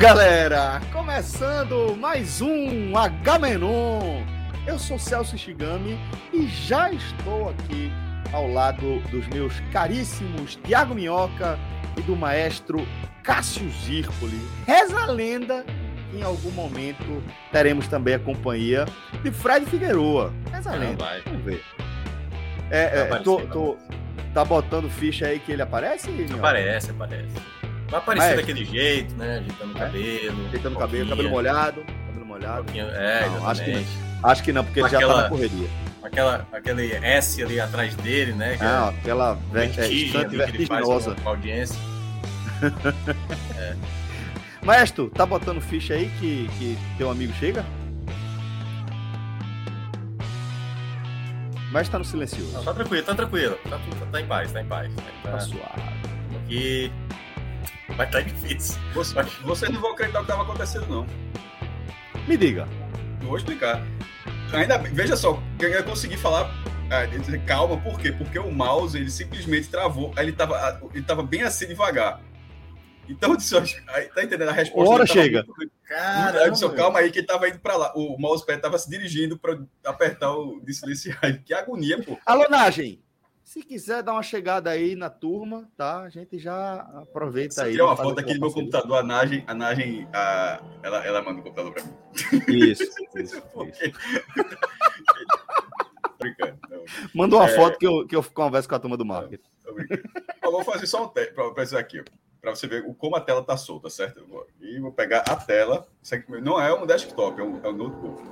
Galera! Começando mais um Agamenon. Eu sou Celso Shigami e já estou aqui ao lado dos meus caríssimos Tiago Minhoca e do maestro Cássio Zirpoli. Reza a lenda que em algum momento teremos também a companhia de Fred Figueroa. Reza a lenda. vai. Vamos ver. É, é, Vai tô- aparecer, tô- tá botando ficha aí que ele aparece? Minhoca? Aparece, aparece. Vai aparecer Mas- daquele jeito, né? Ajeitando o É? cabelo. Deitando o cabelo, cabelo molhado. Cabelo molhado. boquinha- É, Não, acho que exatamente. Acho que não, porque ele já tá Aquela- na correria. Aquela, aquele S ali atrás dele, né? Ah, é aquela é, vertigem faz vertiginosa. com a audiência. Maestro, tá botando ficha aí que, que teu amigo chega? Mas tá no silencioso. Não, tá tranquilo, tá tranquilo. Tá, tudo- tá em paz, tá em paz. Tá Tá, suave. aqui. Vai tá difícil. Você, vocês não vão acreditar o que estava acontecendo, não. Me diga. Não vou explicar. Ainda bem- veja só, eu consegui falar. ah, calma, por quê? Porque o mouse ele simplesmente travou. Aí ele tava, ele tava bem assim devagar. Então, eu disse, tá entendendo a resposta? Hora chega. muito- Caramba, eu disse, calma aí, que ele tava indo pra lá. O mousepad tava se dirigindo pra apertar o de silenciar. Que agonia, pô. Alô, Nagem. Se quiser dar uma chegada aí na turma, tá? A gente já aproveita eu aí. tirar uma foto aqui do meu computador, a Nagem, a Nagem a- ela, ela manda o computador pra mim. Isso, isso, isso. Porque-. Manda uma É. foto que eu, que eu converso com a turma do marketing. Brincando. Eu vou fazer só um teste para isso aqui, para você ver como a tela tá solta, certo? E vou pegar a tela. Isso aqui não é um desktop, é um, é um notebook.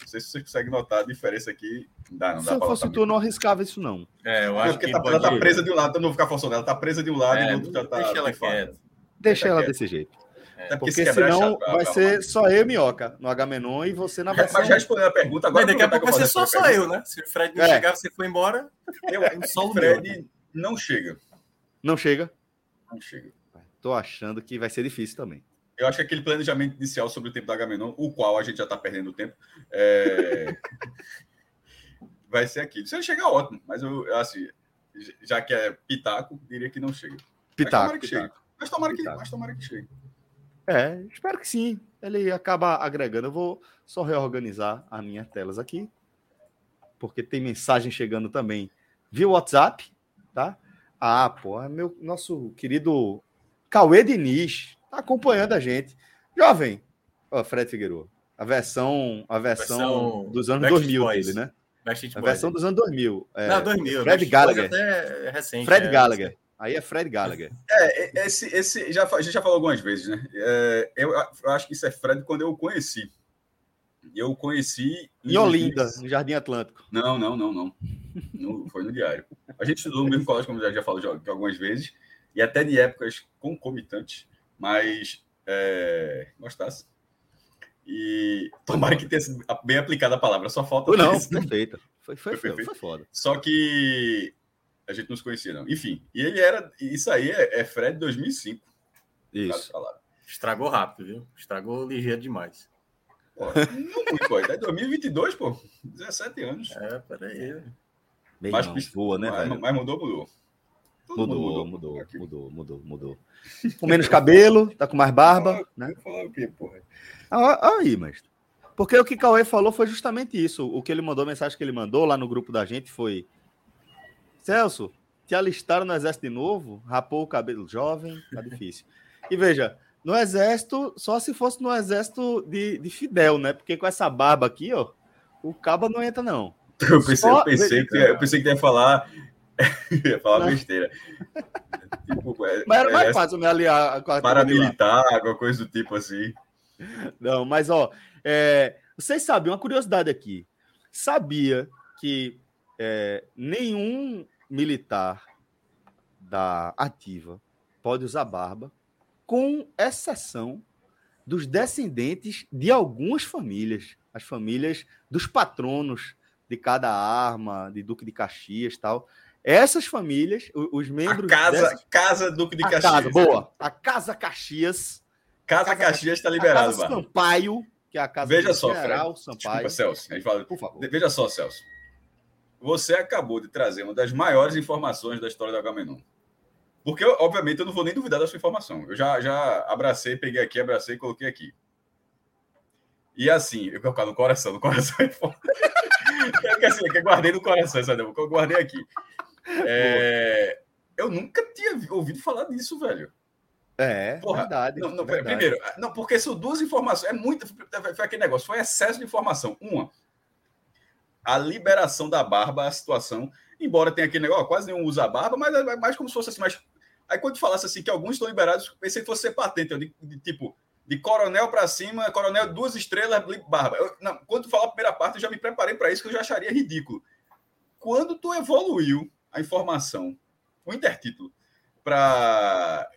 Não sei se você consegue notar a diferença aqui. Dá, não Se dá eu fosse tu, eu não arriscava isso, não. É, eu acho porque que. tá, pode- ela tá presa de um lado, eu não vou ficar forçando ela, tá presa de um lado e É, o outro já tá. deixa ela quieta. Deixa ela desse jeito. Até Porque se quebrar é senão pra- vai pra ser só eu e Minhoca no Agamenon e você na versão. Mas já respondeu a pergunta, agora. Mas daqui a pouco vai que ser só, eu só essa eu, né? Se o Fred não É. chegar, você foi embora. Eu, Só o o Fred não chega. Não chega? Não chega. Tô achando que vai ser difícil também. Eu acho que aquele planejamento inicial sobre o tempo da Agamenon, o qual a gente já está perdendo tempo, é, vai ser aquilo. Se ele chegar, ótimo. Mas eu, assim, já que é pitaco, diria que não chega. Mas Pitaco. tomara que chegue. pitaco. Mas tomara que, Pitaco. mas tomara que chegue. É, espero que sim. Ele acaba agregando. Eu vou só reorganizar as minhas telas aqui, porque tem mensagem chegando também via WhatsApp, tá? Ah, pô, é meu nosso querido Cauê Diniz tá acompanhando a gente. Jovem, ó, Fred Figueiredo, a versão, a versão, Versão dos anos Backstreet 2000 Boys. dele, né? A versão dos anos 2000. É, Não, 2000. Fred Gallagher. até é recente. Fred é. Gallagher. Aí é Fred Gallagher. É, esse, esse já, a gente já falou algumas vezes, né? É, eu, eu acho que isso é Fred quando eu o conheci. Eu o conheci Em Olinda, no Jardim Atlântico. Não, não, não, não. No- foi no diário. A gente estudou no mesmo colégio, como já, já falou já- algumas vezes, e até de épocas concomitantes, mas é, gostasse. E tomara que tenha sido bem aplicada a palavra, só falta. Não, perfeita. Foi, foi, Foi foi, perfeito. foi foda. Só que a gente não se conhecia, não. Enfim, e ele era. Isso aí é, é Fred 2005. caso Isso. Estragou rápido, viu? Estragou ligeiro demais. Pô, não muito, pô. É 2022, pô. 17 anos. É, peraí. Meu Mas- voa, né, mas, velho? mas mudou, mudou. Mudou, mudou, Aqui. mudou, mudou, mudou. Com menos cabelo, tá com mais barba, né? Falar o quê, porra? Ah, Aí, mas. Porque o que Cauê falou foi justamente isso. O que ele mandou, a mensagem que ele mandou lá no grupo da gente foi: Celso, te alistaram no exército de novo? Rapou o cabelo jovem? Tá difícil. E veja, no exército, só se fosse no exército de, de Fidel, né? Porque com essa barba aqui, ó, o cabo não entra, não. Eu pensei, Só- eu pensei, que, eu pensei que ia falar ia falar não. besteira. tipo, é, mas era mais é, fácil me aliar com a Paramilitar, alguma coisa do tipo assim. Não, mas ó, é, vocês sabem, uma curiosidade aqui. Sabia que é, nenhum militar da ativa pode usar barba, com exceção dos descendentes de algumas famílias, as famílias dos patronos de cada arma, de Duque de Caxias tal. Essas famílias, os membros. A casa, dessas... casa Duque de a Caxias. Casa, boa. A Casa Caxias. Casa, casa Caxias está liberado, a casa Sampaio, que é a casa Veja só, general Fred. Sampaio. Desculpa, Celso. Fala... Por favor. Veja só, Celso. Você acabou de trazer uma das maiores informações da história do Agamenon. Porque, obviamente, eu não vou nem duvidar da sua informação. Eu já, já abracei, peguei aqui, abracei e coloquei aqui. E assim, eu colocar no coração, no coração é foda. é que assim, é que eu guardei no coração, sabe? Eu guardei aqui. É... Eu nunca tinha ouvido falar disso, velho. É, Porra, verdade, não, não, verdade. Primeiro, não, porque são duas informações. É muito. Foi aquele negócio, foi excesso de informação. Uma, a liberação da barba, a situação. Embora tenha aquele negócio, quase nenhum usa barba, mas é mais como se fosse assim, mais Aí quando falasse assim que alguns estão liberados, pensei que fosse ser patente, de, de, tipo, de coronel para cima, coronel duas estrelas, barba. Eu, não, quando tu falar a primeira parte, eu já me preparei para isso, que eu já acharia ridículo. Quando tu evoluiu a informação, o intertítulo, para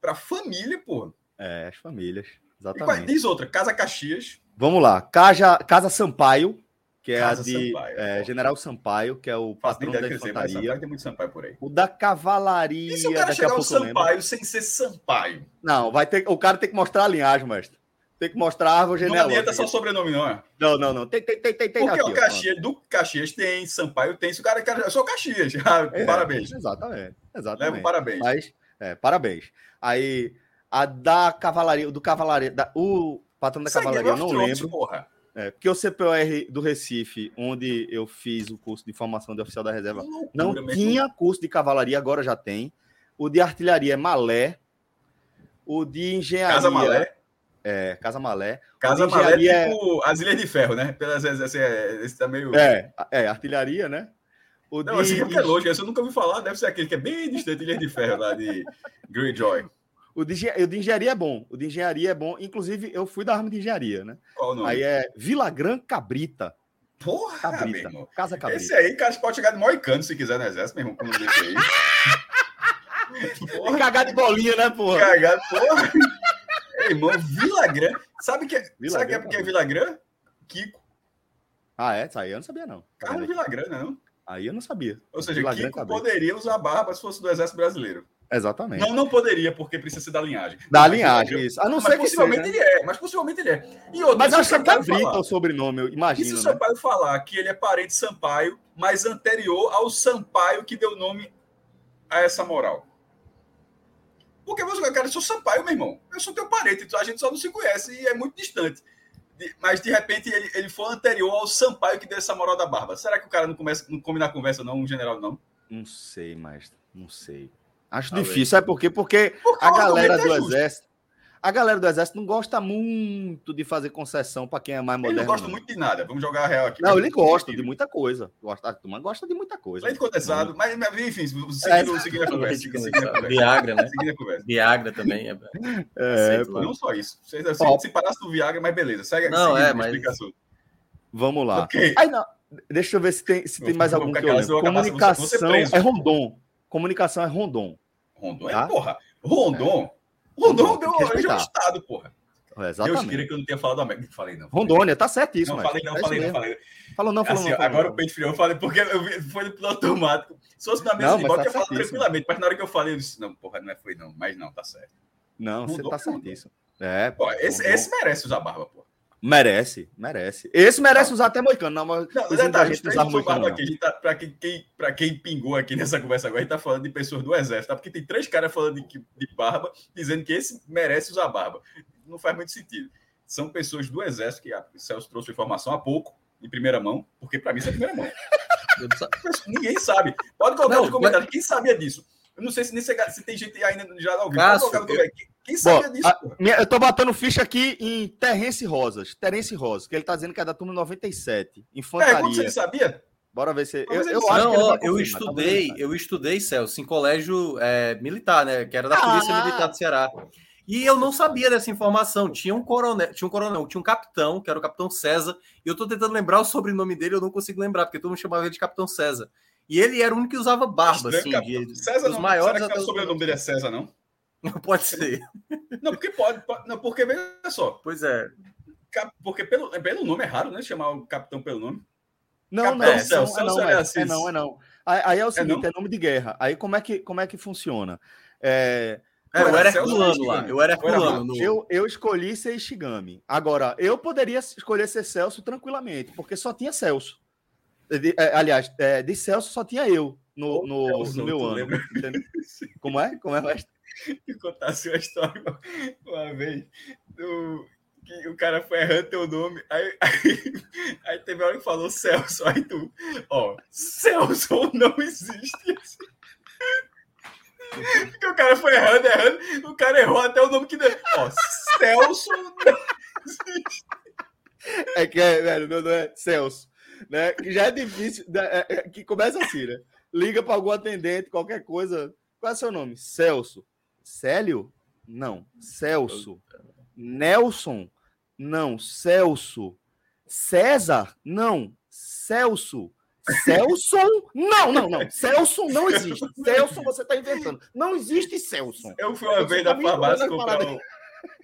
para família, pô. É, as famílias. Exatamente. E, diz outra, Casa Caxias. Vamos lá. Casa, Casa Sampaio, que é Casa a de Sampaio, é, General Sampaio, que é o patrão da infantaria. Sampaio, tem muito Sampaio por aí. O da cavalaria. E se o cara chegar ao Sampaio sem ser Sampaio? Não, vai ter, o cara tem que mostrar a linhagem, mestre. Tem que mostrar a árvore genealógica. Não adianta só sobrenome, não é? Não, não, não. Tem, tem, tem, tem. Porque aqui, o Caxias, ó. do Caxias tem, Sampaio tem. Se o cara quer. Eu sou Caxias. É, parabéns. Exatamente. Exatamente. Levo parabéns. Mas, é, parabéns. Aí, a da cavalaria, do cavalaria, da, o patrão da cavalaria, eu não lembro. Porra. É, porque o CPOR do Recife, onde eu fiz o curso de formação de oficial da reserva, loucura, não tinha curso de cavalaria, agora já tem. O de artilharia é Malé. O de engenharia. Casa Malé? É, Casa Malé. Casa Malé é tipo as Ilhas de Ferro, né? Pelas vezes, esse, esse tá meio. É, é, artilharia, né? O não, de... assim, é esse eu nunca ouvi falar, deve ser aquele que é bem distante, Ilhas de Ferro, lá de Greyjoy. O de, o de engenharia é bom. O de engenharia é bom. Inclusive, eu fui da arma de engenharia, né? Qual o nome? Aí é Vilagran Cabrita. Porra, Cabrita. Casa Cabrita. Esse aí, cara, pode chegar de Moicano se quiser no exército, meu irmão, como desse aí. porra. Cagar de bolinha, né, porra? Cagar, porra. Irmão, Vilagran. Sabe, que, Vilagran, sabe que é porque é Vilagran? Kiko. Ah, é? Aí eu não sabia, não. Carlos Vilagran, não? Aí eu não sabia. Ou seja, Vilagran Kiko poderia usar barba se fosse do exército brasileiro. Exatamente. Não, não poderia, porque precisa ser da linhagem. Da mas, linhagem, isso. A não mas ser possivelmente que seja, ele é, mas possivelmente ele é. E outro, mas acho que é Cabrita o sobrenome, eu imagino. E se o né? Sampaio falar que ele é parente de Sampaio, mas anterior ao Sampaio que deu nome a essa moral? Porque você, cara, eu sou Sampaio, meu irmão. Eu sou teu parente, então a gente só não se conhece e é muito distante. Mas de repente ele, ele foi anterior ao Sampaio que deu essa moral da barba. Será que o cara não começa não come na conversa, não, um general, não? Não sei, mas não sei. Acho Talvez. difícil, sabe por quê? Porque, Porque a galera do é exército. A galera do exército não gosta muito de fazer concessão para quem é mais moderno. Ele não gosta muito de nada. Vamos jogar a real aqui. Não, ele gosta de muita coisa. Gosta, a turma gosta de muita coisa. Leite condensado, mas, enfim, seguindo, é, seguindo a conversa. Viagra, né? Seguindo a conversa. Viagra também. É, é não só isso. Se, se, se parasse do Viagra, mas beleza. Segue, não, é, mas... explicação. Vamos lá. Okay. Aí, não, deixa eu ver se tem, se tem mais algum que eu lembro. Comunicação é Rondon. Comunicação é Rondon. Rondon é, tá? porra. Rondon. É. Rondon deu origem ao Estado, porra. Exatamente. Deus queria que eu não tenha falado da América. Falei, não. Rondônia, tá certíssimo. Não, falei, não, é falei, não, falei. Falou não, falou assim, não. Falou agora não. o peito frio, eu falei, porque eu foi no automático. Se fosse na mesa não, de volta, tá eu ia falar tranquilamente. Mas na hora que eu falei, eu disse, não, porra, não é, foi não. Mas não, tá certo. Não, Rondon, você tá certíssimo. É, pô, esse, esse merece usar barba, porra. Merece, merece. Esse merece usar até moicano, não, mas não, detalhe, gente usar moicano. Aqui, a gente tá, pra, quem, quem, pra quem pingou aqui nessa conversa agora, a gente tá falando de pessoas do exército, tá? Porque tem três caras falando de, de barba, dizendo que esse merece usar barba. Não faz muito sentido. São pessoas do exército que a Celso trouxe informação há pouco, em primeira mão, porque para mim isso é primeira mão. Ninguém sabe. Pode colocar não, nos comentários. Mas... Quem sabia disso? Eu não sei se, nem se, se tem gente ainda já ouviu. Cássio, eu... Quem sabia Bom, disso? A, minha, eu tô batendo ficha aqui em Terence Rosas. Terence Rosas, que ele tá dizendo que é da turma 97. Infantaria. É, você sabia? Bora ver se. Eu, eu, acho não, que ó, eu estudei, eu estudei, Celso, em colégio é, militar, né? Que era da Polícia ah. Militar do Ceará. E eu não sabia dessa informação. Tinha um coronel, tinha um coronel, tinha um capitão, que era o capitão César, e eu tô tentando lembrar o sobrenome dele, eu não consigo lembrar, porque todo mundo chamava ele de capitão César. E ele era o único que usava barba, assim. De, César não, maiores será que o sobrenome dele é César, não? Pode ser. Não, porque pode, pode não, porque veja só. Pois é. Porque pelo, pelo nome é raro, né? Chamar o capitão pelo nome. Não, capitão não, Celso, não, é, não, é, é, não, é não. Aí é o é seguinte, é, é, nome de guerra. Aí como é que, como é que funciona? É, é, eu era Herculano lá. Eu era Herculano. No... Eu, eu escolhi ser Ishigami. Agora, eu poderia escolher ser Celso tranquilamente, porque só tinha Celso. De, é, aliás, é, de Celso só tinha eu no, no, no meu ano. Como é? Como é? Eu contasse uma história uma, uma vez do, que o cara foi errando teu nome. Aí, aí, aí teve hora que falou Celso. Aí tu, ó, Celso não existe. Porque o cara foi errando, errando. O cara errou até o nome que deu. Ó, Celso não existe. É que é, velho, não, não é Celso. Né? Que já é difícil. Né? É, é, que começa assim, né? Liga para algum atendente, qualquer coisa. Qual é seu nome? Celso. Célio? Não. Celso. Nelson? Não. Celso. César? Não. Celso. Celso? Não, não, não. Celso não existe. Celso você está inventando. Não existe Celso. Eu fui uma vez na tá farmácia comprar um,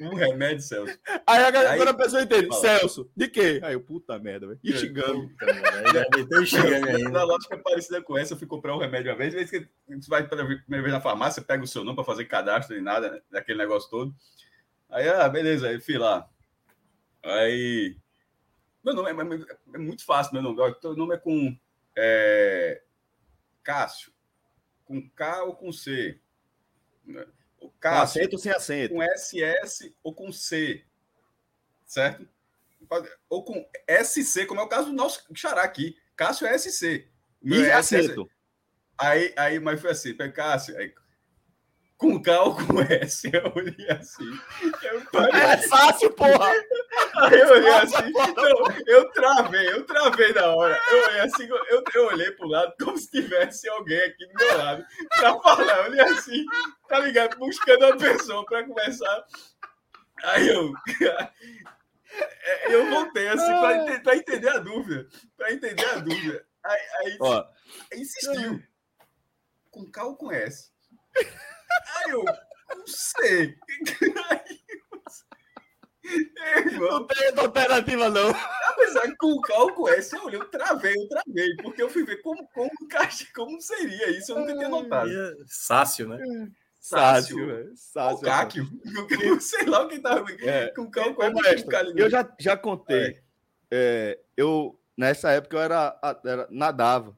um, remédio, Celso. Aí a, galera, quando a pessoa entende, fala. Celso, de quê? Aí eu, puta merda, velho. Enxigando. Na lógica parecida com essa, eu fui comprar um remédio uma vez. Vez que você vai pela primeira vez na farmácia, pega o seu nome para fazer cadastro e nada, né? daquele negócio todo. Aí, ah, beleza, aí fui lá. Aí. Meu nome é, é, é muito fácil, meu nome. O nome é com é, Cássio, com K ou com C? O Cássio, com acento sem acento? Com SS ou com C, certo? Ou com SC, como é o caso do nosso xará aqui. Cássio é SC. E é acento. Aí, aí, mas foi assim, Cássio, aí, com K ou com S. Eu olhei assim. Eu é fácil, porra! Aí eu olhei assim. Não, eu travei, eu travei na hora. Eu olhei assim, eu, eu olhei pro lado como se tivesse alguém aqui do meu lado pra falar. Eu olhei assim, tá ligado? Buscando uma pessoa pra começar. Aí eu. Eu voltei assim pra, pra entender a dúvida. Pra entender a dúvida. Aí, aí, Ó, insistiu. Com K ou com S? Aí eu, não sei. não tem alternativa, não. Apesar que com o cálculo S, eu olhei, eu travei, eu travei, porque eu fui ver como, como, como seria isso, eu nunca tinha notado. Sácio, né? Sácio, Sácio. Cáquio. Sei lá o que tava é. com o cálculo S. Eu já, já contei. É. É, eu, nessa época, eu era, era, nadava.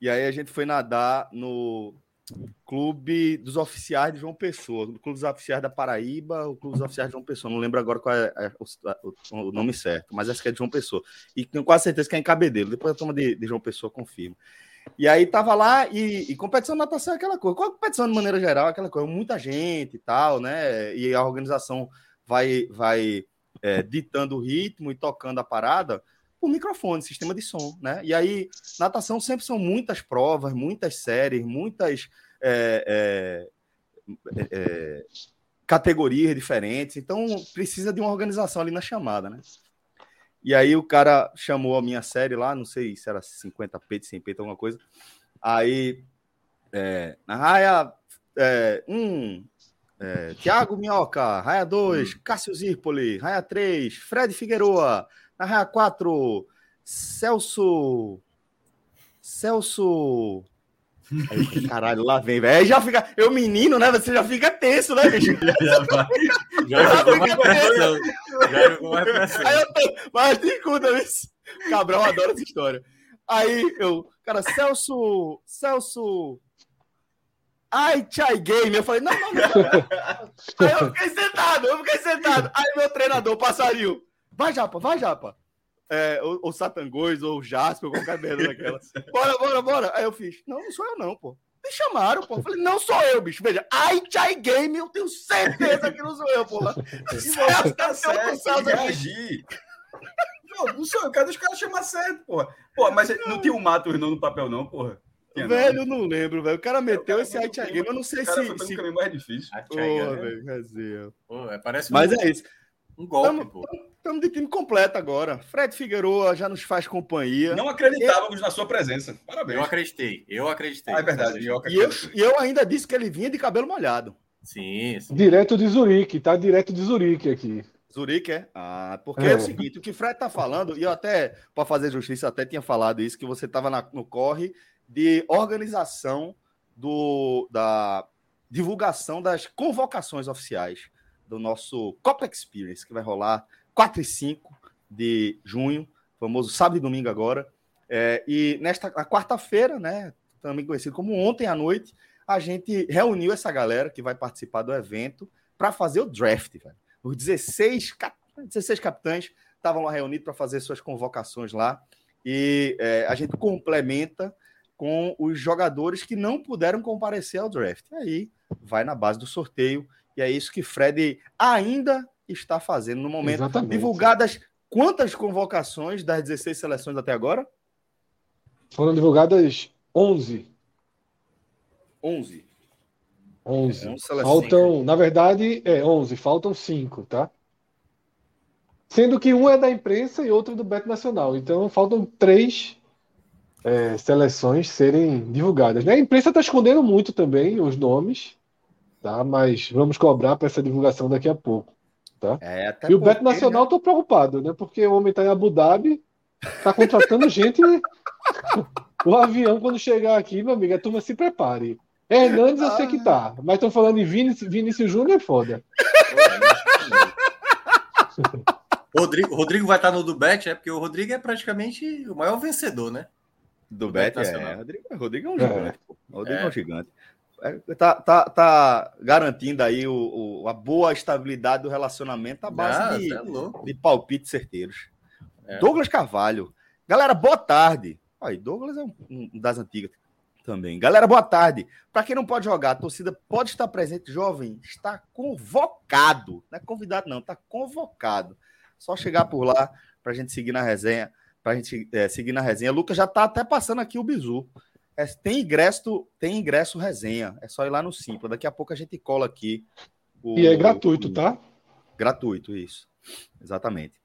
E aí a gente foi nadar no Clube dos Oficiais de João Pessoa, o Clube dos Oficiais da Paraíba, o Clube dos Oficiais de João Pessoa, não lembro agora qual é, é o, o, nome certo, mas acho que é de João Pessoa. E tenho quase certeza que é em Cabedelo, depois a turma de, de João Pessoa confirma. E aí tava lá e, e competição de natação é aquela coisa. Qual a competição de maneira geral é aquela coisa? Muita gente e tal, né? E a organização vai, vai é, ditando o ritmo e tocando a parada por microfone, sistema de som, né? E aí, natação sempre são muitas provas, muitas séries, muitas é, é, é, categorias diferentes, então precisa de uma organização ali na chamada, né? E aí o cara chamou a minha série lá, não sei se era 50 peitos, 100 peitos, alguma coisa. Aí, é, na raia 1, é, um, é, Tiago Minhoca, raia 2, Cássio Zirpoli, raia 3, Fred Figueroa, na raia 4, Celso. Celso. Aí, caralho, lá vem, velho. Já fica. Eu, menino, né? Você já fica tenso, né, bicho? Já, vai. Já ficou mais pressão. Já ficou mais pressão. Aí eu tô. Mas tem conta, isso. Cabral adora essa história. Aí eu, cara, Celso. Celso. Ai, Chai Game. Eu falei, não, não, não. Aí eu fiquei sentado, eu fiquei sentado. Aí meu treinador, passarinho. Vai, Japa, vai, Japa. É, ou, ou Satangões, ou Jasper, ou qualquer merda daquela. Bora, bora, bora. Aí eu fiz, não, não sou eu não, pô. Me chamaram, pô. Eu falei, não sou eu, bicho. Veja, ai, Chai Game, eu tenho certeza que não sou eu, pô. Lá. Celso, tá certo, reagir. Pô, não sou eu, cadê os caras chamar certo, porra? Pô, mas não tinha o um Matos não no papel, não, porra. Tinha, velho, não. não lembro, velho. O cara meteu é, o cara esse Game, eu não sei se. Foi se... um caminho mais difícil. Porra, velho, quer dizer. Pô, é, parece Mas um... é isso. Um golpe, tamo, pô. Estamos de time completo agora. Fred Figueroa já nos faz companhia. Não acreditávamos eu... na sua presença. Parabéns. Eu acreditei. Eu acreditei. Ah, é verdade. Eu e, eu, e eu ainda disse que ele vinha de cabelo molhado. Sim, sim. Direto de Zurique, tá direto de Zurique aqui. Zurique, é? Ah, porque é. é o seguinte, o que o Fred tá falando, e eu até, para fazer justiça, até tinha falado isso, que você estava no corre de organização do, da divulgação das convocações oficiais do nosso Copa Experience, que vai rolar 4 e 5 de junho, famoso sábado e domingo agora. É, e nesta quarta-feira, né, também conhecido como ontem à noite, a gente reuniu essa galera que vai participar do evento para fazer o draft. Velho. Os 16, 16 capitães estavam lá reunidos para fazer suas convocações lá. E é, a gente complementa com os jogadores que não puderam comparecer ao draft. E aí vai na base do sorteio e é isso que Fred ainda está fazendo no momento. Exatamente. Divulgadas quantas convocações das 16 seleções até agora? Foram divulgadas 11. 11. 11. É, faltam, na verdade, é 11, faltam 5, tá? Sendo que um é da imprensa e outro do Beto Nacional. Então faltam três é, seleções serem divulgadas. Né? A imprensa está escondendo muito também os nomes tá? Mas vamos cobrar para essa divulgação daqui a pouco, tá? É, e o Beto Nacional, estou né? preocupado, né? Porque o homem está em Abu Dhabi, está contratando gente. o avião, quando chegar aqui, meu amigo, a turma se prepare. Hernandes, eu sei que tá, mas estão falando em Vinícius, Vinícius Júnior é foda. Rodrigo, Rodrigo vai estar no do Bet, é porque o Rodrigo é praticamente o maior vencedor, né? Do, do Bet, é. Rodrigo, Rodrigo é um gigante. É. Rodrigo é. é um gigante. É, tá, tá, tá garantindo aí o, o, a boa estabilidade do relacionamento à base ah, de, é de palpites certeiros. É. Douglas Carvalho. Galera, boa tarde. Aí, Douglas é um, um das antigas também. Galera, boa tarde. Para quem não pode jogar, a torcida pode estar presente. Jovem, está convocado. Não é convidado, não, está convocado. Só chegar por lá para a gente seguir na resenha. Para a gente é, seguir na resenha. Lucas já está até passando aqui o bizu. É, tem ingresso, tem ingresso resenha. É só ir lá no Simpla. Daqui a pouco a gente cola aqui. O, e é gratuito, o, tá? Gratuito, isso. Exatamente.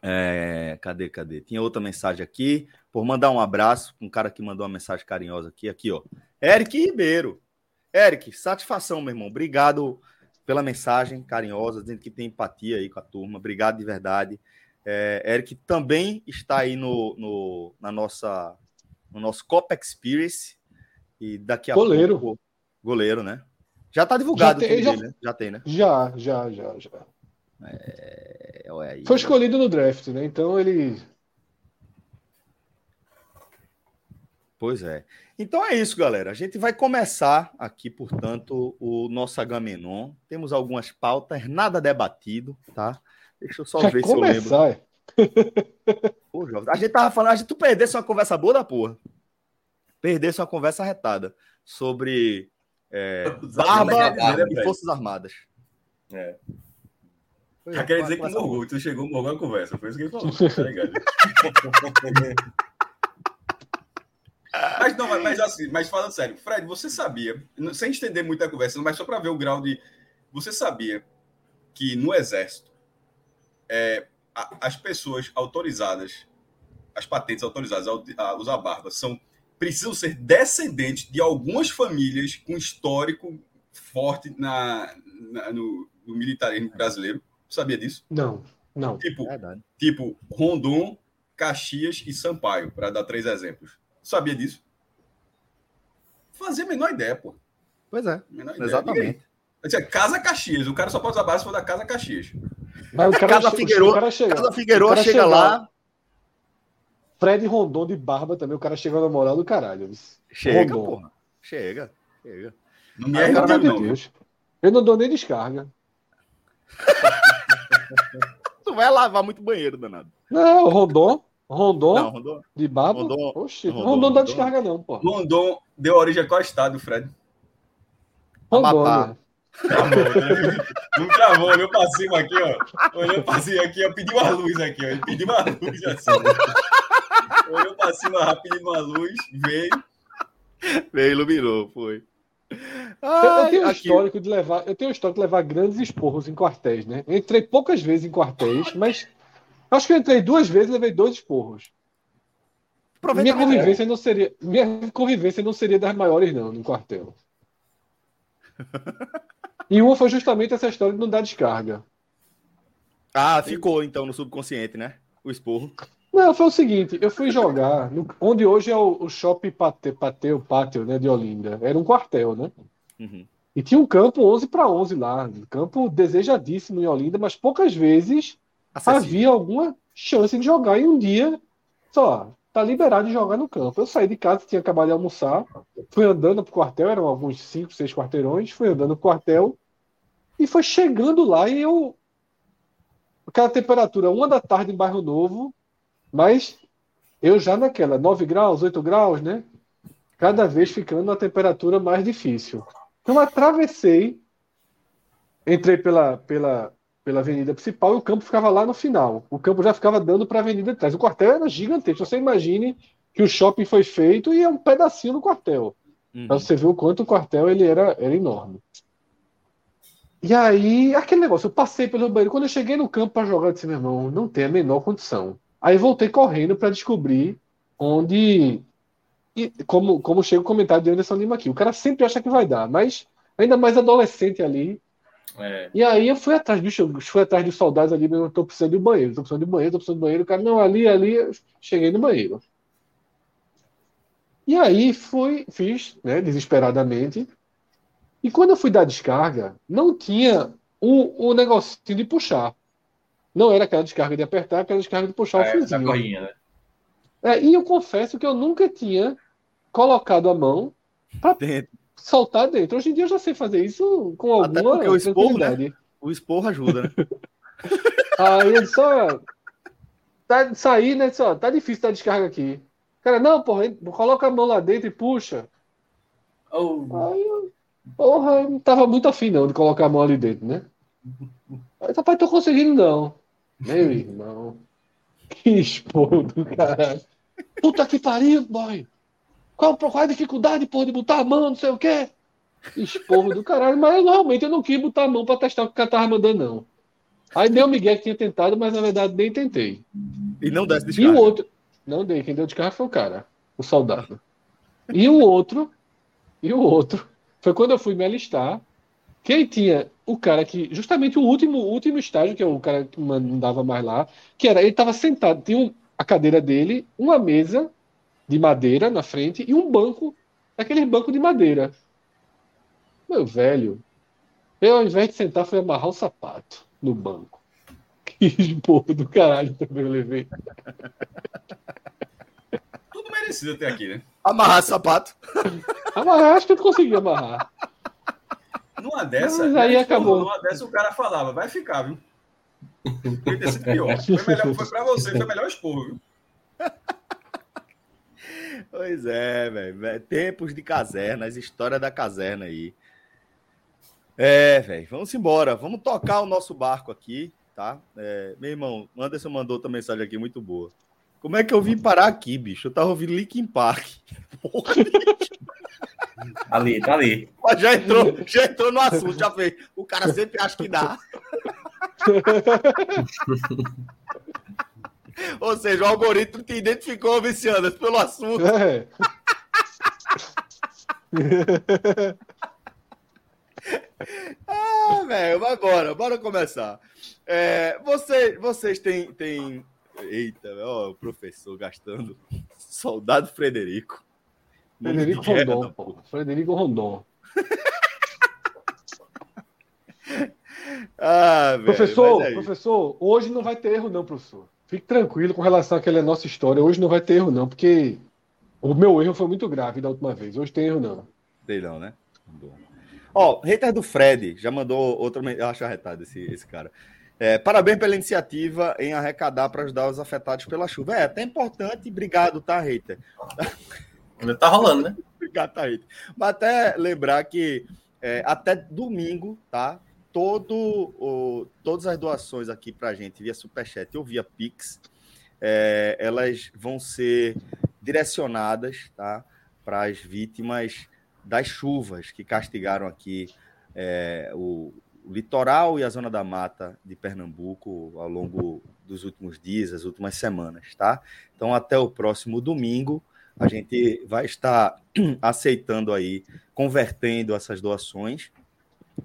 É, cadê, cadê? Tinha outra mensagem aqui. Por mandar um abraço, um cara que mandou uma mensagem carinhosa aqui, aqui, ó. Eric Ribeiro. Eric, satisfação, meu irmão. Obrigado pela mensagem carinhosa, dizendo que tem empatia aí com a turma. Obrigado de verdade. É, Eric também está aí no, no, na nossa no nosso Copa Experience. E daqui a goleiro. pouco. Goleiro, né? Já tá divulgado já tem, já, dele, né? Já tem, né? Já, já, já, já. É, aí, Foi escolhido no draft, né? Então ele. Pois é. Então é isso, galera. A gente vai começar aqui, portanto, o nosso Agamenon. Temos algumas pautas, nada debatido, tá? Deixa eu só ver começar, se eu lembro. É? Pô, a gente tava falando, a gente tu perdesse uma conversa boa da porra. Perdesse uma conversa arretada sobre é, barba e Forças Armadas. É. Já quer dizer que morgou, tu chegou, morgou a conversa. Foi isso que ele falou, tá ligado? mas não, mas, mas, assim, mas falando sério, Fred, você sabia, sem estender muito a conversa, mas só para ver o grau de. Você sabia que no Exército, é, as pessoas autorizadas, as patentes autorizadas a usar barba, são precisam ser descendentes de algumas famílias com histórico forte na, na no, no, militarismo brasileiro. Sabia disso? Não, não. Tipo, tipo Rondon, Caxias e Sampaio, para dar três exemplos. Sabia disso? Fazia a menor ideia, pô. Pois é, exatamente. Casa Caxias, o cara só pode usar barba se for da Casa Caxias. Mas o cara casa Figueiredo, chega, casa Figueiredo chega, chega lá. Fred Rondon de barba também, o cara chegou na moral do caralho. Chega, Rondon. porra. Chega, chega. Não me é não, de Deus. Eu não dou nem descarga. tu vai lavar muito banheiro, danado. Não, Rondon. Rondon, não, Rondon de barba. Rondon, Oxi, Rondon, Rondon dá descarga, não, pô. Rondon deu origem a qual estado, Fred? Rondônia. Travou, né? Não travou, olhou pra cima aqui, ó. Olhou pra cima aqui, ó. Pediu uma luz aqui, ó. Ele pediu uma luz assim. Olhou pra cima rápido, uma luz, veio. Veio, iluminou, foi. Ai, eu tenho um histórico de levar, eu tenho um histórico de levar grandes esporros em quartéis, né? Eu entrei poucas vezes em quartéis, mas acho que eu entrei duas vezes e levei dois esporros. Minha convivência não seria, minha convivência não seria das maiores não no quartel. E uma foi justamente essa história de não dar descarga. Ah, ficou então no subconsciente, né? O esporro. Não, foi o seguinte, eu fui jogar no, onde hoje é o, o shopping Pateu, Pateu, Pátio, né, de Olinda. Era um quartel, né? Uhum. E tinha um campo 11 para 11 lá, um campo desejadíssimo em Olinda, mas poucas vezes Acessível. havia alguma chance de jogar em um dia só. Tá liberado de jogar no campo. Eu saí de casa, tinha acabado de almoçar, fui andando pro quartel, eram alguns 5, 6 quarteirões, fui andando pro quartel e foi chegando lá e eu aquela temperatura, uma da tarde em Bairro Novo, mas eu já naquela, 9 graus, 8 graus, né? Cada vez ficando a temperatura mais difícil. Então atravessei, entrei pela, pela, pela avenida principal e o campo ficava lá no final. O campo já ficava dando para a avenida de trás. O quartel era gigantesco. Você imagine que o shopping foi feito e é um pedacinho do quartel. Uhum. Você ver o quanto o quartel ele era, era enorme. E aí, aquele negócio, eu passei pelo banheiro. Quando eu cheguei no campo para jogar, eu disse, meu irmão, não tem a menor condição. Aí voltei correndo para descobrir onde. E como, como chega o comentário de Anderson Lima aqui. O cara sempre acha que vai dar, mas ainda mais adolescente ali. É. E aí eu fui atrás, bicho, eu fui atrás de soldados ali, eu tô precisando de banheiro, tô precisando de banheiro, tô precisando de banheiro. O cara, não, ali, ali, cheguei no banheiro. E aí fui, fiz, né, desesperadamente. E quando eu fui dar descarga, não tinha o, o negocinho de puxar. Não era aquela descarga de apertar, aquela descarga de puxar é, o fiozinho. Corrinha, né? É, e eu confesso que eu nunca tinha colocado a mão para soltar dentro. Hoje em dia eu já sei fazer isso com alguma o esporro, né? O esporro ajuda, né? Aí ele só tá sair, né? Só, tá difícil dar descarga aqui. Cara, não, porra, coloca a mão lá dentro e puxa. Oh. Aí eu, porra, eu não tava muito afim não de colocar a mão ali dentro, né? Aí, rapaz, tô conseguindo não. Meu irmão. Que esporro do caralho. Puta que pariu, boy. Qual, qual a dificuldade, porra, de botar a mão, não sei o quê? Esporro do caralho. Mas realmente eu não quis botar a mão pra testar o que o cara tava mandando, não. Aí deu o Miguel que tinha tentado, mas na verdade nem tentei. E não desse descarga. E o outro. Não dei. Quem deu descarga foi o cara, o soldado. E o outro. E o outro. Foi quando eu fui me alistar. Quem tinha o cara que, justamente o último, último estágio, que é o cara que mandava mais lá, que era, ele estava sentado, tinha um, a cadeira dele, uma mesa de madeira na frente e um banco, aquele banco de madeira. Meu velho, eu ao invés de sentar, fui amarrar o sapato no banco. Que esporro do caralho também eu levei. Tudo merecido até aqui, né? Amarrar sapato. Amarrar, acho que eu consegui amarrar. Numa dessa, Mas aí acabou. Numa dessa o cara falava, vai ficar, viu? Foi ter sido pior. Foi, melhor, foi pra você, foi melhor expor, viu? Pois é, velho. Tempos de caserna, as histórias da caserna aí. É, velho. Vamos embora. Vamos tocar o nosso barco aqui, tá? É, meu irmão, Anderson mandou outra mensagem aqui muito boa. Como é que eu vim parar aqui, bicho? Eu tava ouvindo Linkin Park. Porra, bicho. Ali, tá ali. Já entrou, já entrou no assunto, já fez. O cara sempre acha que dá. Ou seja, o algoritmo te identificou, Vicianas, pelo assunto. É. ah, velho, vai embora, bora começar. É, você, vocês têm, têm. Eita, ó, o professor gastando. Soldado Frederico. Frederico Rondon, pô. Frederico Rondon. ah, professor, é professor, hoje não vai ter erro, não, professor. Fique tranquilo com relação àquela nossa história. Hoje não vai ter erro, não, porque o meu erro foi muito grave da última vez. Hoje tem erro, não. Tem não, né? Ó, oh, hater do Fred já mandou outra. Eu acho arretado esse, esse cara. É, parabéns pela iniciativa em arrecadar para ajudar os afetados pela chuva. É até importante. Obrigado, tá, hater? Ainda tá rolando, né? Obrigado, Thaís. Mas até lembrar que é, até domingo, tá? Todo, o, todas as doações aqui para gente via Superchat ou via Pix, é, elas vão ser direcionadas tá? para as vítimas das chuvas que castigaram aqui é, o, o litoral e a zona da mata de Pernambuco ao longo dos últimos dias, as últimas semanas, tá? Então, até o próximo domingo, a gente vai estar aceitando aí, convertendo essas doações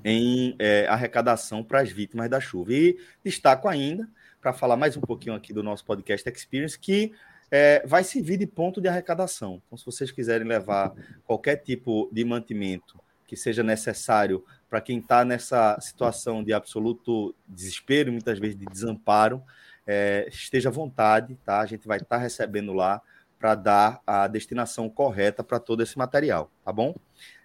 em é, arrecadação para as vítimas da chuva. E destaco ainda, para falar mais um pouquinho aqui do nosso podcast Experience, que é, vai servir de ponto de arrecadação. Então, se vocês quiserem levar qualquer tipo de mantimento que seja necessário para quem está nessa situação de absoluto desespero, muitas vezes de desamparo, é, esteja à vontade, tá? A gente vai estar tá recebendo lá para dar a destinação correta para todo esse material, tá bom?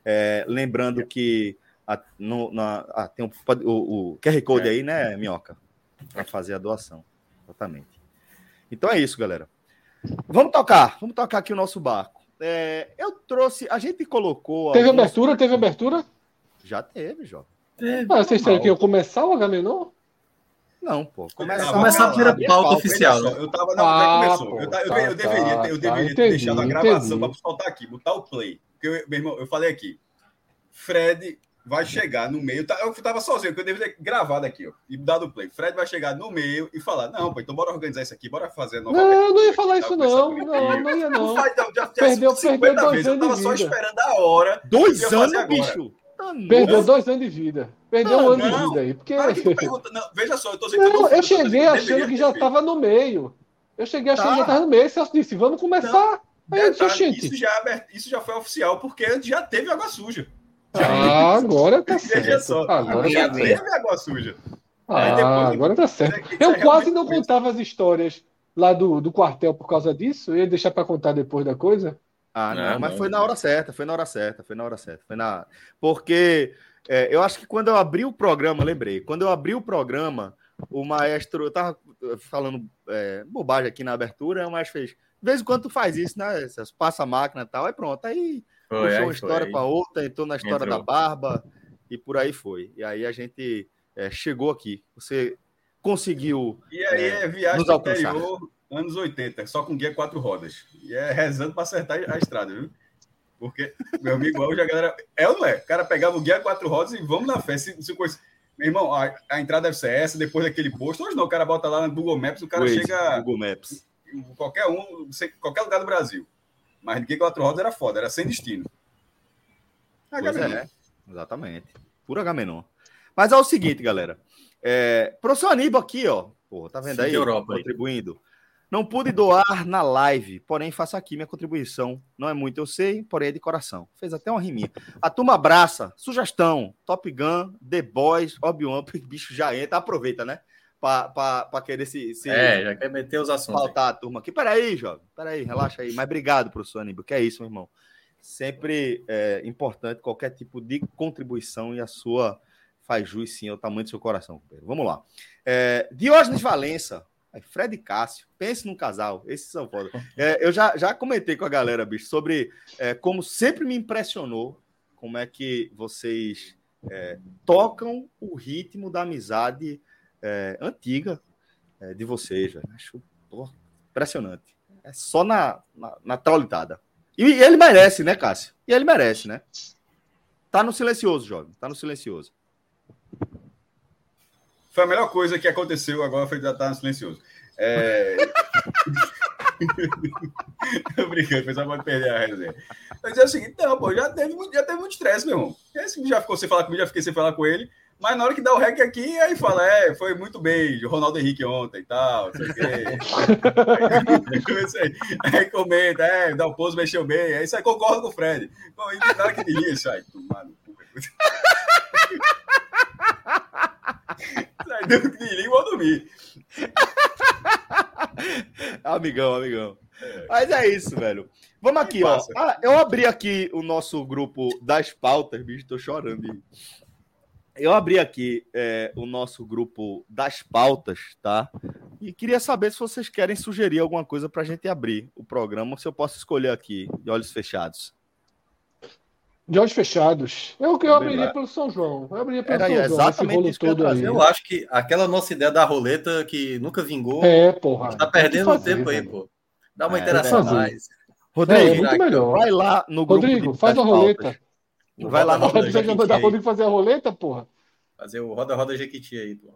É, lembrando que a, no, na, a, tem o, o, o, QR Code é. aí, né, Minhoca? Para fazer a doação. Exatamente. Então é isso, galera. Vamos tocar, vamos tocar aqui o nosso barco. É, eu trouxe, a gente colocou. Teve alguns... abertura? Teve abertura? Já teve, Jó. Teve. Ah, vocês têm que eu começar o Agamenon? Não, pô. Começar, começar a primeira pauta oficial. Né? Eu tava. Não, ah, começou. Pô, eu, eu, tá, eu, deveria, tá, eu deveria tá, ter entendi, deixado a gravação para soltar aqui, botar o play. Porque, eu, meu irmão, eu falei aqui. Fred vai chegar no meio. Tá, eu tava sozinho, porque eu deveria ter gravado aqui, ó, e dado play. Fred vai chegar no meio e falar: Não, pô, então bora organizar isso aqui, bora fazer nova. Não, eu não ia falar isso, não. Não, não ia, não. já, perdeu, perdeu dois anos. Eu tava só esperando a hora. Dois anos, bicho. Tá perdeu dois anos de vida. Perdeu não, um ano não, de vida aí. Porque... não, veja só, eu tô dizendo não, eu, eu cheguei achando que já estava no meio. Eu cheguei achando tá. que já estava no meio. Celso disse: Vamos começar. Aí eu disse, isso, já, é isso já foi oficial, porque já teve água suja. Ah, agora tá certo. Só, agora já tá teve água suja. Ah, agora tá certo. Eu quase não contava as histórias lá do, do quartel por causa disso. Eu ia deixar para contar depois da coisa. Ah, não, não mas não, foi na hora certa, foi na hora certa, foi na hora certa. Foi na... Porque é, eu acho que quando eu abri o programa, lembrei, quando eu abri o programa, o maestro, eu tava falando é, bobagem aqui na abertura, o maestro fez. De vez em quando tu faz isso, né? Você passa a máquina e tal, aí pronto. Aí foi, puxou uma história para outra, entrou na história entrou. da barba e por aí foi. E aí a gente é, chegou aqui. Você conseguiu. E aí é, é viagem nos alcançar. Interior, anos 80, só com guia quatro rodas. E é rezando para acertar a estrada, viu? Porque, meu amigo, hoje a galera. É ou não é? O cara pegava o guia quatro rodas e vamos na fé. Se, se coisa... Meu irmão, a, a, entrada deve ser essa, depois daquele posto. Hoje não, o cara bota lá no Google Maps, o cara chega. Google Maps. Qualquer um, qualquer lugar do Brasil. Mas de que quatro rodas era foda, era sem destino. Pois é, exatamente. Pura Agamenon. Mas é o seguinte, galera. É, professor Aníbal aqui, ó. Pô, tá vendo Sim, aí? Europa, contribuindo. Aí. Não pude doar na live, porém faço aqui minha contribuição. Não é muito, eu sei, porém é de coração. Fez até uma riminha. A turma abraça, sugestão, Top Gun, The Boys, Obi-Wan, bicho já entra, aproveita, né? Para querer se, se, É, já quer meter os assuntos. Faltar a turma aqui. Peraí, jovem. Peraí, relaxa aí. Mas obrigado, professor Aníbal. Que é isso, meu irmão. Sempre é importante qualquer tipo de contribuição e a sua faz jus sim ao tamanho do seu coração. Vamos lá. É, Diógenes Valença. Fred e Cássio, pense num casal, esses são foda. É, eu já, já comentei com a galera, bicho, sobre é, como sempre me impressionou como é que vocês é, tocam o ritmo da amizade é, antiga é, de vocês, velho. Acho pô, impressionante. É só na, na, na traulitada. E, e ele merece, né, Cássio? E ele merece, né? Tá no silencioso, jovem. Tá no silencioso. Foi a melhor coisa que aconteceu agora foi estar no silencioso. É... Obrigado, o pessoal pode perder a resenha. Mas é o seguinte, não, pô, já teve, já teve muito estresse, meu irmão. Esse já ficou sem falar comigo, já fiquei sem falar com ele. Mas na hora que dá o rec aqui, aí fala, é, foi muito bem, o Ronaldo Henrique ontem e tal, não sei o quê. aí, aí comenta, é, dá o pouso, mexeu bem, aí você concorda com o Fred. Bom, e na hora que diria isso, aí, tomar no cu. Sai que vou dormir. amigão, amigão. É. Mas é isso, velho. Vamos aqui, ó. Ah, eu abri aqui o nosso grupo das pautas, bicho, tô chorando. Eu abri aqui é, o nosso grupo das pautas, tá? E queria saber se vocês querem sugerir alguma coisa para a gente abrir o programa, se eu posso escolher aqui, de olhos fechados. De olhos fechados. Eu, eu abriria pelo São João. Eu abriria pelo Era São João. Exatamente esse todo aí. Eu acho que aquela nossa ideia da roleta que nunca vingou. É, porra. Tá perdendo fazer, tempo aí, pô. Dá uma é, interação mais. Rodrigo, é, muito melhor. vai lá no grupo. Rodrigo, faz a roleta. Vai lá no Roda Jequiti. Rodrigo fazer a roleta, porra. Fazer o Roda Roda Jequiti aí, pô.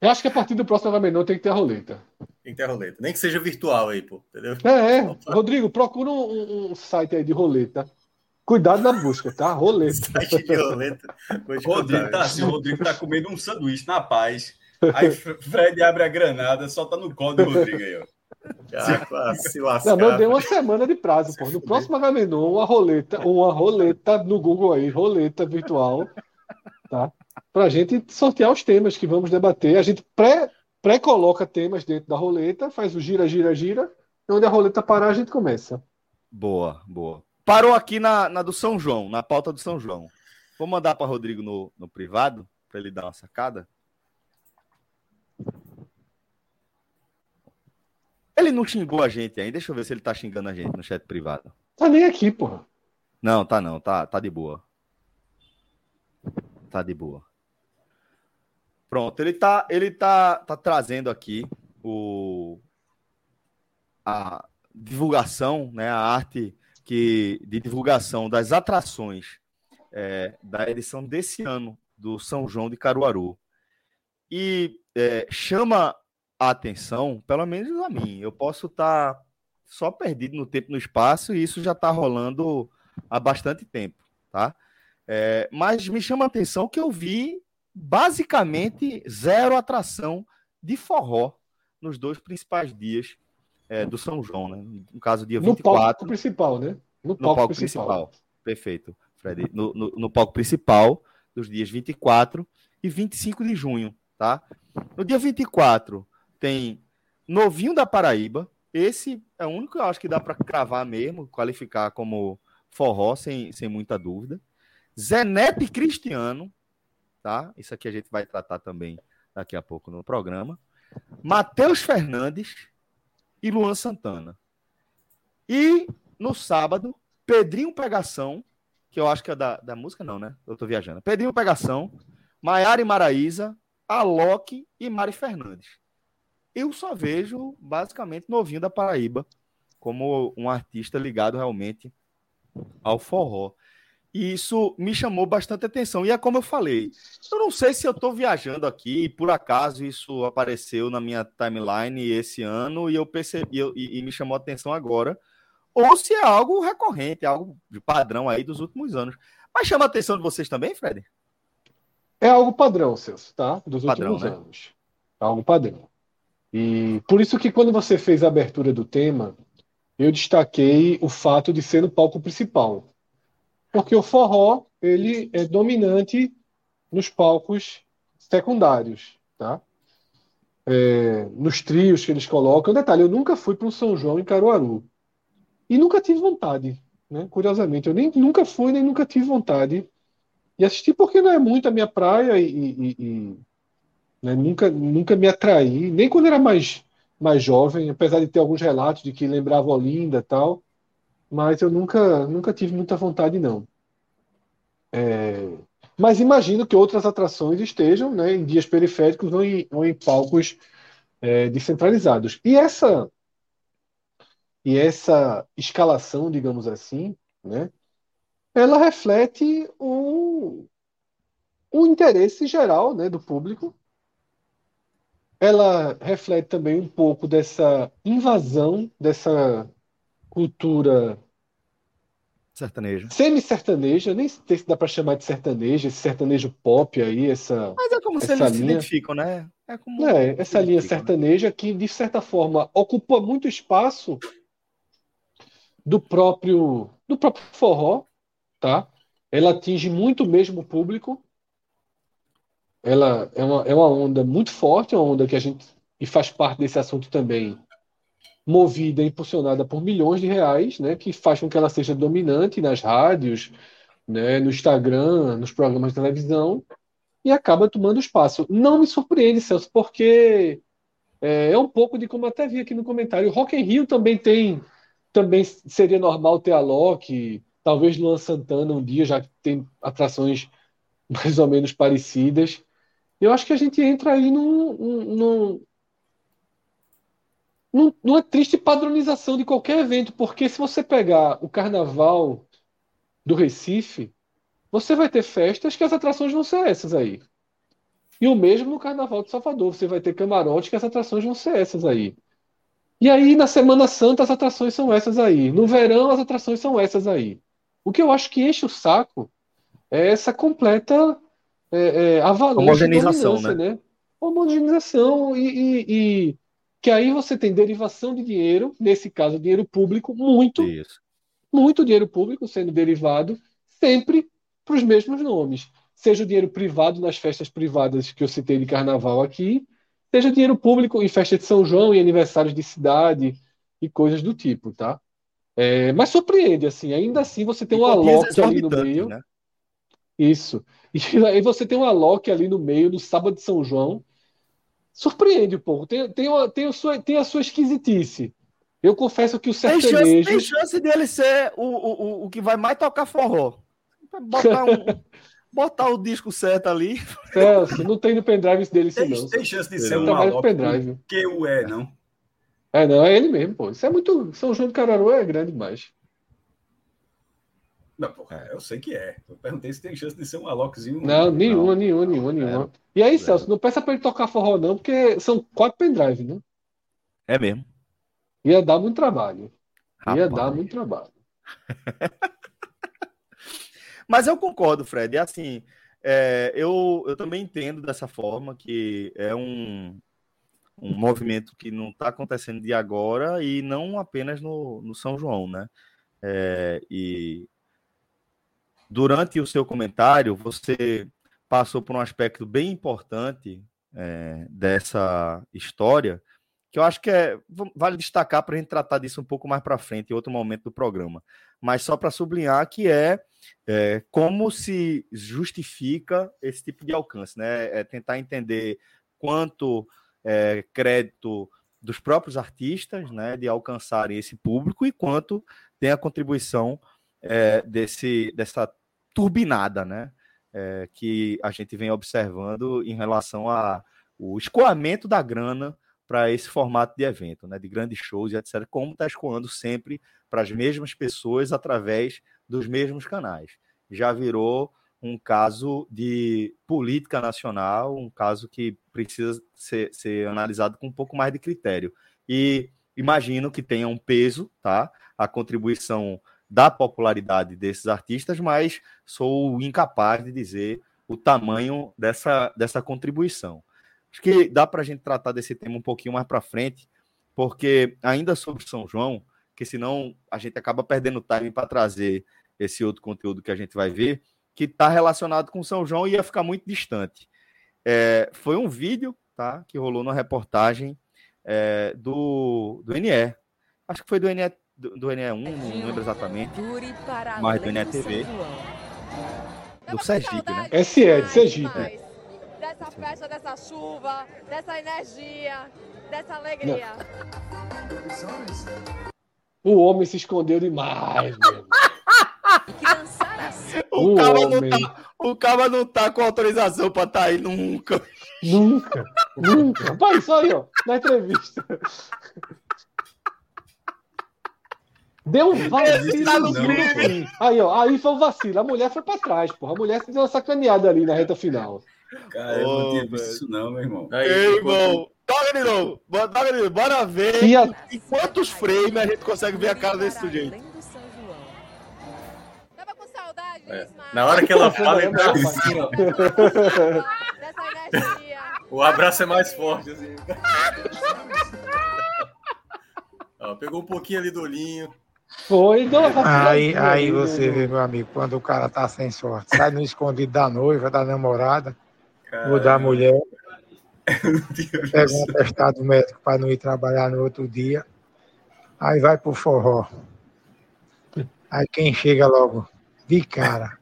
Eu acho que a partir do próximo Agamenon tem que ter a roleta. Tem que ter a roleta. Nem que seja virtual aí, pô. Entendeu? É, é. Rodrigo, procura um, um, site aí de roleta. Cuidado na busca, tá? Roleta. Site de roleta. Rodrigo tá assim, o Rodrigo tá comendo um sanduíche na paz. Aí Fred abre a granada, solta no colo do Rodrigo aí, ó. Ah, se lascar. Não, deu uma semana de prazo, pô. No próximo Agamenon, uma roleta, uma roleta no Google aí, roleta virtual, tá? Para a gente sortear os temas que vamos debater. A gente pré, pré-coloca temas dentro da roleta, faz o gira, gira, gira. E onde a roleta parar, a gente começa. Boa, boa. Parou aqui na, na do São João, na pauta do São João. Vou mandar para Rodrigo no, no privado, para ele dar uma sacada. Ele não xingou a gente ainda. Deixa eu ver se ele tá xingando a gente no chat privado. Tá nem aqui, porra. Não, tá não. Tá, tá de boa. Tá de boa. Pronto, ele tá, ele tá, tá trazendo aqui o a divulgação, né, a arte que de divulgação das atrações é, da edição desse ano do São João de Caruaru e é, chama atenção, pelo menos a mim. Eu posso estar tá só perdido no tempo e no espaço e isso já está rolando há bastante tempo, tá? É, mas me chama a atenção que eu vi basicamente zero atração de forró nos dois principais dias é, do São João, né? No caso, dia 24. No palco principal, né? No palco, no palco principal. principal. Perfeito, Fred. No, no, no, palco principal dos dias 24 e 25 de junho, tá? No dia 24 tem Novinho da Paraíba. Esse é o único que eu acho que dá para cravar mesmo, qualificar como forró, sem, sem muita dúvida. Zenete Cristiano, tá? Isso aqui a gente vai tratar também daqui a pouco no programa. Matheus Fernandes e Luan Santana. E no sábado, Pedrinho Pegação, que eu acho que é da, da música, não, né? Eu tô viajando. Pedrinho Pegação, Maiara e Maraíza, Alok e Mari Fernandes. Eu só vejo, basicamente, Novinho da Paraíba como um artista ligado realmente ao forró. E isso me chamou bastante atenção. E é como eu falei, eu não sei se eu estou viajando aqui, e por acaso isso apareceu na minha timeline esse ano e eu percebi e, e me chamou a atenção agora, ou se é algo recorrente, algo de padrão aí dos últimos anos. Mas chama a atenção de vocês também, Fred? É algo padrão, Celso, tá? Dos padrão, últimos né? anos. É algo padrão. E por isso que quando você fez a abertura do tema, eu destaquei o fato de ser no palco principal porque o forró ele é dominante nos palcos secundários, tá? É, nos trios que eles colocam. Detalhe, eu nunca fui para um São João em Caruaru e nunca tive vontade, né? Curiosamente, eu nem nunca fui nem nunca tive vontade de assistir porque não é muito a minha praia e, e, e né? nunca nunca me atraí, nem quando era mais mais jovem, apesar de ter alguns relatos de que lembrava Olinda tal mas eu nunca, nunca tive muita vontade, não. É, mas imagino que outras atrações estejam né, em dias periféricos ou em, ou em palcos é, descentralizados. E essa, e essa escalação, digamos assim, né, ela reflete o, o interesse geral né, do público. Ela reflete também um pouco dessa invasão dessa cultura sertaneja. Semi-sertaneja, nem sei se dá para chamar de sertaneja, esse sertanejo pop aí, essa. Mas é como se eles linha... se identificam, né? É, como é essa linha né? sertaneja né? que, de certa forma, ocupa muito espaço do próprio do próprio forró, tá? Ela atinge muito mesmo o público. Ela é uma, é uma onda muito forte, é uma onda que a gente e faz parte desse assunto também movida, impulsionada por milhões de reais, né, que faz com que ela seja dominante nas rádios, né, no Instagram, nos programas de televisão, e acaba tomando espaço. Não me surpreende, Celso, porque é, é um pouco de como até vi aqui no comentário. O Rock in Rio também tem, também seria normal ter a Loki, talvez Luan Santana um dia, já que tem atrações mais ou menos parecidas. Eu acho que a gente entra aí num, num, num, numa triste padronização de qualquer evento, porque se você pegar o carnaval do Recife, você vai ter festas que as atrações vão ser essas aí. E o mesmo no Carnaval de Salvador, você vai ter camarote que as atrações vão ser essas aí. E aí, na Semana Santa, as atrações são essas aí. No verão, as atrações são essas aí. O que eu acho que enche o saco é essa completa é, é, avalanche Homogeneização, né? né? Homogeneização e, e, e, que aí você tem derivação de dinheiro, nesse caso, dinheiro público, muito, Isso. muito dinheiro público sendo derivado, sempre para os mesmos nomes. Seja o dinheiro privado nas festas privadas que eu citei de carnaval aqui, seja dinheiro público em festa de São João e aniversários de cidade e coisas do tipo, tá? É, mas surpreende, assim, ainda assim você tem um Alok ali no meio. Né? Isso. E aí você tem um Alok ali no meio, no sábado de São João. Surpreende um pouco. Tem, tem, tem, a, sua, tem a sua esquisitice. Eu confesso que o sertanejo... Tem chance, tem chance dele ser o, o, o que vai mais tocar forró. Botar um, botar o disco certo ali. Celso, não tem no pendrive dele isso tem, não. Tem chance de ser um maluco pendrive. que o é, não? É, não, é ele mesmo, pô. Isso é muito... São João do Cararu é grande demais. Não, porra, eu sei que é. Eu perguntei se tem chance de ser um Alokzinho. Não, nenhuma, nenhuma, nenhuma, nenhuma. É. E aí, Celso, não peça pra ele tocar forró, não, porque são quatro pendrive, né? É mesmo. Ia dar muito trabalho. Ia dar muito trabalho. Mas eu concordo, Fred. É assim, é, eu, eu também entendo dessa forma que é um, um movimento que não está acontecendo de agora e não apenas no, no São João, né? É, e durante o seu comentário, você passou por um aspecto bem importante é, dessa história, que eu acho que é, vale destacar para a gente tratar disso um pouco mais para frente, em outro momento do programa. Mas só para sublinhar que é é, como se justifica esse tipo de alcance, né? É tentar entender quanto é, crédito dos próprios artistas, né, de alcançarem esse público e quanto tem a contribuição é, desse dessa turbinada, né, é, que a gente vem observando em relação a o escoamento da grana para esse formato de evento, né, de grandes shows e etc. Como está escoando sempre para as mesmas pessoas através dos mesmos canais. Já virou um caso de política nacional, um caso que precisa ser, ser analisado com um pouco mais de critério. E imagino que tenha um peso, tá? A contribuição da popularidade desses artistas, mas sou incapaz de dizer o tamanho dessa, dessa contribuição. Acho que dá para a gente tratar desse tema um pouquinho mais para frente, porque ainda sobre São João, que senão a gente acaba perdendo time para trazer esse outro conteúdo que a gente vai ver, que está relacionado com São João e ia ficar muito distante. É, foi um vídeo tá, que rolou na reportagem é, do, do NE. Acho que foi do NE, do, do NE1, não lembro exatamente. Mas do NE TV. Do Sergipe, né? Esse é, de Sergipe. É. Dessa festa, dessa chuva, dessa energia, dessa alegria. O homem se escondeu demais, meu. O, o cara não tá, o cara não tá com autorização pra estar tá aí nunca. Nunca, nunca. Rapaz, só aí, ó, na entrevista. Deu um vacilo. Tá no crime. Aí, ó, aí foi um vacilo. A mulher foi pra trás, porra. A mulher se deu uma sacaneada ali na reta final. Cara, eu não tinha visto isso, não, meu irmão. Aí, Ei, irmão. Toca de novo. Toca de novo. Bora ver e a... em quantos frames a gente consegue ver a cara desse sujeito. É. Na hora que ela fala, ele tá assim, ó. O abraço é mais forte, assim. ó, pegou um pouquinho ali do olhinho. Foi, não, aí, aí você vê, meu amigo, quando o cara tá sem sorte, sai no escondido da noiva, da namorada, ou da mulher, pega um atestado médico para não ir trabalhar no outro dia, aí vai pro forró. Aí quem chega logo, de cara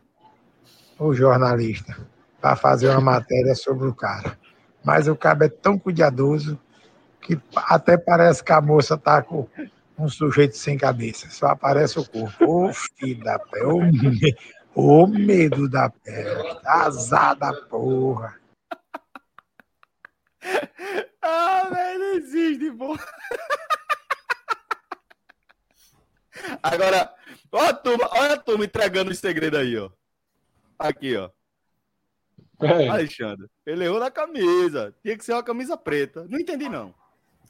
o jornalista para fazer uma matéria sobre o cara. Mas o cara é tão cuidadoso que até parece que a moça está com um sujeito sem cabeça, só aparece o corpo. Ô, filho da pé, ô, me... ô medo da pé, azar da porra. ah, velho, não existe, pô. Agora, olha a turma, olha a turma entregando o segredo aí, ó. Aqui, ó. É. Alexandre, ele errou na camisa. Tinha que ser uma camisa preta. Não entendi, não.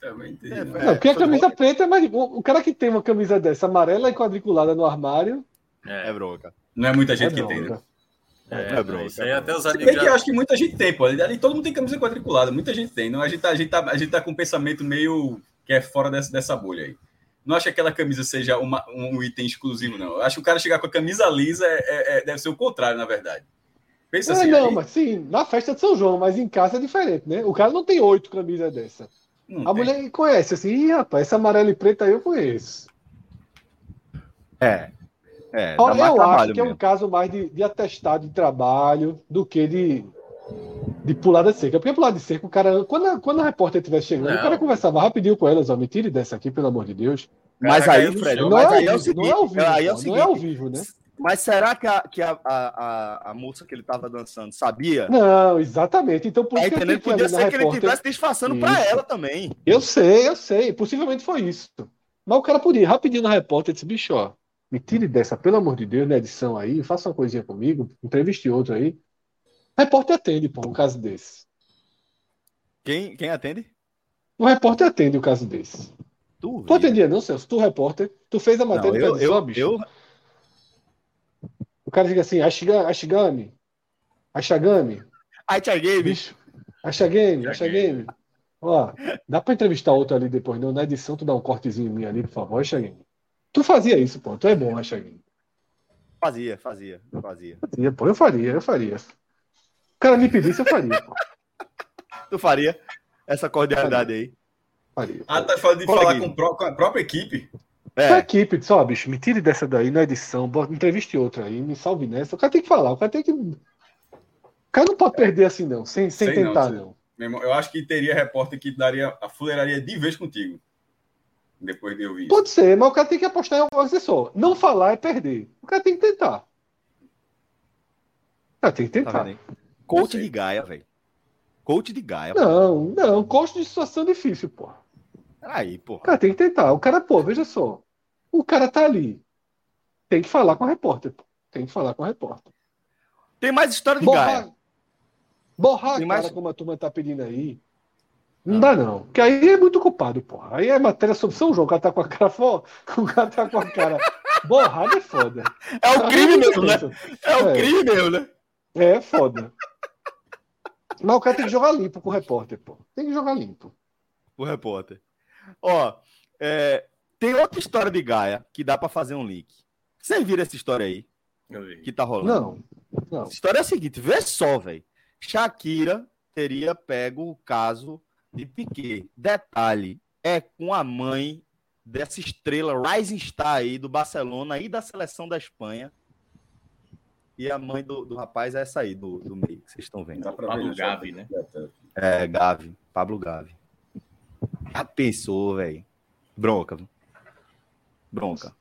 Também entendi. É, não, porque a camisa preta é mais. O cara que tem uma camisa dessa amarela e quadriculada no armário. É, é bronca. Não é muita gente é que tem, né? É, é bronca. Isso aí até os amigos. Já... que eu acho que muita gente tem, pô. Ali todo mundo tem camisa quadriculada, muita gente tem. Não, a, gente tá, a, gente tá, a gente tá com um pensamento meio que é fora dessa, dessa bolha aí. Não acho que aquela camisa seja uma, um item exclusivo, não. Eu acho que o cara chegar com a camisa lisa é, é, é deve ser o contrário, na verdade. Pensa é, assim. Não, aí. mas sim, na festa de São João, mas em casa é diferente, né? O cara não tem oito camisas dessa. Não a tem. mulher conhece assim, Ih, rapaz, essa amarela e preta aí eu conheço. É. É, eu acho que mesmo. é um caso mais de, de atestado de trabalho do que de, de pulada seca. Porque pulada de seca, o cara, quando a, quando a repórter estiver chegando, não. o cara conversava rapidinho com elas, ó, me tire dessa aqui, pelo amor de Deus. Mas aí, Fred, não, mas é, aí é o seguinte, não é ao vivo, aí é o seguinte, não é ao vivo, né? Mas será que a, que a, a, a, moça que ele estava dançando sabia? Não, exatamente. Então, por é, que Podia ser que repórter... ele estivesse disfarçando para ela também. Eu sei, eu sei. Possivelmente foi isso. Mas o cara podia, rapidinho na repórter, disse, bicho, ó, me tire dessa, pelo amor de Deus, na edição aí, faça uma coisinha comigo, entreviste outro aí. O repórter atende, pô, um caso desse. Quem, quem atende? O repórter atende um caso desse. Tu, tu atendia, não, Celso? Tu, repórter, tu fez a matéria não, eu, eu, bicho. Eu, o cara fica assim, Ashigami, Ashagami. Achagame. Bicho, Achagame, Achagame. Ó, dá pra entrevistar outro ali depois, não? Na edição, tu dá um cortezinho em mim ali, por favor, Achagame. Tu fazia isso, pô. Tu é bom, Achagame. Fazia, fazia, fazia. Fazia, pô, eu faria, eu faria. O cara me pedisse, eu faria, pô. Tu faria essa cordialidade aí? Faria. Ah, tá falando de falar com a própria equipe? É. A equipe só, bicho, me tire dessa daí na edição, bota, entreviste outra aí, me salve nessa. O cara tem que falar, o cara tem que. O cara não pode perder assim, não, sem, sem tentar, não. não. eu acho que teria repórter que daria a fuleiraria de vez contigo. Depois de eu ver Pode ser, mas o cara tem que apostar em alguma coisa só. Não falar é perder. O cara tem que tentar. O cara tem que tentar. Tá coach de Gaia, velho. Coach de Gaia. Não, pô. não, coach de situação difícil, pô. Aí, pô. Cara, tem que tentar. O cara, pô, veja só. O cara tá ali. Tem que falar com o repórter. Pô. Tem que falar com o repórter. Tem mais história de Borrar, Gaia. Borrar Tem mais... cara, como a turma tá pedindo aí. Não, não, dá, não. Porque aí é muito culpado, pô. Aí é matéria sobre São João. O cara tá com a cara fora. O cara tá com a cara borrada é foda. É o crime mesmo, né? É o é. crime mesmo, né? É foda. Mas o cara tem que jogar limpo com o repórter, pô. Tem que jogar limpo. O repórter. Ó, é, tem outra história de Gaia que dá para fazer um link. Vocês viram essa história aí? Que tá rolando? Não. não. A história é a seguinte: vê só, velho. Shakira teria pego o caso de Piquet. Detalhe: é com a mãe dessa estrela Rising Star aí do Barcelona e da seleção da Espanha. E a mãe do, do rapaz é essa aí, do, do meio, que vocês estão vendo. Pablo Gavi, né? É, Gavi. Pablo Gavi. Já pensou, velho? Bronca. Bronca.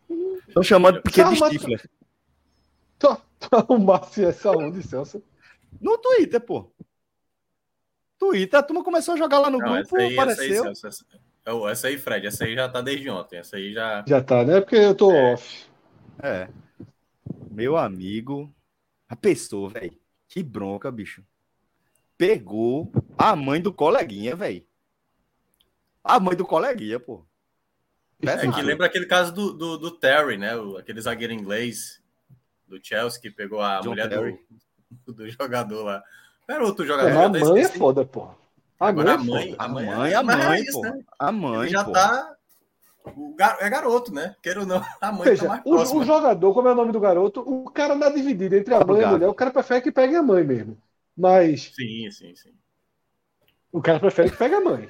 Estão chamando pequeno de Stifler. Tu arrumasse essa onde, Celso? No Twitter, pô. Twitter, a turma começou a jogar lá no Não, grupo, essa aí, apareceu. Essa aí, essa, essa aí, Fred, essa aí já tá desde ontem. Essa aí já. Já tá, né? Porque eu tô é. off. É. Meu amigo. A pessoa, velho. Que bronca, bicho. Pegou a mãe do coleguinha, velho. A mãe do coleguinha, pô. É que lembra aquele caso do, do, do, Terry, né? O, aquele zagueiro inglês do Chelsea que pegou a John mulher do, do, jogador lá. Era outro jogador. É, a mãe é foda, pô. A Agora mãe, a mãe, a mãe, a mãe, é isso, né? a mãe, Ele já pô. tá gar... é garoto, né? Queira ou não, a mãe Veja, tá mais próxima. O, o, jogador, como é o nome do garoto, o cara não é dividido entre a mãe e a mulher, o cara prefere que pegue a mãe mesmo. Mas. Sim, sim, sim. O cara prefere que pegue a mãe.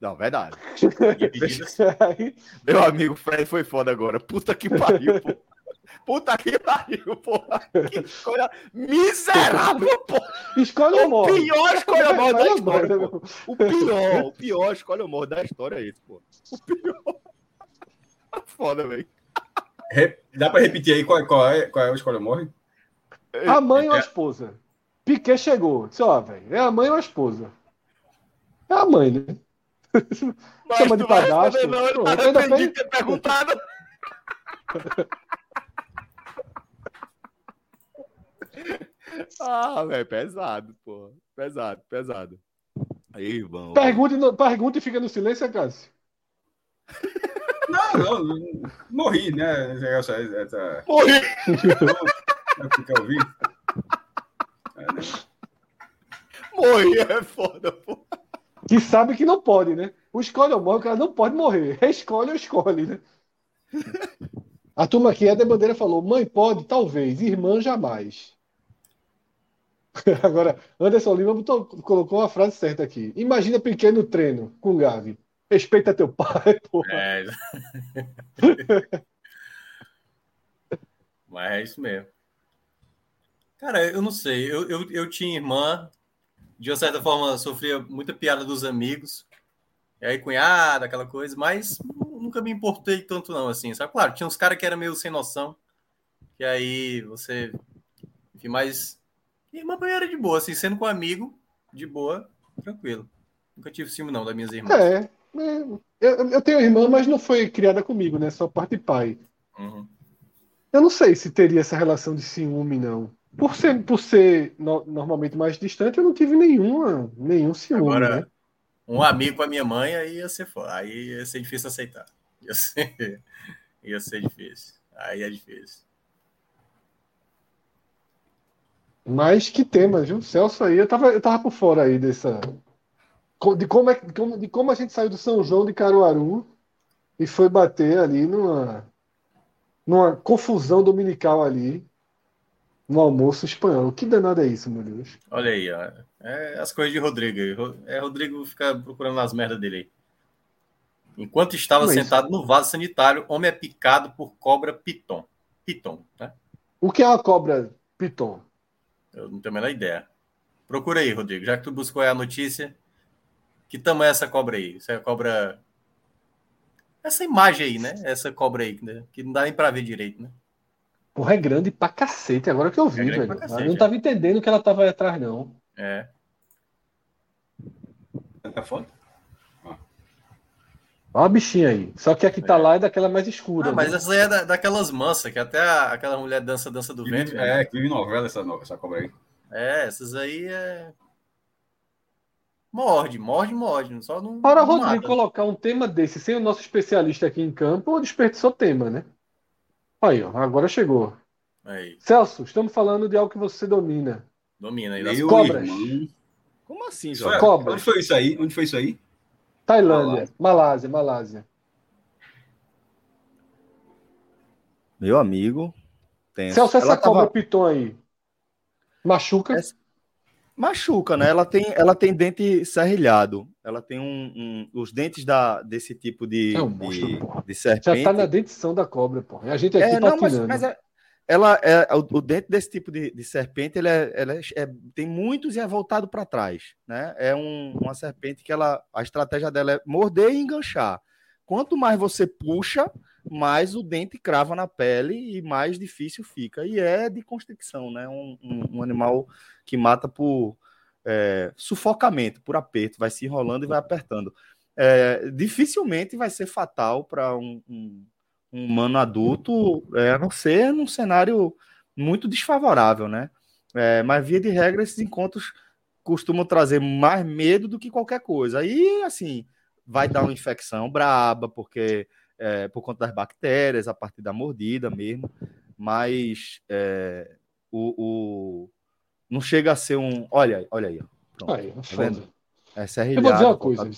Não, verdade. Meu amigo Fred foi foda agora. Puta que pariu, pô. Puta que pariu, porra. Que escolha miserável, pô. Escolhe o morro. pior escolha morro da história. O pior, o pior escolha morro da história é esse, pô. O pior. Foda, velho. Dá pra repetir aí qual, qual, é, qual é o escolha morre? A mãe ou a esposa? Piquet chegou. Disse, ó, velho, é a mãe ou a esposa? É a mãe, né? Mas Chama de padastro. Não, eu não entendi ter perguntado. ah, velho, pesado, pô. Pesado, pesado. Aí, irmão. Pergunte, pergunte e fica no silêncio, Cássio. Não, não, morri, né? Essa, essa... Morri! Quer ouvir? É, né? Morri é foda, pô. Que sabe que não pode, né? O escolhe ou morre, o cara não pode morrer. Escolhe ou escolhe, né? A turma aqui, a Bandeira falou: mãe pode, talvez, irmã jamais. Agora, Anderson Lima botou, colocou uma frase certa aqui. Imagina pequeno treino com Gavi. Respeita teu pai, porra. É. Mas é isso mesmo. Cara, eu não sei. Eu, eu, eu tinha irmã, de uma certa forma, sofria muita piada dos amigos. E aí, cunhada, aquela coisa, mas nunca me importei tanto, não, assim, sabe? Claro, tinha uns caras que eram meio sem noção. Que aí você. Enfim, mas Irmã pra era de boa, assim, sendo com um amigo, de boa, tranquilo. Nunca tive ciúme, não, das minhas irmãs. É, é eu, eu, tenho irmã, mas não foi criada comigo, né? Só parte de pai. Uhum. Eu não sei se teria essa relação de ciúme, não. Por ser, por ser no, normalmente mais distante, eu não tive nenhuma, nenhum ciúme. Agora, né? um amigo com a minha mãe, aí ia ser, aí ia ser difícil aceitar. Ia ser, ia ser difícil. Aí é difícil. Mas que tema, viu? Celso aí, eu tava, eu tava por fora aí dessa. De como, é, de como a gente saiu do São João de Caruaru e foi bater ali numa, numa confusão dominical ali, no almoço espanhol. Que danado é isso, meu Deus? Olha aí, ó. É as coisas de Rodrigo. É Rodrigo fica procurando as merdas dele aí. Enquanto estava é sentado no vaso sanitário, homem é picado por cobra piton. Piton, né? O que é uma cobra piton? Eu não tenho a menor ideia. Procura aí, Rodrigo. Já que tu buscou a notícia, que tamanho é essa cobra aí? Essa cobra. Essa imagem aí, né? Essa cobra aí, né? que não dá nem pra ver direito, né? Porra, é grande pra cacete. Agora que eu vi, é velho. Cacete, eu não tava entendendo que ela tava aí atrás, não. É. Tá foda? Olha a bichinha aí. Só que a que tá é. lá é daquela mais escura. Ah, mas né? essa aí é da, daquelas mansas, que até a, aquela mulher dança, dança do vento. É, né? que vive novela essa, essa cobra aí. É, essas aí é. Morde, morde, morde. Só não. Para o Rodrigo mata. colocar um tema desse sem o nosso especialista aqui em campo, desperdiçou tema, né? Aí, ó, agora chegou. Aí. Celso, estamos falando de algo que você domina. Domina. E das cobras. Irmão. Como assim, Jorge? Cobras. Onde foi isso aí? Onde foi isso aí? Tailândia, Malásia, Malásia. Meu amigo. Tenso. Celso, essa ela cobra tava... piton aí. Machuca? Essa... Machuca, né? Ela tem, ela tem dente serrilhado. Ela tem um, um os dentes da, desse tipo de, é um monstro, de, de, serpente. Já tá na dentição da cobra, pô. A gente aqui é, não, mas, mas é, ela é o, o dente desse tipo de, de serpente ele é, ela é, é, tem muitos e é voltado para trás né é um, uma serpente que ela a estratégia dela é morder e enganchar quanto mais você puxa mais o dente crava na pele e mais difícil fica e é de constricção né um, um, um animal que mata por é, sufocamento por aperto vai se enrolando e vai apertando é, dificilmente vai ser fatal para um, um um humano adulto, é, a não ser num cenário muito desfavorável, né? É, mas, via de regra, esses encontros costumam trazer mais medo do que qualquer coisa. Aí, assim, vai dar uma infecção braba, porque é, por conta das bactérias, a partir da mordida mesmo, mas é, o, o, não chega a ser um. Olha, olha aí. Pronto, aí tá vendo? Essa é Eu vou dizer uma coisa.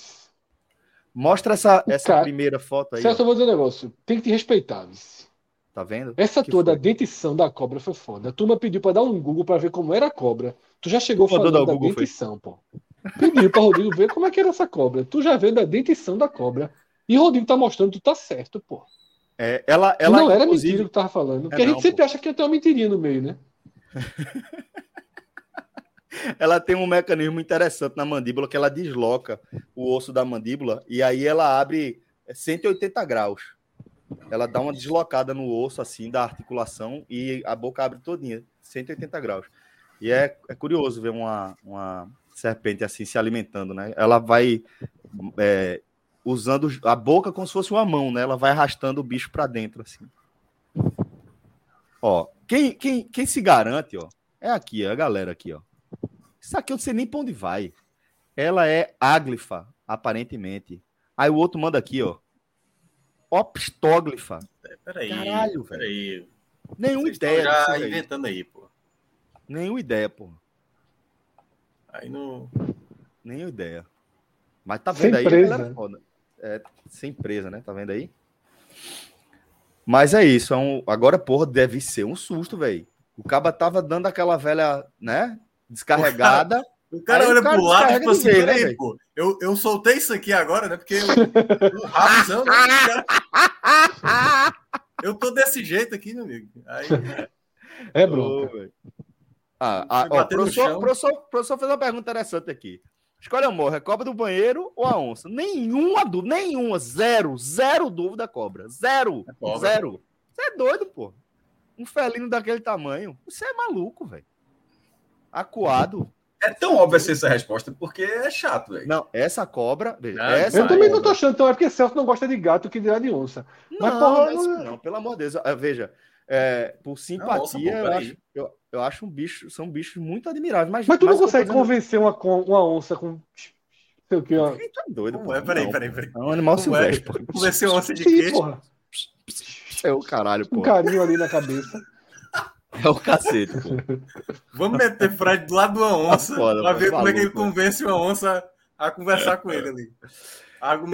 Mostra essa, essa Cara, primeira foto aí. Celso, eu vou dizer um negócio. Tem que te respeitar, vice. Tá vendo? Essa que toda foi? dentição da cobra foi foda. A turma pediu pra dar um Google pra ver como era a cobra. Tu já chegou falando da Google dentição, foi? pô. Pediu pra Rodrigo ver como é que era essa cobra. Tu já veio da dentição da cobra. E o Rodrigo tá mostrando que tu tá certo, pô. É, ela, ela, não era mentira o que tava falando. Porque é a gente não, sempre pô. acha que tem uma mentirinha no meio, né? ela tem um mecanismo interessante na mandíbula que ela desloca o osso da mandíbula e aí ela abre 180 graus. ela dá uma deslocada no osso, assim, da articulação e a boca abre todinha, 180 graus. E é, é curioso ver uma, uma serpente assim se alimentando, né? Ela vai é, usando a boca como se fosse uma mão, né? Ela vai arrastando o bicho para dentro, assim. Ó, quem, quem, quem se garante, ó, é aqui, é a galera aqui, ó. Isso aqui eu não sei nem para onde vai. Ela é áglifa, aparentemente. Aí o outro manda aqui, ó. Opstóglifa. Peraí. Caralho, velho. Peraí. Nenhuma Vocês ideia. Já inventando aí, pô. Nenhuma ideia, pô. Aí no. Nenhuma ideia. Mas tá vendo sem aí, presa. É, sem presa, né? Tá vendo aí? Mas é isso. É um... Agora, porra, deve ser um susto, velho. O caba tava dando aquela velha, né? Descarregada. O cara olha pro lado e tipo assim, ver, peraí, né, pô, eu, eu soltei isso aqui agora, né? Porque eu, eu, né, eu tô desse jeito aqui, meu amigo. Aí, é, Bruno. Ah, ah, ó, o professor, professor, professor fez uma pergunta interessante aqui. Escolha morre, a cobra do banheiro ou a onça? Nenhuma dúvida, nenhuma, zero, zero dúvida cobra, zero, é zero. Você é doido, pô. Um felino daquele tamanho, você é maluco, velho. Acuado. É tão óbvio essa resposta porque é chato, velho. Não, essa cobra. Veja, não, essa eu também cobra... não tô achando, então é porque Celso não gosta de gato que dirá de onça. Não, mas, porra, não, não, pelo amor de Deus. Veja, é, por simpatia, não, eu, acho, eu, eu, acho um bicho, são bichos muito admiráveis. Mas, mas tu não consegue fazendo... convencer uma, uma onça com. Sei o que, ó. Tá doido, pô. É, peraí, peraí, peraí. É um animal silvestre, pô. Convencer uma onça de quê? Porra. É o caralho, pô. Um carinho ali na cabeça. É o cacete, pô. Vamos meter Fred do lado de uma onça tá foda, pra ver como é que ele convence uma onça a conversar com ele ali.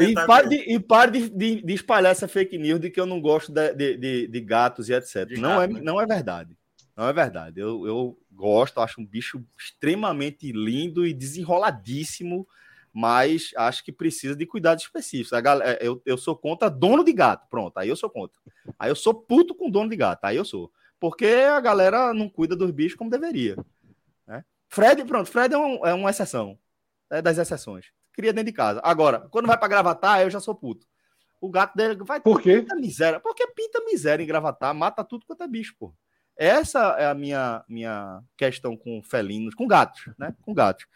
E pare, de, e pare de, de, espalhar essa fake news de que eu não gosto de, de, de gatos e etc. De não, gato, é, né? não é verdade. Não é verdade. Eu, eu gosto, acho um bicho extremamente lindo e desenroladíssimo, mas acho que precisa de cuidados específicos. A galera, é, eu, eu sou contra dono de gato. Pronto, aí eu sou contra. Aí eu sou puto com dono de gato. Aí eu sou. Porque a galera não cuida dos bichos como deveria. Né? Fred, pronto, Fred é, um, é uma exceção. É das exceções cria dentro de casa. Agora, quando vai para gravatar, eu já sou puto. O gato dele vai Por quê? Pinta miséria. Porque pinta miséria em gravatar, mata tudo quanto é bicho, pô. Essa é a minha, minha questão com felinos, com gatos, né? Com gatos.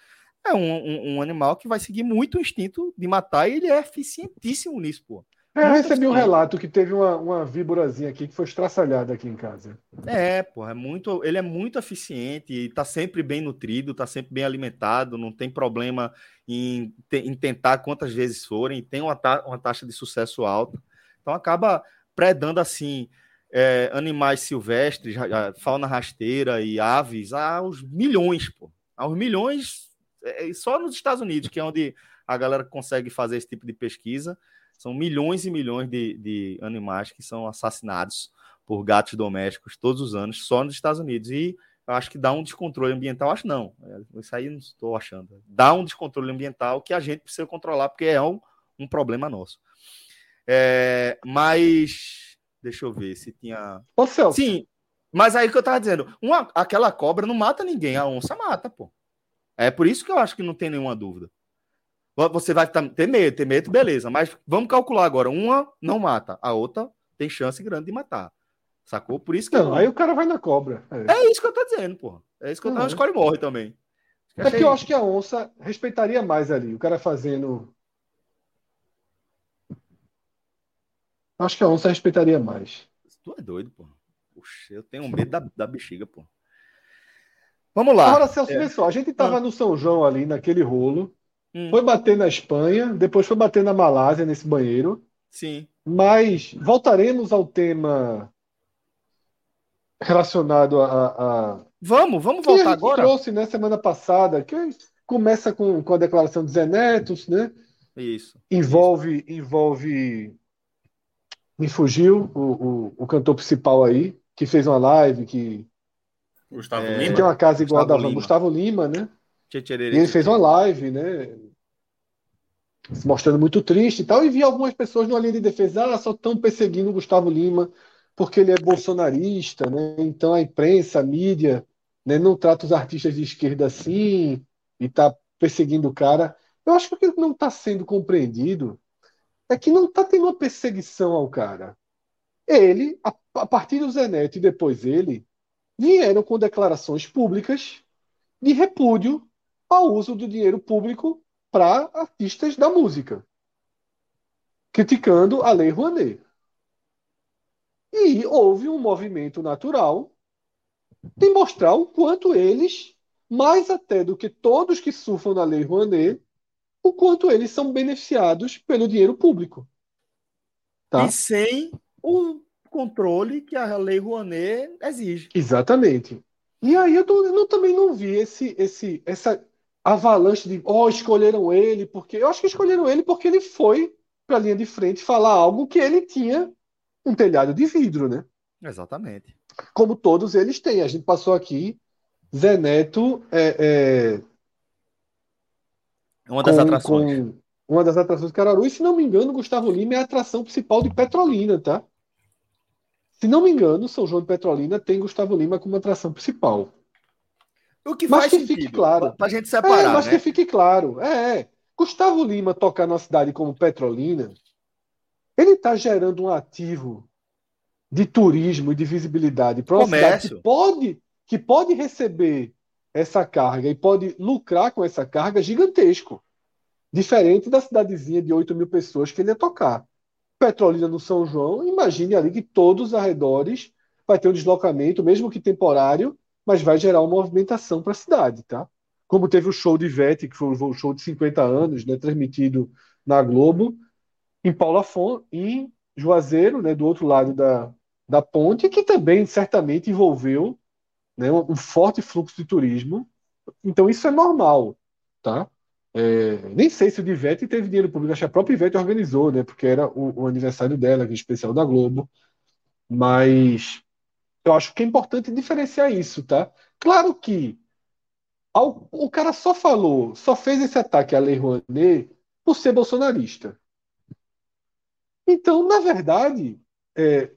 É um, um, um animal que vai seguir muito o instinto de matar e ele é eficientíssimo nisso, pô. É, eu recebi um relato que teve uma, uma víborazinha aqui que foi estraçalhada aqui em casa. É, pô, é muito, ele é muito eficiente, e tá sempre bem nutrido, tá sempre bem alimentado, não tem problema em, em tentar quantas vezes forem, tem uma, ta, uma taxa de sucesso alta. Então acaba predando assim é, animais silvestres, fauna rasteira e aves aos milhões, pô. Aos milhões, é, só nos Estados Unidos, que é onde a galera consegue fazer esse tipo de pesquisa são milhões e milhões de, de animais que são assassinados por gatos domésticos todos os anos, só nos Estados Unidos. E eu acho que dá um descontrole ambiental. Acho não, é, isso aí não estou achando. Dá um descontrole ambiental que a gente precisa controlar, porque é um, um problema nosso. É, mas deixa eu ver se tinha. Ô, Celso. Sim, mas aí que eu tava dizendo, uma, aquela cobra não mata ninguém, a onça mata, pô. É por isso que eu acho que não tem nenhuma dúvida. Você vai ter medo, ter medo, beleza. Mas vamos calcular agora. Uma não mata, a outra tem chance grande de matar. Sacou? Por isso que. Não, aí o cara vai na cobra. É. é isso que eu tô dizendo, porra. É isso que eu tô. Uhum. Escolhe morre também. É que eu acho que a onça respeitaria mais ali. O cara fazendo. Acho que a onça respeitaria mais. Tu é doido, pô. Puxa, eu tenho medo da, da bexiga, pô. Vamos lá. Agora, Celso, é. só. A gente tava ah. no São João ali, naquele rolo. Hum. Foi bater na Espanha, depois foi bater na Malásia, nesse banheiro. Sim. Mas voltaremos ao tema relacionado a. a... Vamos, vamos voltar que a gente agora. trouxe né, semana passada, que começa com, com a declaração de Zé Netos, né? Isso. Envolve. Isso. envolve Me fugiu o, o, o, cantor principal aí, que fez uma live, que. Gustavo é, Lima. Tem uma casa igual Gustavo a da Lima. Gustavo Lima, né? E ele fez uma live, né? Se mostrando muito triste e tal, e vi algumas pessoas na linha de defesa, ah, só estão perseguindo o Gustavo Lima porque ele é bolsonarista, né? Então a imprensa, a mídia, né, não trata os artistas de esquerda assim e está perseguindo o cara. Eu acho que o que não está sendo compreendido é que não está tendo uma perseguição ao cara. ele, a, a partir do Zé Neto e depois ele, vieram com declarações públicas de repúdio ao uso do dinheiro público para artistas da música, criticando a Lei Rouanet. E houve um movimento natural de mostrar o quanto eles, mais até do que todos que surfam na Lei Rouanet, o quanto eles são beneficiados pelo dinheiro público. Tá? E sem o controle que a Lei Rouanet exige. Exatamente. E aí eu, tô, eu também não vi esse, esse, essa avalanche de, oh, escolheram ele, porque eu acho que escolheram ele porque ele foi para a linha de frente falar algo que ele tinha um telhado de vidro, né? Exatamente. Como todos eles têm. A gente passou aqui, Zé Neto é, é uma das com, atrações. Com uma das atrações de Cararu, e se não me engano, Gustavo Lima é a atração principal de Petrolina, tá? Se não me engano, São João de Petrolina tem Gustavo Lima como atração principal. O que mas faz que fique claro. Para a gente separar. É, mas né? que fique claro. É, é. Gustavo Lima tocar numa cidade como Petrolina, ele está gerando um ativo de turismo e de visibilidade para uma cidade que pode, que pode receber essa carga e pode lucrar com essa carga gigantesco. Diferente da cidadezinha de 8 mil pessoas que ele ia tocar. Petrolina no São João, imagine ali que todos os arredores vai ter um deslocamento, mesmo que temporário, mas vai gerar uma movimentação para a cidade, tá? Como teve o show de Ivete, que foi o show de 50 anos, né, transmitido na Globo, em Paulo Afonso, em Juazeiro, né, do outro lado da, da ponte, que também certamente envolveu né, um, forte fluxo de turismo. Então isso é normal, tá? É, nem sei se o Ivete teve dinheiro público, acho que a própria Ivete organizou, né? Porque era o, o aniversário dela, que é especial da Globo. Mas eu acho que é importante diferenciar isso, tá? Claro que ao, o cara só falou, só fez esse ataque à Lei Rouanet por ser bolsonarista. Então, na verdade, é,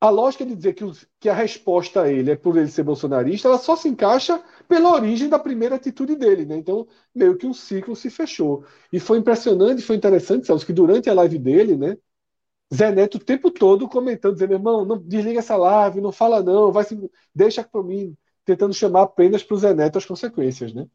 a lógica de dizer que, que, a resposta a ele é por ele ser bolsonarista, ela só se encaixa pela origem da primeira atitude dele, né? Então, meio que um ciclo se fechou. E foi impressionante, foi interessante, Celso, que durante a live dele, né? Zé Neto o tempo todo comentando, dizendo, irmão, não desliga essa live, não fala não, vai se, deixa para mim, tentando chamar apenas para o Zé Neto as consequências, né?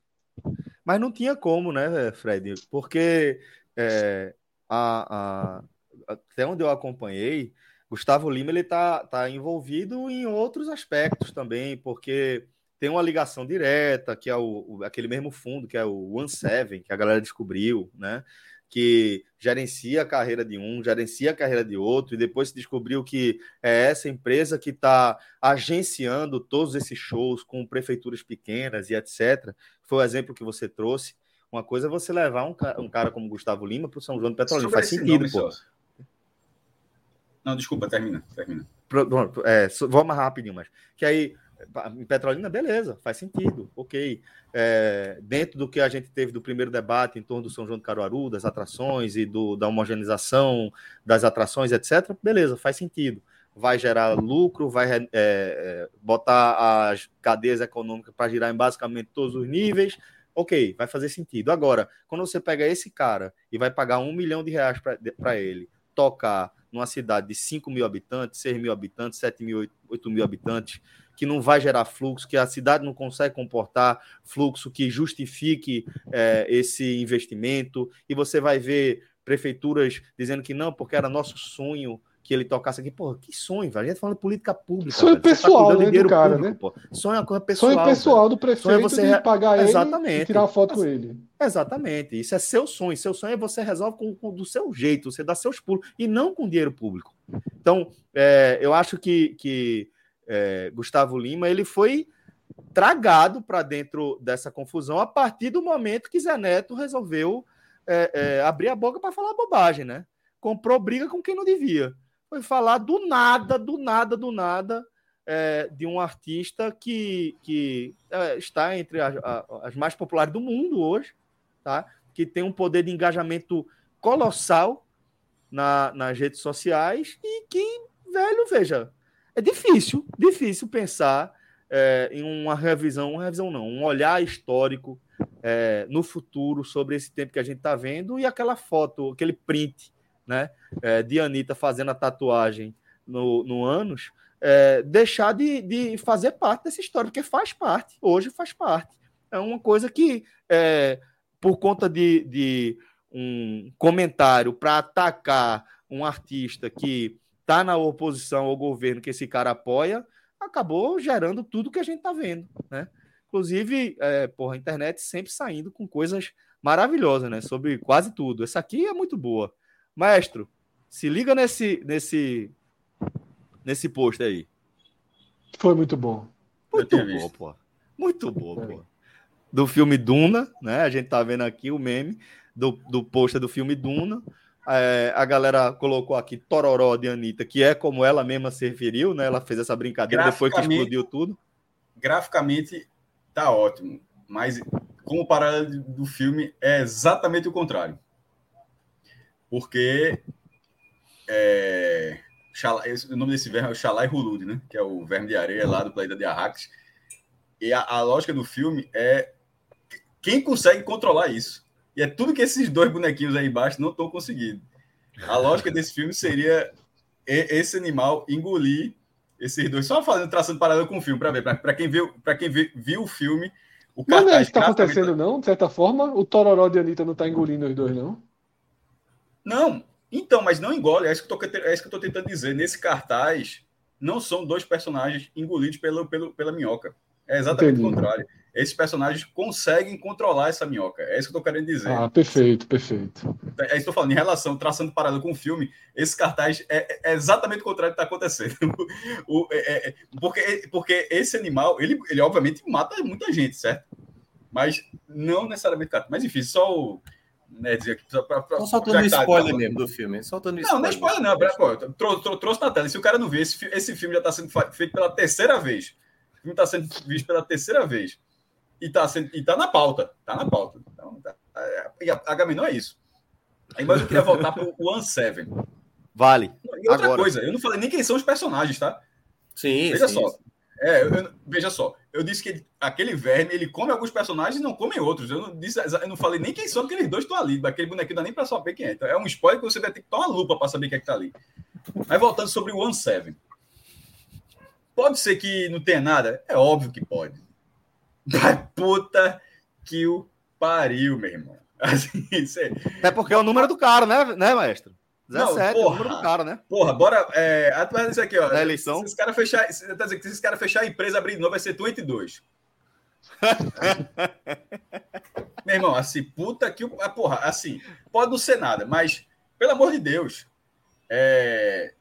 Mas não tinha como, né, Fred? Porque é, a, a, até onde eu acompanhei, Gustavo Lima ele tá, tá envolvido em outros aspectos também, porque tem uma ligação direta, que é o, o, aquele mesmo fundo, que é o One Seven, que a galera descobriu, né? Que gerencia a carreira de um, gerencia a carreira de outro, e depois se descobriu que é essa empresa que está agenciando todos esses shows com prefeituras pequenas e etc. Foi o exemplo que você trouxe. Uma coisa é você levar um, um cara como Gustavo Lima para o São João do Petrolina. Faz sentido, nome, pô. Não, desculpa, termina. termina. Pronto, é, vou mais rapidinho, mas. Que aí, em Petrolina, beleza, faz sentido, ok. É, dentro do que a gente teve do primeiro debate em torno do São João do Caruaru, das atrações e do, da homogeneização das atrações, etc., beleza, faz sentido. Vai gerar lucro, vai é, é, botar as cadeias econômicas para girar em basicamente todos os níveis, ok, vai fazer sentido. Agora, quando você pega esse cara e vai pagar um milhão de reais para ele tocar numa cidade de 5 mil habitantes, 6 mil habitantes, 7 mil, 8 mil habitantes, que não vai gerar fluxo, que a cidade não consegue comportar fluxo que justifique é, esse investimento, e você vai ver prefeituras dizendo que não, porque era nosso sonho que ele tocasse aqui. Porra, que sonho, velho. A gente tá falando de política pública. Sonho velho. Tá pessoal, tá né, do cara, público, né? Pô. Sonho é uma coisa pessoal. Sonho pessoal velho. do prefeito sonho é você de pagar Exatamente. ele e tirar foto com ele. Exatamente. Isso é seu sonho. Seu sonho é você resolve com, com, do seu jeito, você dá seus pulos, e não com dinheiro público. Então, é, eu acho que, que é, Gustavo Lima, ele foi tragado para dentro dessa confusão a partir do momento que Zé Neto resolveu é, é abrir a boca para falar bobagem, né? Comprou briga com quem não devia foi falar do nada, do nada, do nada, é, de um artista que, que é, está entre as, as, mais populares do mundo hoje, tá? que tem um poder de engajamento colossal na, nas redes sociais e que, velho, veja, é difícil, difícil pensar é, em uma revisão, uma revisão não, um olhar histórico é, no futuro sobre esse tempo que a gente está vendo e aquela foto, aquele print né, é, de Anitta fazendo a tatuagem no, no ânus, é, deixar de, de fazer parte dessa história, porque faz parte, hoje faz parte. É uma coisa que, é, por conta de, de um comentário para atacar um artista que está na oposição ao governo que esse cara apoia, acabou gerando tudo que a gente está vendo, né? Inclusive, é, porra, a internet sempre saindo com coisas maravilhosas, né? Sobre quase tudo. Essa aqui é muito boa. Maestro, se liga nesse, nesse, nesse post aí. Foi muito bom. Muito bom, pô. Muito bom, é. pô. Do filme Duna, né? A gente tá vendo aqui o meme do, do pôster do filme Duna. É, a galera colocou aqui Tororó de Anitta, que é como ela mesma se referiu, né? Ela fez essa brincadeira depois que explodiu tudo. Graficamente, tá ótimo. Mas como paralelo do filme é exatamente o contrário. Porque é, o nome desse verme é o Shalai Hulud, né? Que é o verme de areia lá do planeta de Arrakis. E a, a, lógica do filme é quem consegue controlar isso. E é tudo que esses dois bonequinhos aí embaixo não estão conseguindo. A lógica desse filme seria esse animal engolir esses dois. Só fazendo, traçando paralelo com o filme, para ver. Para quem, viu, quem viu, viu o filme, o Mas não é isso que está acontecendo, não? De certa forma, o Tororó de Anitta não está engolindo os dois, não? Não. Então, mas não engole. É isso que eu estou é tentando dizer. Nesse cartaz, não são dois personagens engolidos pelo, pelo, pela minhoca. É exatamente Entendi. o contrário. Esses personagens conseguem controlar essa minhoca. É isso que eu estou querendo dizer. Ah, perfeito, perfeito. É isso que eu estou falando. Em relação, traçando parada com o filme, esse cartaz é, é exatamente o contrário do que está acontecendo. o, é, é, porque, porque esse animal, ele, ele obviamente mata muita gente, certo? Mas não necessariamente. Mas enfim, só o. Né, dizer aqui, pra, pra, só soltando tá, spoiler tá, mesmo do filme. Soltando não, não é spoiler, não. Pô, trouxe, trouxe na tela. Se o cara não vê, esse, esse filme já está sendo feito pela terceira vez. O filme está sendo visto pela terceira vez e tá, sendo, e tá na pauta. Tá na pauta. Então, tá, e a, a não é isso. Aí, mas eu queria voltar para o One Seven. Vale. E outra Agora. coisa, eu não falei nem quem são os personagens, tá? Sim. Veja sim, só. Sim. É, eu, veja só, eu disse que ele, aquele verme ele come alguns personagens e não come outros. Eu não, disse, eu não falei nem quem são aqueles dois estão ali. Daquele bonequinho dá nem para saber quem é. Então, é um spoiler que você vai ter que tomar lupa para saber quem é que tá ali. Mas voltando sobre o One Seven. Pode ser que não tenha nada? É óbvio que pode. Vai puta que o pariu, meu irmão. Assim, é porque é o número do cara, né, né maestro? 17, não, porra, é o número do cara, né? Porra, bora. É, isso aqui, ó. Na eleição. Se esses caras fechar, tá dizendo que se esses caras fechar a empresa abrir de novo, vai ser 22. meu irmão, assim, puta que o. Ah, porra, assim, pode não ser nada, mas, pelo amor de Deus. É...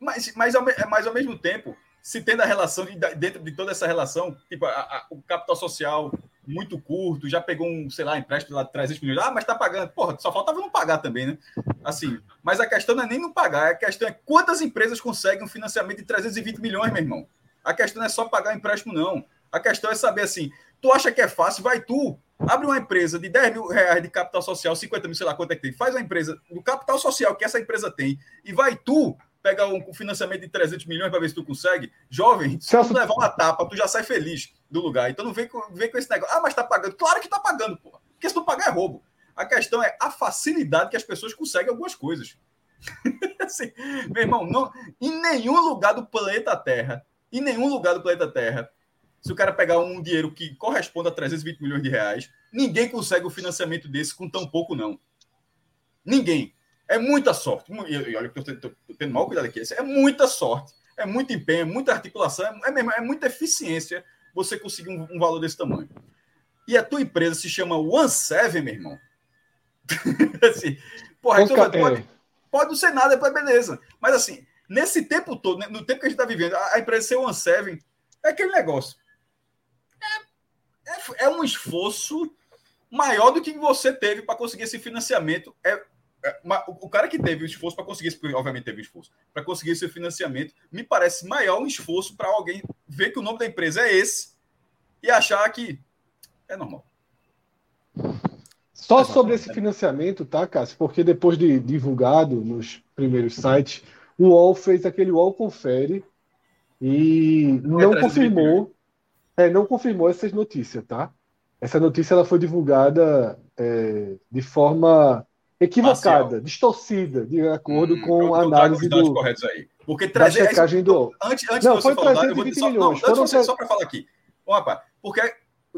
Mas, mas, ao, mas ao mesmo tempo, se tendo a relação, de, dentro de toda essa relação, tipo, a, a, o capital social muito curto, já pegou um, sei lá, empréstimo lá de 300 milhões, ah, mas tá pagando. Porra, só faltava não pagar também, né? Assim, mas a questão não é nem não pagar, a questão é quantas empresas conseguem um financiamento de 320 milhões, meu irmão. A questão não é só pagar o empréstimo, não. A questão é saber assim, tu acha que é fácil? Vai tu, abre uma empresa de 10 mil reais de capital social, 50 mil, sei lá quanto é que tem, faz uma empresa do capital social que essa empresa tem, e vai tu pega um financiamento de 300 milhões para ver se tu consegue. Jovem, se tu levar uma tapa, tu já sai feliz do lugar. Então não vem com, vem com esse negócio. Ah, mas tá pagando. Claro que tá pagando, porra. Porque se não pagar é roubo. A questão é a facilidade que as pessoas conseguem algumas coisas. assim, meu irmão, não, em nenhum lugar do planeta Terra, em nenhum lugar do planeta Terra, se o cara pegar um dinheiro que corresponde a 320 milhões de reais, ninguém consegue o financiamento desse com tão pouco, não. Ninguém. É muita sorte. E olha que eu estou tendo mal cuidado aqui. É muita sorte, é muito empenho, é muita articulação, é, mesmo, é muita eficiência você conseguir um, um, valor desse tamanho. E a tua empresa se chama One Seven, meu irmão. assim, porra, então, pode, pode não ser nada, depois beleza. Mas assim, nesse tempo todo, no tempo que a gente está vivendo, a, empresa ser One Seven é aquele negócio. É, é, é um esforço maior do que você teve para conseguir esse financiamento. É, é, o cara que teve o esforço para conseguir, esse, obviamente teve o esforço, para conseguir esse financiamento, me parece maior um esforço para alguém ver que o nome da empresa é esse e achar que é normal. Só sobre esse financiamento, tá, Cássio? Porque depois de divulgado nos primeiros sites, o UOL fez aquele UOL Confere e não confirmou, é, não confirmou essas notícias, tá? Essa notícia ela foi divulgada é, de forma equivocada, Parcial. distorcida, de acordo hum, com a análise do. corretos aí. Porque trazer. Da checagem do... Antes, antes não, foi 320 só, milhões. Não, foram só, só para falar aqui. Ó, rapaz, porque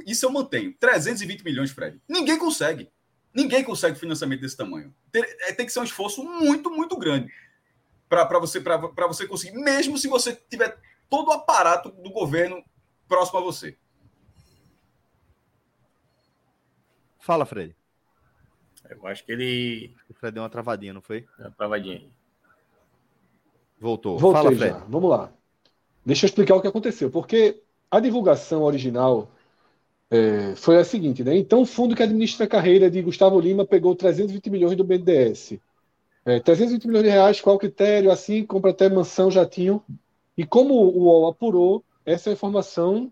isso eu mantenho. 320 milhões, Fred. Ninguém consegue. Ninguém consegue financiamento desse tamanho. Tem, é, tem que ser um esforço muito, muito grande para você, você conseguir, mesmo se você tiver todo o aparato do governo próximo a você. Fala, Fred. Eu acho que ele. O Fred deu uma travadinha, não foi? Uma travadinha. Voltou. Voltei Fala, Fred. Já. Vamos lá. Deixa eu explicar o que aconteceu. Porque a divulgação original é, foi a seguinte, né? Então, o fundo que administra a carreira de Gustavo Lima pegou 320 milhões do BNDES. É, 320 milhões de reais, qual critério? Assim, compra até mansão, jatinho. E como o UOL apurou, essa informação,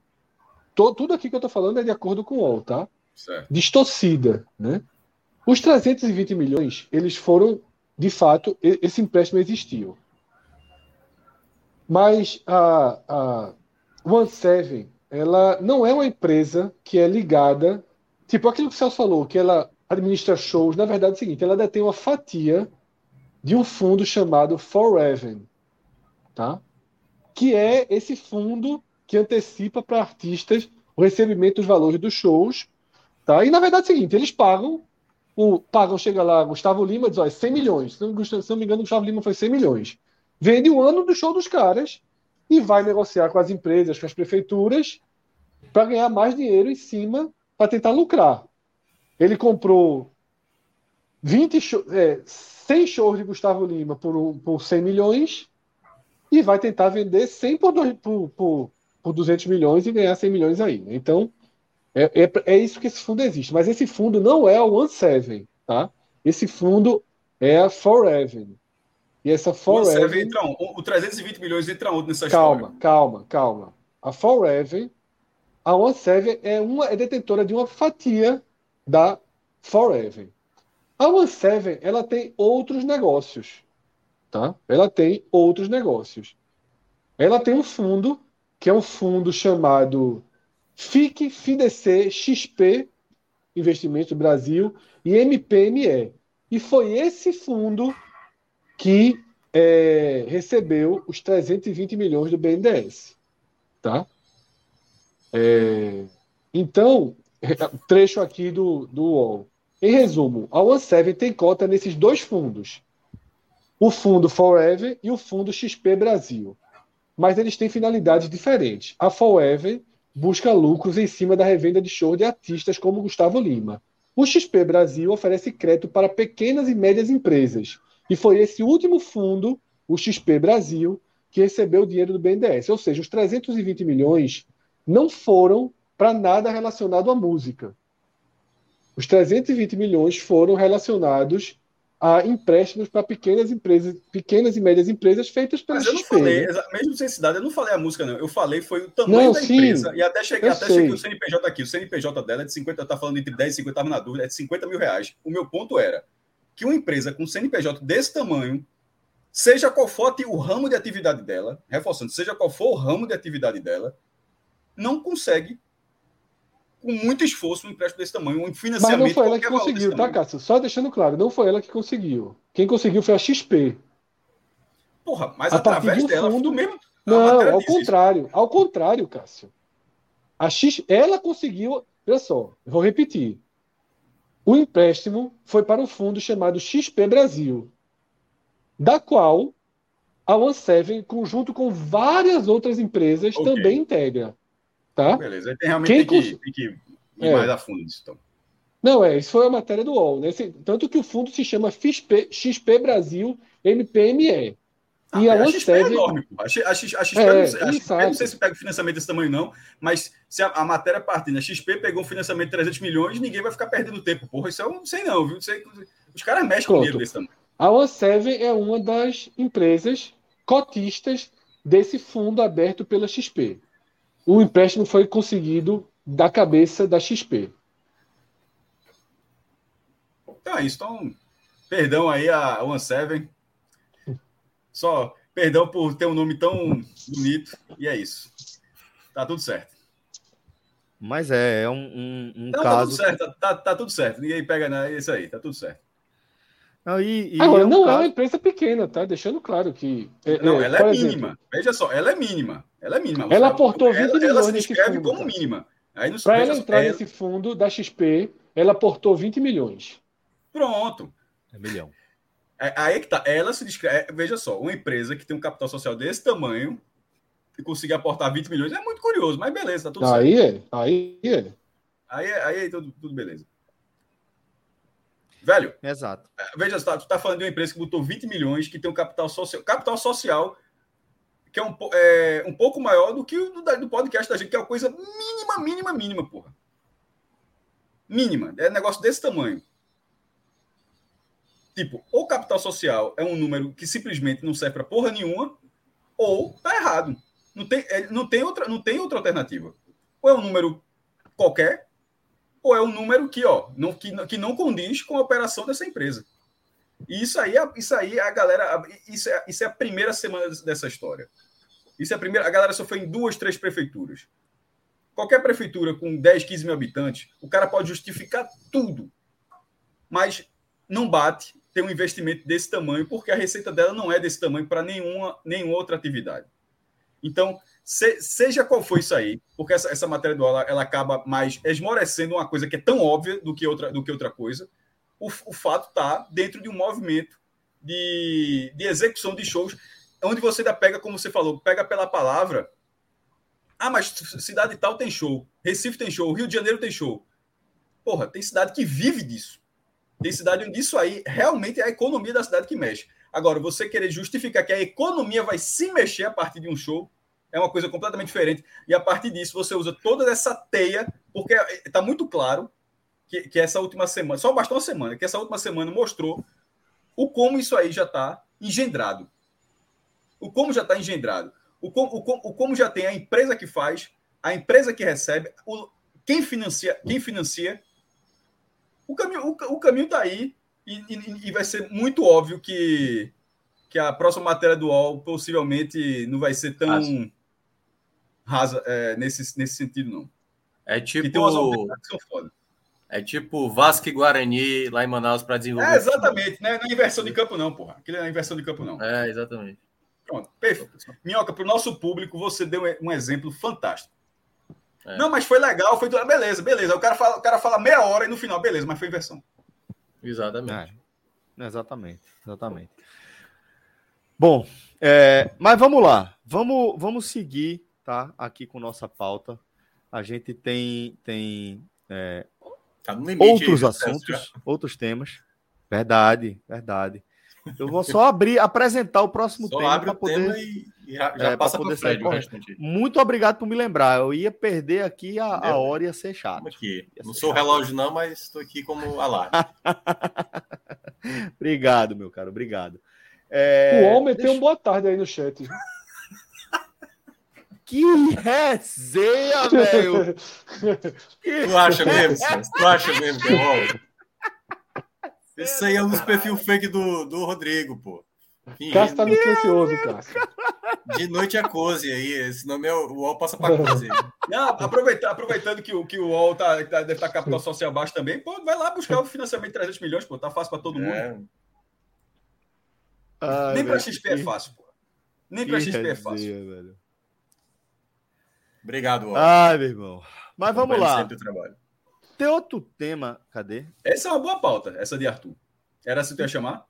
to, tudo aqui que eu estou falando é de acordo com o UOL, tá? Certo. Distorcida, né? Os 320 milhões, eles foram, de fato, esse empréstimo existiu. Mas a, a One Seven ela não é uma empresa que é ligada, tipo aquilo que o Celso falou, que ela administra shows. Na verdade é o seguinte, ela detém uma fatia de um fundo chamado Forever, tá? Que é esse fundo que antecipa para artistas o recebimento dos valores dos shows, tá? E na verdade é o seguinte, eles pagam o pagam, chega lá, Gustavo Lima diz, olha, 100 milhões. Se não, se não me engano, Gustavo Lima foi 100 milhões. Vende o ano do show dos caras e vai negociar com as empresas, com as prefeituras, para ganhar mais dinheiro em cima, para tentar lucrar. Ele comprou 20 show, é, 100 shows de Gustavo Lima por, por 100 milhões e vai tentar vender 100 por, por, por, por 200 milhões e ganhar 100 milhões aí. Então, é, é, é, isso que esse fundo existe. Mas esse fundo não é o One Seven, tá? Esse fundo é a Forever. E essa Forever. O, entra um, o 320 milhões entra onde nessa calma, história? Calma, calma, calma. A Forever, a OneSeven é uma é detentora de uma fatia da Forever. A OneSeven, ela tem outros negócios, tá? Ela tem outros negócios. Ela tem um fundo que é um fundo chamado FIC FIDC XP Investimento Brasil e MPME. E foi esse fundo que é, recebeu os 320 milhões do BNDES. Tá? É, então, trecho aqui do, do UOL. Em resumo, a OneSeven tem cota nesses dois fundos. O fundo Forever e o fundo XP Brasil. Mas eles têm finalidades diferentes. A Forever busca lucros em cima da revenda de shows de artistas como Gustavo Lima. O XP Brasil oferece crédito para pequenas e médias empresas, e foi esse último fundo, o XP Brasil, que recebeu o dinheiro do BNDES. Ou seja, os 320 milhões não foram para nada relacionado à música. Os 320 milhões foram relacionados a empréstimos para pequenas empresas, pequenas e médias empresas feitas pelo Mas eu não falei, né? mesmo sem cidade, eu não falei a música, não. Eu falei foi o tamanho não, da sim, empresa. E até cheguei, até cheguei o CNPJ aqui. O CNPJ dela é de 50, tá falando entre 10 e 50, estava na dúvida, é de 50 mil reais. O meu ponto era que uma empresa com CNPJ desse tamanho, seja qual for o ramo de atividade dela, reforçando, seja qual for o ramo de atividade dela, não consegue com muito esforço um empréstimo desse tamanho, um financiamento. Mas não foi ela que conseguiu, tá, Cássio? Só deixando claro, não foi ela que conseguiu. Quem conseguiu foi a XP. Porra, mas a através de dela, fundo... mesmo. Não, ao contrário. Isso. Ao contrário, Cássio. A X, ela conseguiu. Olha só, vou repetir. O empréstimo foi para um fundo chamado XP Brasil, da qual a OneSeven, conjunto com várias outras empresas, okay. também integra. Tá? Beleza, tem realmente Quem tem, que, tem que ir é. mais a fundo nisso. Então. Não, é, isso foi a matéria do UOL. Né? Tanto que o fundo se chama XP, XP Brasil MPME. Ah, e a, a XP é enorme. Pô. A, XP, a XP, é, não, sei, a XP não sei se pega financiamento desse tamanho, não, mas se a, a matéria partindo, a XP pegou um financiamento de 300 milhões, ninguém vai ficar perdendo tempo. Porra, isso eu não sei não, viu? Sei, os caras mexem Pronto. com dinheiro desse tamanho. A OneSeven é uma das empresas cotistas desse fundo aberto pela XP o empréstimo foi conseguido da cabeça da XP. Então é isso. Então, perdão aí a One Seven. Só perdão por ter um nome tão bonito. E é isso. Tá tudo certo. Mas é, é um, um, um Não, caso. Tá tudo certo, tá, tá, tá, tudo certo. Ninguém pega nada. É isso aí, tá tudo certo. Não, e, e Agora, é um não caso... é uma empresa pequena, tá? Deixando claro que. É, não, é, ela é exemplo, mínima. Veja só, ela é mínima. Ela é mínima. Ela aportou 20 ela, milhões ela se nesse fundo. como tá? mínima. Para ela entrar ela... nesse fundo da XP, ela aportou 20 milhões. Pronto. É milhão. É, aí que tá. Ela se descreve. Veja só, uma empresa que tem um capital social desse tamanho e conseguir aportar 20 milhões é muito curioso, mas beleza, tá tudo aí certo. É, aí é. Aí, aí é tudo, tudo beleza. Velho. Exato. É, veja, tu tá falando de uma empresa que botou 20 milhões, que tem um capital social. Capital social que é um, é, um pouco maior do que o do, do, podcast da gente, que é uma coisa mínima, mínima, mínima, porra. Mínima. É negócio desse tamanho. Tipo, ou capital social é um número que simplesmente não serve para porra nenhuma, ou tá errado. Não tem, é, não, tem outra, não tem outra alternativa. Ou é um número qualquer, ou é um número que, ó, não, que, que não condiz com a operação dessa empresa. E isso aí, isso aí a galera. Isso é, isso é a primeira semana dessa história. Isso é a primeira. A galera só foi em duas, três prefeituras. Qualquer prefeitura com 10, 15 mil habitantes, o cara pode justificar tudo. Mas não bate ter um investimento desse tamanho, porque a receita dela não é desse tamanho para nenhuma, nenhuma outra atividade. Então, se, seja qual for isso aí, porque essa, essa matéria do ela, ela acaba mais esmorecendo uma coisa que é tão óbvia do que outra, do que outra coisa. O, o fato está dentro de um movimento de, de execução de shows, onde você ainda pega, como você falou, pega pela palavra. Ah, mas cidade tal tem show, Recife tem show, Rio de Janeiro tem show. Porra, tem cidade que vive disso. Tem cidade onde isso aí realmente é a economia da cidade que mexe. Agora, você querer justificar que a economia vai se mexer a partir de um show, é uma coisa completamente diferente. E a partir disso, você usa toda essa teia, porque está muito claro que, que essa última semana, só bastou uma semana, que essa última semana mostrou o como isso aí já está engendrado. O como já está engendrado. O como, o, como, o como já tem a empresa que faz, a empresa que recebe, o, quem financia, quem financia. O caminho o, o caminho está aí e, e, e vai ser muito óbvio que que a próxima matéria do UOL possivelmente não vai ser tão rasa é, nesse, nesse sentido, não. É tipo. É tipo Vasco e Guarani lá em Manaus para desenvolver. É, exatamente, né? Não é inversão de campo, não, porra. Aquilo não é inversão de campo, não. É, exatamente. Pronto, perfeito. Minhoca, para o nosso público, você deu um exemplo fantástico. É. Não, mas foi legal, foi tudo. Beleza, beleza. O cara, fala, o cara fala meia hora e no final, beleza, mas foi inversão. Exatamente. É. Exatamente, exatamente. Bom, é, mas vamos lá. Vamos, vamos seguir tá? Aqui com nossa pauta. A gente tem, tem tá outros aí, assuntos, outros temas. Verdade, verdade. Eu vou só abrir, apresentar o próximo só tema para poder. E já, já é, passa o Fred Muito obrigado por me lembrar. Eu ia perder aqui a, a hora e ia ser chato. Aqui. Não sou chato. relógio, não, mas estou aqui como alarme. obrigado, meu caro, obrado. É... O homem deixa... tem um boa tarde aí no chat. Que resenha, velho! Tu acha mesmo? Tu acha mesmo que é bom? Esse aí é um dos perfil fake do, do Rodrigo, pô. Cássio tá silencioso, Cássio. De noite é Cozy aí. Esse nome é o UOL passa para Cozy. Não, aproveitando, aproveitando que o, que o UOL tá, tá, deve estar tá capital social baixo também, pô, vai lá buscar o financiamento de 300 milhões, pô. Tá fácil para todo mundo. É. Ai, Nem para XP é fácil, pô. Nem para XP é fácil. Velho. Obrigado, Ai, meu irmão. Mas vamos lá. Tem outro tema, cadê? Essa é uma boa pauta, essa de Arthur. Era assim que tu ia chamar?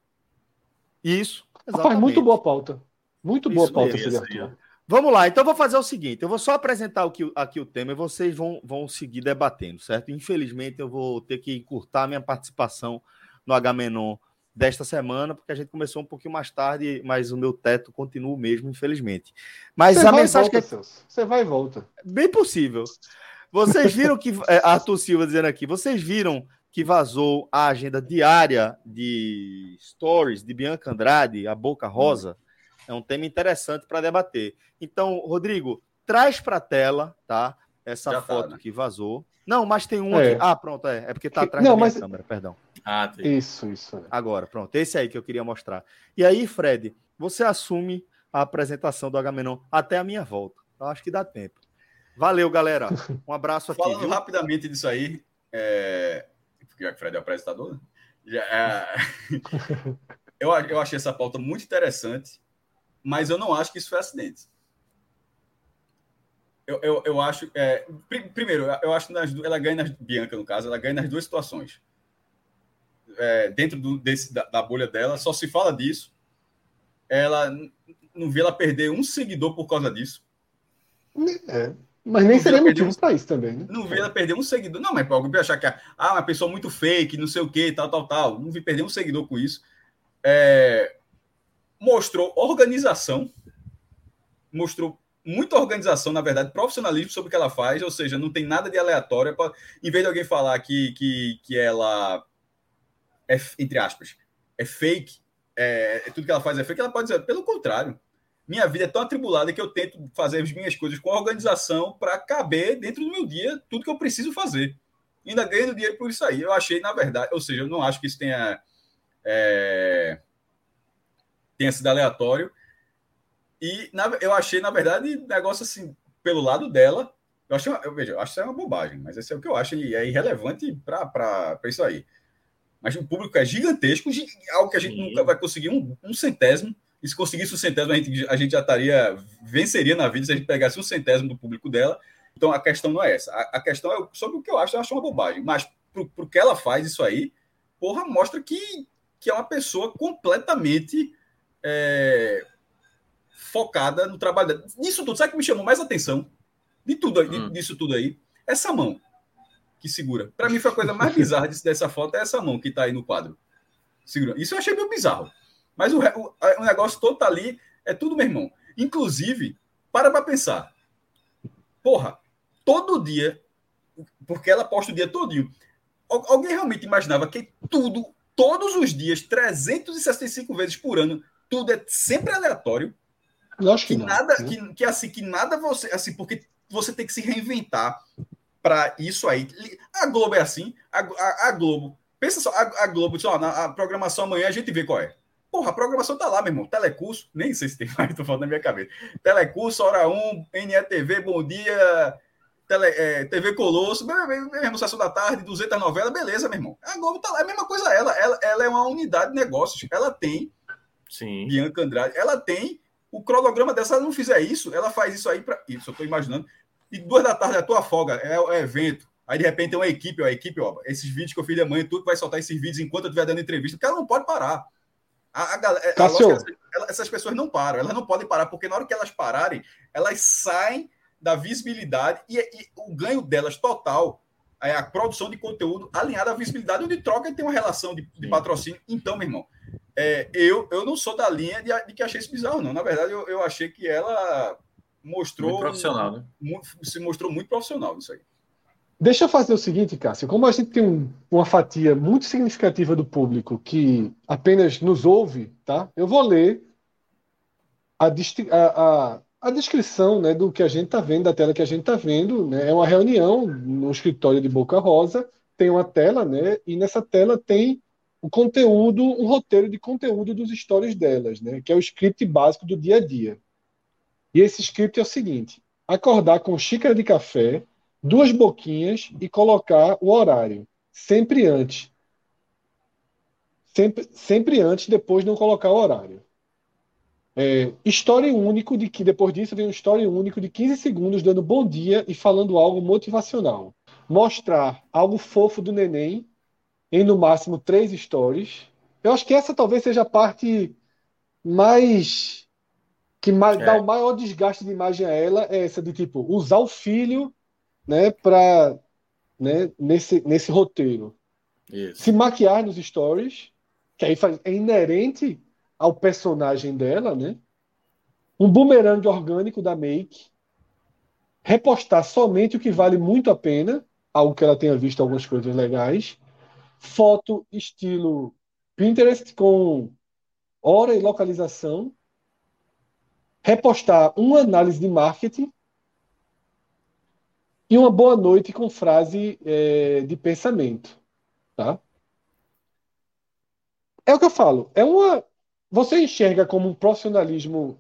Isso. Rapaz, muito boa pauta. Muito boa Isso pauta essa de Arthur. Vamos lá, então eu vou fazer o seguinte: eu vou só apresentar aqui, aqui o tema e vocês vão, vão seguir debatendo, certo? Infelizmente, eu vou ter que encurtar minha participação no H-Menon desta semana, porque a gente começou um pouquinho mais tarde, mas o meu teto continua o mesmo, infelizmente. Mas Você a mensagem volta, que. Você vai e volta. Bem possível. Vocês viram que. É, Arthur Silva dizendo aqui, vocês viram que vazou a agenda diária de stories de Bianca Andrade, a Boca Rosa? É um tema interessante para debater. Então, Rodrigo, traz para a tela, tá? Essa Já tá, foto tá, né? que vazou. Não, mas tem um é. aqui. Ah, pronto, é. É porque tá atrás não, da minha mas... câmera, perdão. Ah, tem. Isso, isso. Agora, pronto. Esse aí que eu queria mostrar. E aí, Fred, você assume a apresentação do Agamenon até a minha volta. Eu acho que dá tempo. Valeu, galera. Um abraço aqui. Falando viu? rapidamente disso aí, é... já que o Fred é o apresentador, né? Já, é... eu, eu achei essa pauta muito interessante, mas eu não acho que isso foi acidente. Eu, eu, eu acho. É, primeiro, eu acho que nas, ela ganha nas. Bianca, no caso, ela ganha nas duas situações. É, dentro do, desse, da, da, bolha dela, só se fala disso. Ela não vê ela perder um seguidor por causa disso. É, mas nem seria motivo um, para isso também, né? Não vê ela perder um seguidor. Não, mas para alguém achar que é ah, uma pessoa muito fake, não sei o que, tal, tal, tal. Não vi perder um seguidor com isso. É, mostrou organização, mostrou muita organização, na verdade, profissionalismo sobre o que ela faz, ou seja, não tem nada de aleatório. Pra, em vez de alguém falar que, que, que ela é, entre aspas, é fake, é, tudo que ela faz é fake, ela pode dizer, pelo contrário, minha vida é tão atribulada que eu tento fazer as minhas coisas com organização para caber dentro do meu dia tudo que eu preciso fazer. Ainda ganhando dinheiro por isso aí. Eu achei, na verdade, ou seja, eu não acho que isso tenha, é, tenha sido aleatório. E na, eu achei, na verdade, negócio assim, pelo lado dela, eu acho, eu vejo, eu acho que isso é uma bobagem, mas esse é o que eu acho e é irrelevante para isso aí. Mas o público é gigantesco, algo que a gente Sim. nunca vai conseguir um, um, centésimo. E se conseguisse um centésimo, a gente, a gente já estaria, venceria na vida se a gente pegasse um centésimo do público dela. Então a questão não é essa. A, a questão é sobre o que eu acho, eu acho uma bobagem. Mas pro, pro que ela faz isso aí, porra, mostra que, que é uma pessoa completamente é, focada no trabalho dela. Nisso tudo, sabe o que me chamou mais atenção? De tudo, hum. disso tudo aí? Essa mão que segura. Para mim foi a coisa mais bizarra dessa foto, é essa mão que está aí no quadro. Segura. Isso eu achei meio bizarro. Mas o, o, o negócio todo tá ali, é tudo meu irmão. Inclusive, para para pensar. Porra, todo dia, porque ela posta o dia todinho. Alguém realmente imaginava que tudo, todos os dias, 365 vezes por ano, tudo é sempre aleatório? Lógico que, que nada, que, que assim, que nada você, assim, porque você tem que se reinventar para isso aí. A Globo é assim, a, a, a Globo. Pensa só, a, a Globo, só, na a programação amanhã a gente vê qual é. Porra, a programação tá lá, meu irmão. Telecurso, nem sei se tem mais, tô falando na minha cabeça. Telecurso, Hora 1, NETV, Bom Dia, Tele, é, TV Colosso, mesmo Sessão da Tarde, 200 novelas, beleza, meu irmão. A Globo tá lá, é a mesma coisa ela. Ela, ela é uma unidade de negócios. Ela tem, Sim. Bianca Andrade, ela tem o cronograma dessa. Ela não fizer isso, ela faz isso aí para. Isso, eu tô imaginando e duas da tarde é a tua folga, é o é evento. Aí de repente tem uma equipe, ó, a equipe, ó, esses vídeos que eu fiz de manhã, tudo vai soltar esses vídeos enquanto eu estiver dando entrevista, porque ela não pode parar. A, a, a, é, a essas pessoas não param, elas não podem parar, porque na hora que elas pararem, elas saem da visibilidade e, e o ganho delas total é a produção de conteúdo alinhada à visibilidade, onde troca e tem uma relação de, de patrocínio. Então, meu irmão, é, eu, eu não sou da linha de, de, que achei isso bizarro, não. Na verdade, eu, eu achei que ela mostrou. Muito profissional, né? Se mostrou muito profissional isso aí. Deixa eu fazer o seguinte, Cássio. Como a gente tem um, uma fatia muito significativa do público que apenas nos ouve, tá? Eu vou ler a, a, a, a descrição né, do que a gente está vendo, da tela que a gente está vendo. Né? É uma reunião no escritório de Boca Rosa, tem uma tela, né? E nessa tela tem o conteúdo, um roteiro de conteúdo dos stories delas, né? Que é o script básico do dia a dia. E esse script é o seguinte: acordar com xícara de café, duas boquinhas e colocar o horário. Sempre antes. Sempre, sempre antes, depois não colocar o horário. É, story único de que depois disso vem um story único de 15 segundos dando bom dia e falando algo motivacional. Mostrar algo fofo do neném em no máximo três stories. Eu acho que essa talvez seja a parte mais que mais, é. dá o maior desgaste de imagem a ela é essa de tipo usar o filho né para né, nesse, nesse roteiro Isso. se maquiar nos stories que aí faz, é inerente ao personagem dela né um bumerangue orgânico da make repostar somente o que vale muito a pena algo que ela tenha visto algumas coisas legais foto estilo Pinterest com hora e localização repostar uma análise de marketing e uma boa noite com frase é, de pensamento. Tá? É o que eu falo. É uma. Você enxerga como um profissionalismo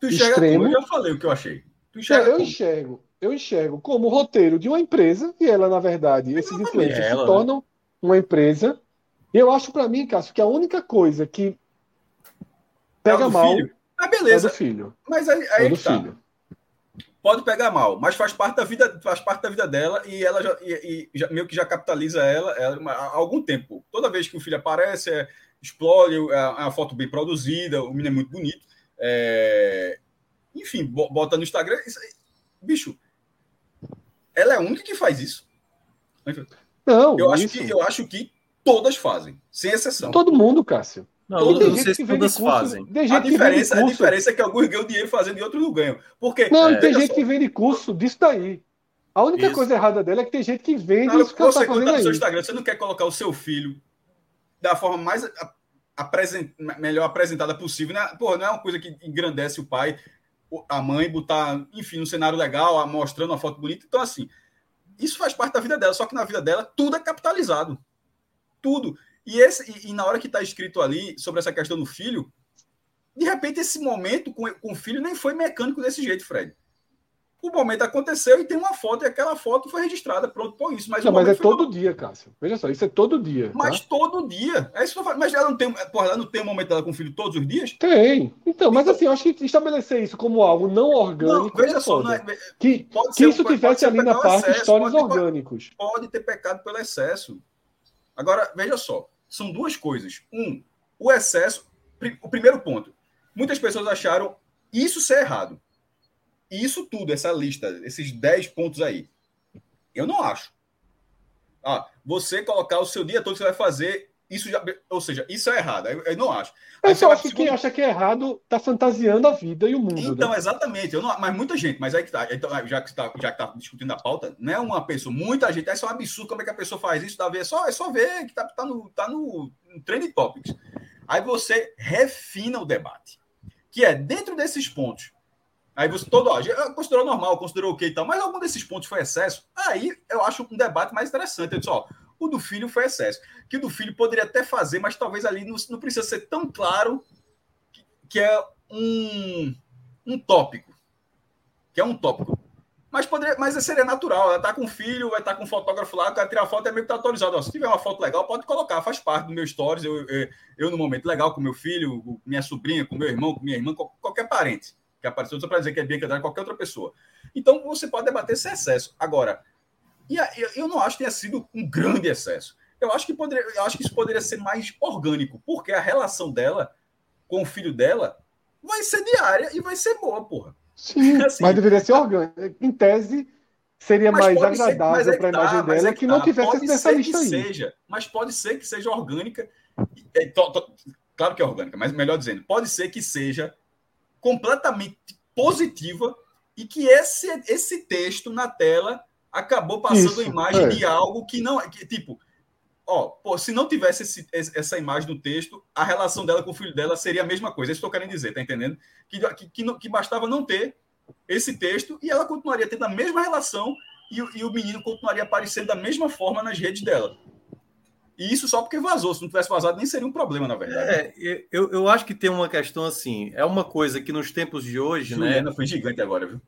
tu enxerga extremo. Como? Eu já falei o que eu achei. É, eu enxergo. Eu enxergo como o roteiro de uma empresa e ela, na verdade, esses influencers se né? tornam uma empresa Eu acho para mim, Cássio, que a única coisa que pega é mal filho. Ah, beleza. é do filho. Mas aí, aí é do tá. filho. Pode pegar mal, mas faz parte da vida, faz parte da vida dela e ela já, e, e já meio que já capitaliza ela, ela, há algum tempo. Toda vez que o filho aparece, é, explode, é, é uma foto bem produzida, o menino é muito bonito. É, enfim, bota no Instagram. Isso, bicho, ela é a única que faz isso. Não, eu acho, que, eu acho que todas fazem, sem exceção. Todo mundo, Cássio. Não, Todo não sei se todas curso, fazem. a, diferença, a diferença é que alguns ganham dinheiro fazendo e outros não ganham. Porque, não, é, tem gente só. que vende curso disso daí. A única isso. coisa errada dela é que tem gente que vende claro, isso que você tá fazendo no seu Instagram, você não quer colocar o seu filho da forma mais apresent, melhor apresentada possível. Né? Porra, não é uma coisa que engrandece o pai, a mãe, botar, enfim, um cenário legal, mostrando uma foto bonita. Então, assim, isso faz parte da vida dela, só que na vida dela tudo é capitalizado. Tudo. E, esse, e, e na hora que está escrito ali sobre essa questão do filho, de repente esse momento com, com o filho nem foi mecânico desse jeito, Fred. O momento aconteceu e tem uma foto, e aquela foto foi registrada, pronto, por isso. Mas, não, mas é todo dia, Cássio. Veja só, isso é todo dia. Mas tá? todo dia. É isso que eu falo. Mas ela não tem, porra, ela não tem um momento dela com o filho todos os dias? Tem. Então, mas então, assim, eu acho que estabelecer isso como algo não orgânico. Não, veja é só, não é, que, que isso tivesse ali na parte excesso, histórias pode, orgânicos. Pode ter pecado pelo excesso. Agora, veja só, são duas coisas. Um, o excesso. O primeiro ponto. Muitas pessoas acharam isso ser errado. Isso tudo, essa lista, esses 10 pontos aí. Eu não acho. Ah, você colocar o seu dia todo que você vai fazer, isso já. Ou seja, isso é errado. Eu, eu não acho. Eu só acho que segundo... quem acha que é errado está fantasiando a vida e o mundo. Então, né? exatamente. Eu não, mas muita gente, mas aí que tá. Então, já que está já que tá discutindo a pauta, não é uma pessoa, muita gente. É só um absurdo como é que a pessoa faz isso, ver. É só, é só ver que tá, tá, no, tá no, no Trending Topics. Aí você refina o debate. Que é, dentro desses pontos, Aí você todo, ó, considerou normal, considerou ok e tal, mas algum desses pontos foi excesso. Aí eu acho um debate mais interessante. Eu disse, ó, o do filho foi excesso. Que o do filho poderia até fazer, mas talvez ali não, não precisa ser tão claro que, que é um, um tópico. Que é um tópico. Mas, poderia, mas seria natural. Ela tá com o filho, vai estar tá com um fotógrafo lá, quer tirar foto, é meio que tá autorizado. Ó, se tiver uma foto legal, pode colocar, faz parte do meu stories. Eu, eu, eu no momento legal com meu filho, minha sobrinha, com meu irmão, com minha irmã, qualquer parente que apareceu só para dizer que é Bianca Andrade, qualquer outra pessoa. Então, você pode debater esse excesso. Agora, e eu não acho que tenha sido um grande excesso. Eu acho que poderia, eu acho que isso poderia ser mais orgânico, porque a relação dela com o filho dela vai ser diária e vai ser boa, porra. Sim, assim, mas deveria ser orgânico. Em tese, seria mais agradável é para a tá, imagem dela é que, que não tá, tivesse nessa lista aí. Seja, mas pode ser que seja orgânica. É, to, to, claro que é orgânica, mas melhor dizendo, pode ser que seja completamente positiva e que esse, esse texto na tela acabou passando Isso, a imagem é. de algo que não é. Que, tipo, ó, pô, se não tivesse esse, essa imagem do texto, a relação dela com o filho dela seria a mesma coisa. É isso que eu estou querendo dizer, tá entendendo? Que, que, que, que, bastava não ter esse texto e ela continuaria tendo a mesma relação e, e o menino continuaria aparecendo da mesma forma nas redes dela. E isso só porque vazou. Se não tivesse vazado, nem seria um problema, na verdade. É, eu, eu acho que tem uma questão assim. É uma coisa que nos tempos de hoje, Juliana né? foi gigante agora, viu?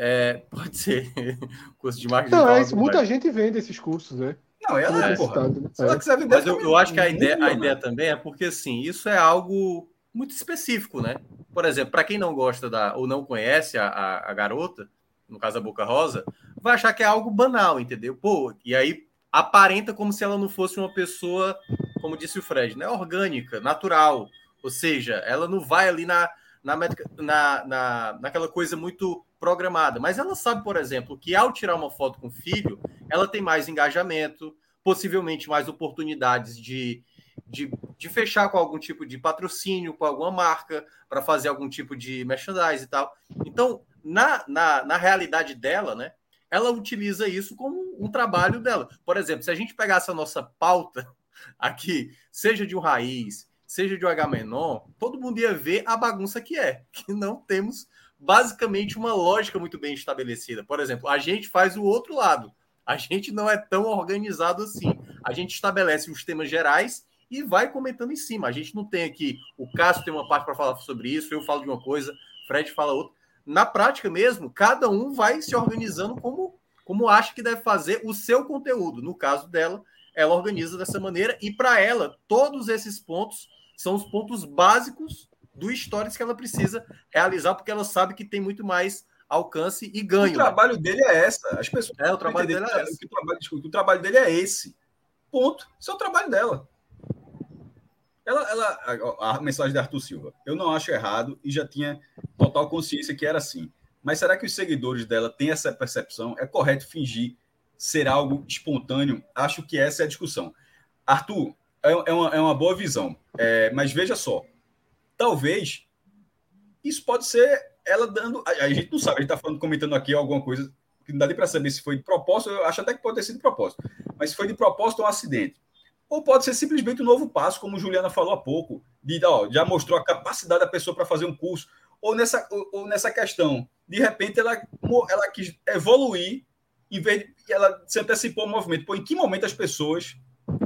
É, pode ser. curso de marketing. Não, é isso. Muita gente vende esses cursos, né? Não, ela é, porra. Né? Se ela quiser vender, Mas eu, eu acho que a ideia, a ideia também é porque, assim, isso é algo muito específico, né? Por exemplo, para quem não gosta da ou não conhece a, a, a, garota, no caso a Boca Rosa, vai achar que é algo banal, entendeu? Pô, e aí aparenta como se ela não fosse uma pessoa, como disse o Fred, né, orgânica, natural. Ou seja, ela não vai ali na, na, na, na, naquela coisa muito programada. Mas ela sabe, por exemplo, que ao tirar uma foto com o filho, ela tem mais engajamento, possivelmente mais oportunidades de, de, de fechar com algum tipo de patrocínio, com alguma marca, para fazer algum tipo de merchandise e tal. Então, na, na, na realidade dela, né? ela utiliza isso como um trabalho dela. Por exemplo, se a gente pegasse a nossa pauta aqui, seja de um raiz, seja de um H menor, todo mundo ia ver a bagunça que é, que não temos basicamente uma lógica muito bem estabelecida. Por exemplo, a gente faz o outro lado. A gente não é tão organizado assim. A gente estabelece os temas gerais e vai comentando em cima. A gente não tem aqui o Cássio tem uma parte para falar sobre isso, eu falo de uma coisa, Fred fala outra na prática mesmo, cada um vai se organizando como, como acha que deve fazer o seu conteúdo. No caso dela, ela organiza dessa maneira e para ela todos esses pontos são os pontos básicos do stories que ela precisa realizar porque ela sabe que tem muito mais alcance e ganho. O trabalho né? dele é essa. As pessoas é o trabalho dele é esse. O, trabalho, o trabalho dele é esse. Ponto. Esse é o trabalho dela. Ela, ela, a, a, mensagem de Arthur Silva. Eu não acho errado e já tinha total consciência que era assim. Mas será que os seguidores dela têm essa percepção? É correto fingir ser algo espontâneo? Acho que essa é a discussão. Arthur, é, é, uma, é uma boa visão. É, mas veja só. Talvez isso pode ser ela dando. A, a gente não sabe, a gente está falando, comentando aqui alguma coisa que não dá nem para saber se foi de propósito. Eu acho até que pode ter sido de propósito. Mas se foi de propósito ou um acidente. Ou pode ser simplesmente um novo passo, como Juliana falou há pouco, de ó, já mostrou a capacidade da pessoa para fazer um curso, ou nessa, ou, ou, nessa questão, de repente ela, ela quis evoluir, em vez de ela se antecipou ao movimento. Pô, em que momento as pessoas,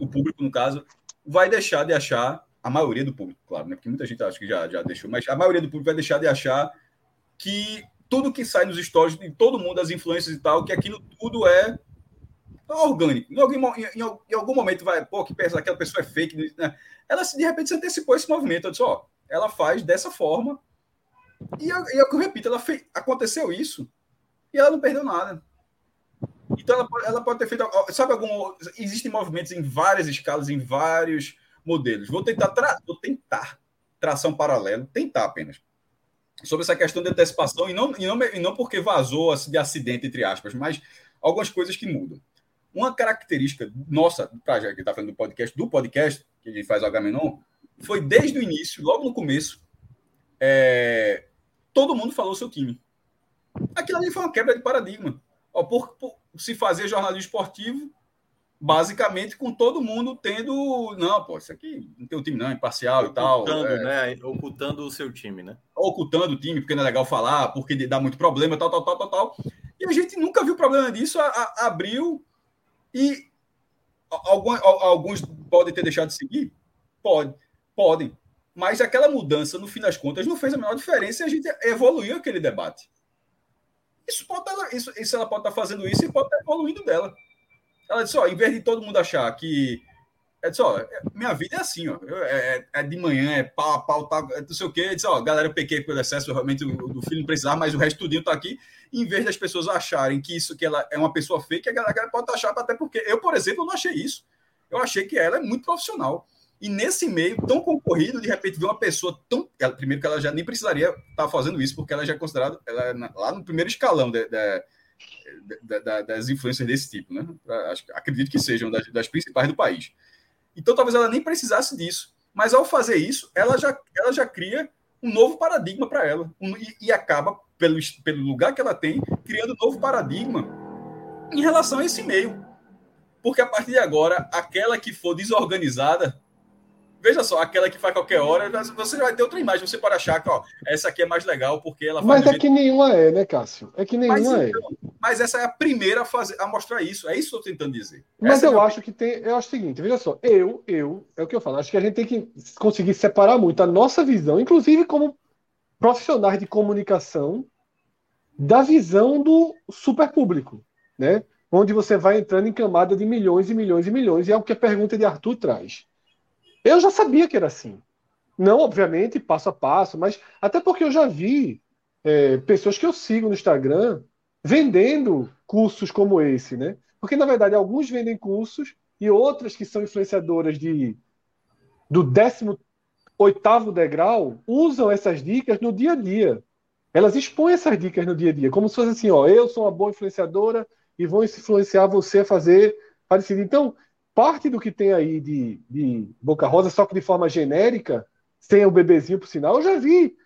o público no caso, vai deixar de achar, a maioria do público, claro, né? porque muita gente acha que já, já deixou, mas a maioria do público vai deixar de achar que tudo que sai nos stories de todo mundo, as influências e tal, que aquilo tudo é orgânico. Em algum, em, em algum momento vai, pô, que pensa, aquela pessoa é fake. Né? Ela de repente se antecipou esse movimento. Eu disse, ó, ela faz dessa forma. E, eu, e eu repito, ela fez, aconteceu isso e ela não perdeu nada. Então ela, ela pode ter feito. Sabe algum. Existem movimentos em várias escalas, em vários modelos. Vou tentar, tra, vou tentar tração paralelo, tentar apenas. Sobre essa questão de antecipação, e não, e não, e não porque vazou assim, de acidente, entre aspas, mas algumas coisas que mudam. Uma característica nossa, pra, já que está falando do podcast, do podcast, que a gente faz o Agamenon, foi desde o início, logo no começo, é, todo mundo falou seu time. Aquilo ali foi uma quebra de paradigma. Ó, por, por se fazer jornalismo esportivo, basicamente com todo mundo tendo. Não, pô, isso aqui não tem um time, não, é imparcial e tal. Ocultando, é, né? Ocultando o seu time, né? Ocultando o time, porque não é legal falar, porque dá muito problema, tal, tal, tal, tal, tal. E a gente nunca viu problema disso, a, a, abriu e alguns, alguns podem ter deixado de seguir? Pode, podem. Mas aquela mudança, no fim das contas, não fez a menor diferença e a gente evoluiu aquele debate. Isso, pode estar, isso, isso ela pode estar fazendo isso e pode estar evoluindo dela. Ela disse: ó, em vez de todo mundo achar que é disse, ó, minha vida é assim, ó. É, é, é de manhã, é pau pau, tá, é não sei o quê. É disse, ó, galera, eu pequei pelo excesso, realmente do, do filho não precisava, mas o resto tudinho tá aqui. Em vez das pessoas acharem que isso, que ela é uma pessoa fake, a galera pode achar, até porque eu, por exemplo, não achei isso. Eu achei que ela é muito profissional. E nesse meio tão concorrido, de repente, ver uma pessoa tão. Ela, primeiro que ela já nem precisaria estar tá fazendo isso, porque ela já é considerada ela é lá no primeiro escalão de, de, de, das influências desse tipo, né? Acredito que sejam das, das principais do país. Então talvez ela nem precisasse disso. Mas ao fazer isso, ela já, ela já cria um novo paradigma para ela. Um, e, e, acaba, pelo, pelo lugar que ela tem, criando um novo paradigma em relação a esse meio. Porque a partir de agora, aquela que for desorganizada Veja só, aquela que faz qualquer hora, você vai ter outra imagem. Você pode achar que ó, essa aqui é mais legal porque ela faz. Mas é jeito... que nenhuma é, né, Cássio? É que nenhuma mas, é. Então, mas essa é a primeira a, fazer, a mostrar isso. É isso que eu estou tentando dizer. Mas essa eu é acho que tem. Eu acho o seguinte, veja só, eu, eu, é o que eu falo, acho que a gente tem que conseguir separar muito a nossa visão, inclusive como profissionais de comunicação, da visão do super público, né? Onde você vai entrando em camada de milhões e milhões e milhões, e é o que a pergunta de Arthur traz. Eu já sabia que era assim. Não, obviamente, passo a passo, mas até porque eu já vi é, pessoas que eu sigo no Instagram vendendo cursos como esse, né? Porque, na verdade, alguns vendem cursos e outras que são influenciadoras de do 18 degrau usam essas dicas no dia a dia. Elas expõem essas dicas no dia a dia, como se fosse assim, ó, eu sou uma boa influenciadora e vou influenciar você a fazer parecido. Então, parte do que tem aí de, de Boca Rosa, só que de forma genérica, sem o bebezinho, por sinal, eu já vi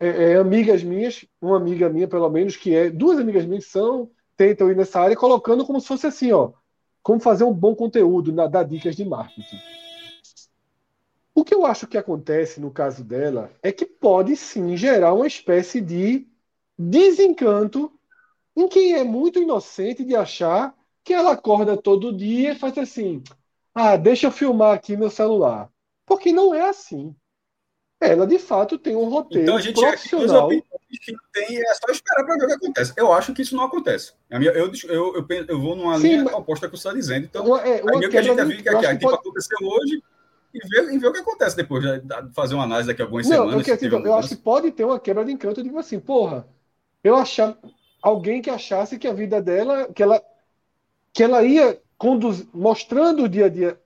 é, é, amigas minhas, uma amiga minha, pelo menos, que é, duas amigas minhas são, tentam ir nessa área, colocando como se fosse assim, ó, como fazer um bom conteúdo, na, dar dicas de marketing. O que eu acho que acontece no caso dela é que pode sim gerar uma espécie de desencanto em quem é muito inocente de achar que ela acorda todo dia e faz assim: ah, deixa eu filmar aqui meu celular. Porque não é assim. ela de fato tem um roteiro então, a gente profissional. É que tem, é só esperar para ver o que acontece. Eu acho que isso não acontece. Eu, eu, eu, eu, eu vou numa Sim, linha mas... oposta que você está dizendo. Então, uma, é, uma que a gente viu que, que, que pode... aconteceu hoje e ver, e ver o que acontece depois, né? fazer uma análise daqui a algumas não, semanas. Porque, assim, eu acho que pode ter uma quebra de encanto, digo assim, porra, eu achar alguém que achasse que a vida dela, que ela, que ela ia conduzir, mostrando o dia a dia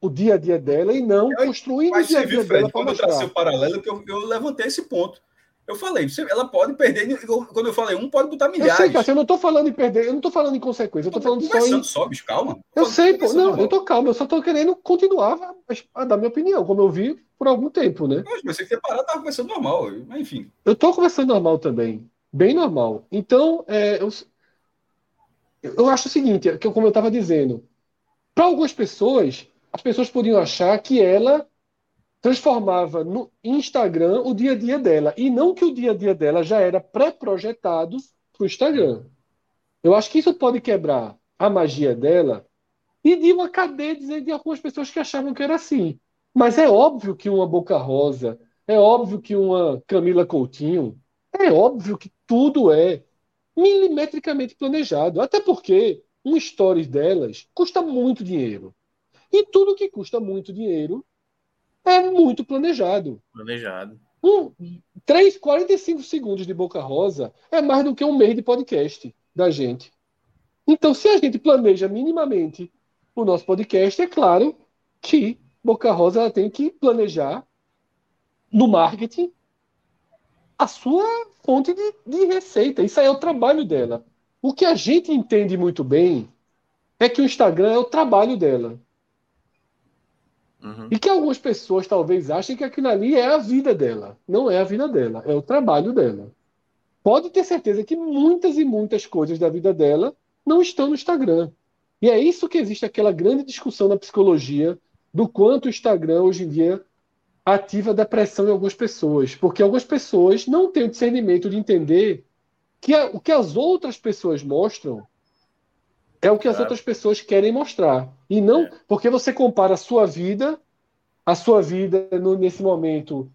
o dia a dia dela e não eu, construindo o dia a dia dela para mostrar. Quando eu o paralelo, que eu, eu levantei esse ponto. Eu falei, ela pode perder. Quando eu falei um, pode botar milhares. Eu sei, Cássio, eu não estou falando em perder, eu não estou falando em consequência, eu estou falando só em. Só, bicho, calma. Eu sei, pô, não, eu tô calmo, eu só estou querendo continuar a, a, dar minha opinião, como eu vi por algum tempo, né? Mas você que ter parado, estava conversando normal, mas enfim. Eu estou conversando normal também, bem normal. Então, é, eu, eu acho o seguinte, que como eu estava dizendo, para algumas pessoas, as pessoas podiam achar que ela transformava no Instagram o dia a dia dela. E não que o dia a dia dela já era pré-projetado para o Instagram. Eu acho que isso pode quebrar a magia dela e de uma cadeia de algumas pessoas que achavam que era assim. Mas é óbvio que uma Boca Rosa, é óbvio que uma Camila Coutinho, é óbvio que tudo é milimetricamente planejado. Até porque um stories delas custa muito dinheiro. E tudo que custa muito dinheiro é muito planejado. Planejado. Um, 3, 45 segundos de Boca Rosa é mais do que um mês de podcast da gente. Então, se a gente planeja minimamente o nosso podcast, é claro que Boca Rosa ela tem que planejar no marketing a sua fonte de, de receita. Isso aí é o trabalho dela. O que a gente entende muito bem é que o Instagram é o trabalho dela. Uhum. E que algumas pessoas talvez achem que aquilo ali é a vida dela. Não é a vida dela, é o trabalho dela. Pode ter certeza que muitas e muitas coisas da vida dela não estão no Instagram. E é isso que existe aquela grande discussão na psicologia do quanto o Instagram hoje em dia ativa a depressão em algumas pessoas. Porque algumas pessoas não têm o discernimento de entender que a, o que as outras pessoas mostram é o que as claro. outras pessoas querem mostrar. E não é. porque você compara a sua vida, a sua vida no, nesse momento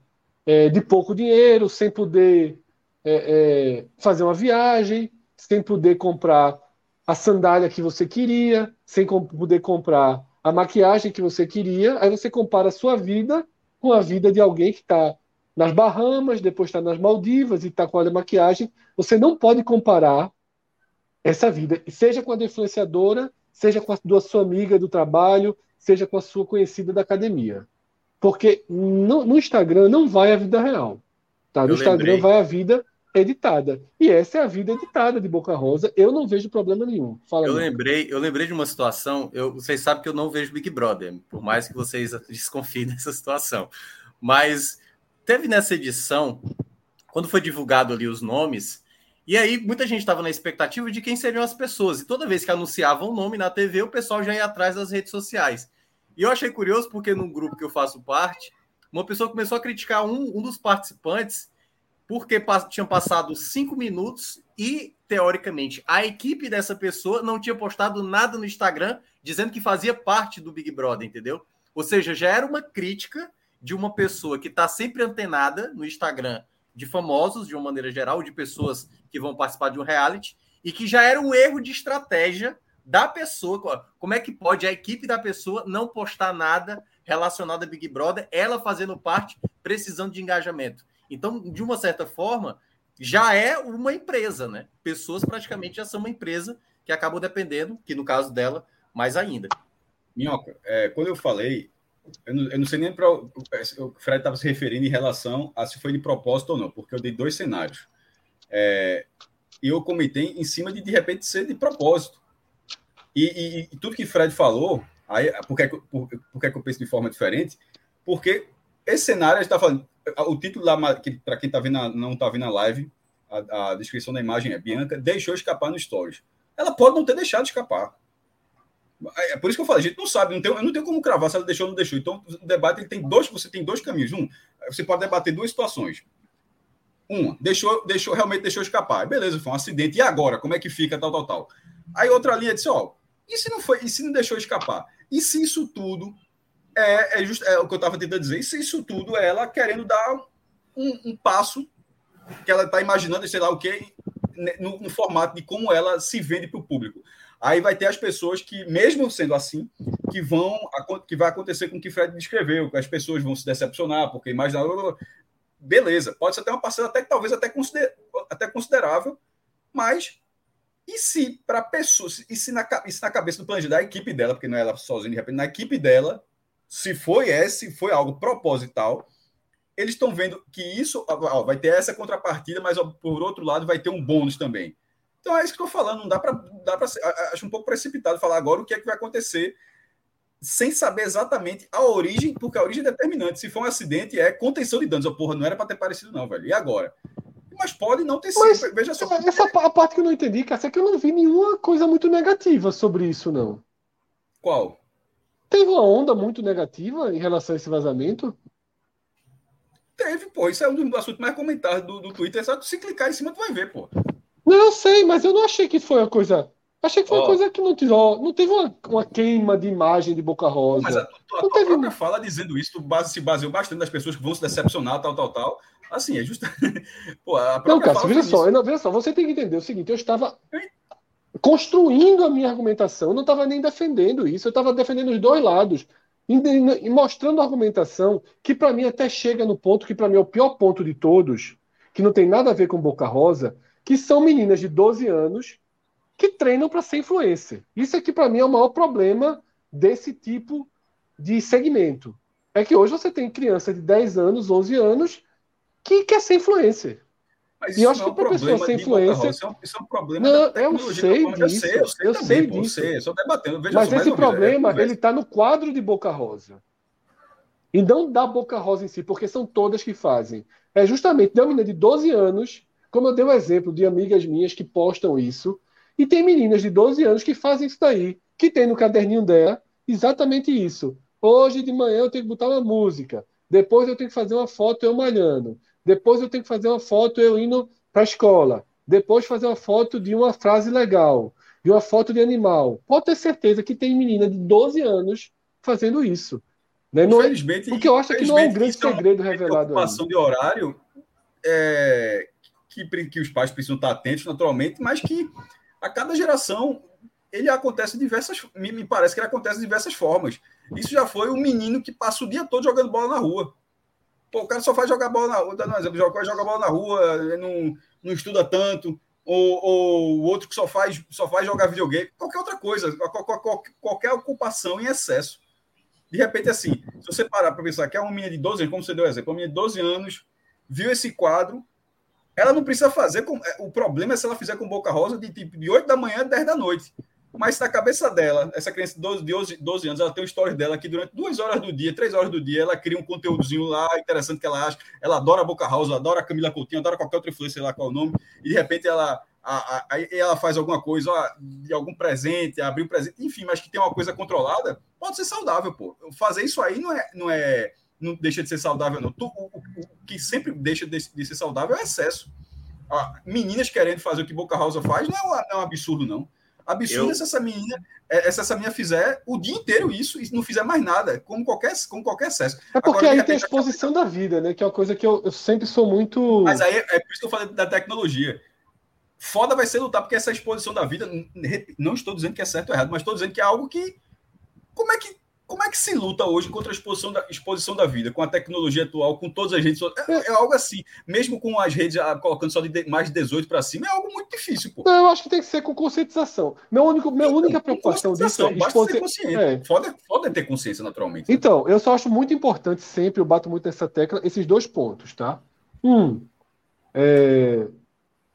é, de pouco dinheiro, sem poder é, é, fazer uma viagem, sem poder comprar a sandália que você queria, sem com, poder comprar a maquiagem que você queria. Aí você compara a sua vida com a vida de alguém que está nas Bahamas, depois está nas Maldivas e está com a maquiagem. Você não pode comparar essa vida, seja com a influenciadora, seja com a, a sua amiga do trabalho, seja com a sua conhecida da academia. Porque no, no Instagram não vai a vida real. Tá? No Instagram vai a vida editada. E essa é a vida editada de Boca Rosa. Eu não vejo problema nenhum. Fala eu lembrei, eu lembrei de uma situação. Eu, vocês sabem que eu não vejo Big Brother, por mais que vocês desconfiem dessa situação. Mas teve nessa edição, quando foi divulgado ali os nomes, e aí, muita gente estava na expectativa de quem seriam as pessoas. E toda vez que anunciavam o nome na TV, o pessoal já ia atrás das redes sociais. E eu achei curioso porque num grupo que eu faço parte, uma pessoa começou a criticar um, um dos participantes porque tinham passado cinco minutos e, teoricamente, a equipe dessa pessoa não tinha postado nada no Instagram dizendo que fazia parte do Big Brother, entendeu? Ou seja, já era uma crítica de uma pessoa que está sempre antenada no Instagram de famosos, de uma maneira geral, de pessoas que vão participar de um reality, e que já era um erro de estratégia da pessoa. Como é que pode a equipe da pessoa não postar nada relacionado a Big Brother, ela fazendo parte, precisando de engajamento? Então, de uma certa forma, já é uma empresa, né? Pessoas praticamente já são uma empresa que acabam dependendo, que no caso dela, mais ainda. Minhoca, é, quando eu falei, eu não, eu não sei nem para o Fred estava se referindo em relação a se foi de propósito ou não, porque eu dei dois cenários. É, eu comentei em cima de de repente ser de propósito. E, e, e tudo que Fred falou, aí, por, que, por, por que eu penso de forma diferente? Porque esse cenário, a gente está falando, o título lá, que, para quem tá vendo não está vendo a live, a, a, descrição da imagem é Bianca deixou escapar no Stories. Ela pode não ter deixado escapar. É, é por isso que eu falei, a gente não sabe, não tem, eu não tenho como cravar se ela deixou ou não deixou. Então, o debate ele tem dois, você tem dois caminhos. Um, você pode debater duas situações. Uma, deixou, deixou, realmente deixou escapar. Beleza, foi um acidente. E agora? Como é que fica? Tal, tal, tal. Aí outra linha disse: ó, e se não foi, e se não deixou escapar? E se isso tudo é, é, just, é o que eu estava tentando dizer. Isso, isso tudo é ela querendo dar um, um passo que ela está imaginando, sei lá o que, no, no, formato de como ela se vende para o público. Aí vai ter as pessoas que, mesmo sendo assim, que vão que vai acontecer com o que Fred descreveu, que as pessoas vão se decepcionar, porque imaginaram. Beleza, pode ser até uma parcela até talvez até, consider, até considerável, mas e se para pessoas, e se na, e se na cabeça do planejamento da equipe dela, porque não é ela sozinha, de repente, na equipe dela, se foi esse, foi algo proposital, eles estão vendo que isso ó, vai ter essa contrapartida, mas ó, por outro lado vai ter um bônus também. Então é isso que eu estou falando, não dá para dá para acho um pouco precipitado falar agora o que é que vai acontecer sem saber exatamente a origem, porque a origem é determinante. Se for um acidente, é contenção de danos. Oh, porra, não era para ter parecido, não, velho. E agora? Mas pode não ter sido. Veja só. Essa a parte que eu não entendi, Cássio, é que eu não vi nenhuma coisa muito negativa sobre isso, não. Qual? Teve uma onda muito negativa em relação a esse vazamento? Teve, pô. Isso é um dos assuntos mais comentados do, do Twitter. É só se clicar em cima, tu vai ver, pô. Não, eu sei, mas eu não achei que foi uma coisa. Achei que foi oh. uma coisa que não, tirou, não teve uma, uma queima de imagem de Boca Rosa. Mas a, a, a tua teve... própria fala dizendo isso, tu base, se baseou bastante nas pessoas que vão se decepcionar, tal, tal, tal. Assim, é justo. Pô, a não, Cássio, veja só, não, veja só, você tem que entender o seguinte: eu estava construindo a minha argumentação, eu não estava nem defendendo isso, eu estava defendendo os dois lados e mostrando a argumentação que para mim até chega no ponto que para mim é o pior ponto de todos, que não tem nada a ver com Boca Rosa, que são meninas de 12 anos que treinam para ser influencer. Isso aqui para mim é o maior problema desse tipo de segmento. É que hoje você tem criança de 10 anos, 11 anos que quer ser influencer. Mas e eu acho que para pessoa ser influência. Isso é, um, isso é um problema. Não, eu sei disso. Eu sei, eu sei, eu também, sei disso. Sei, só debatendo. Veja Mas só, esse problema, é, ele está no quadro de Boca Rosa. E não da Boca Rosa em si, porque são todas que fazem. É justamente da menina de 12 anos, como eu dei o um exemplo de amigas minhas que postam isso, e tem meninas de 12 anos que fazem isso daí, que tem no caderninho dela exatamente isso. Hoje de manhã eu tenho que botar uma música, depois eu tenho que fazer uma foto eu malhando, depois eu tenho que fazer uma foto eu indo para a escola. Depois fazer uma foto de uma frase legal, de uma foto de animal. Pode ter certeza que tem menina de 12 anos fazendo isso. Né? Não é, o que eu acho é que não é um grande segredo revelado. Ocupação de horário é, que, que os pais precisam estar atentos, naturalmente, mas que a cada geração ele acontece de diversas. Me, me parece que ele acontece de diversas formas. Isso já foi um menino que passa o dia todo jogando bola na rua. Pô, o cara só faz jogar bola na rua, dando um exemplo, joga, joga bola na rua, não, não estuda tanto, ou, ou, o outro que só faz, só faz jogar videogame, qualquer outra coisa, qualquer, qualquer ocupação em excesso. De repente, assim, se você parar para pensar que é uma menina de 12 anos, como você deu exemplo, uma menina de 12 anos, viu esse quadro, ela não precisa fazer. Com, é, o problema é se ela fizer com boca rosa de tipo de 8 da manhã a 10 da noite. Mas na cabeça dela, essa criança de 12, 12, 12 anos, ela tem um story dela que durante duas horas do dia, três horas do dia, ela cria um conteúdozinho lá interessante que ela acha. Ela adora a Boca House, adora a Camila Coutinho, adora qualquer outra influência, sei lá qual é o nome. E de repente ela, aí ela faz alguma coisa, ó, de algum presente, abrir um presente, enfim, mas que tem uma coisa controlada, pode ser saudável, pô. Fazer isso aí não é. Não é não deixa de ser saudável, não. O, o, o que sempre deixa de, de, ser saudável é o excesso. meninas querendo fazer o que Boca House faz não é, não é um absurdo, não. Absurdo eu... é se essa menina, é, se essa menina fizer o dia inteiro isso e não fizer mais nada, como qualquer, como qualquer excesso. É porque Agora, aí tem a exposição da vida, né? Que é uma coisa que eu, eu sempre sou muito. Mas aí é, é por isso que eu falei da tecnologia. Foda vai ser lutar, porque essa exposição da vida, não estou dizendo que é certo ou errado, mas estou dizendo que é algo que. Como é que como é que se luta hoje contra a exposição da, exposição da vida, com a tecnologia atual, com todas as redes sociais? É, é algo assim, mesmo com as redes ah, colocando só de mais de 18 para cima, é algo muito difícil. Pô. Não, eu acho que tem que ser com conscientização. Meu único, minha então, única preocupação disso é basta ser consciente. É. Foda, foda ter consciência, naturalmente. Então, eu só acho muito importante sempre, eu bato muito nessa tecla, esses dois pontos, tá? Um, é,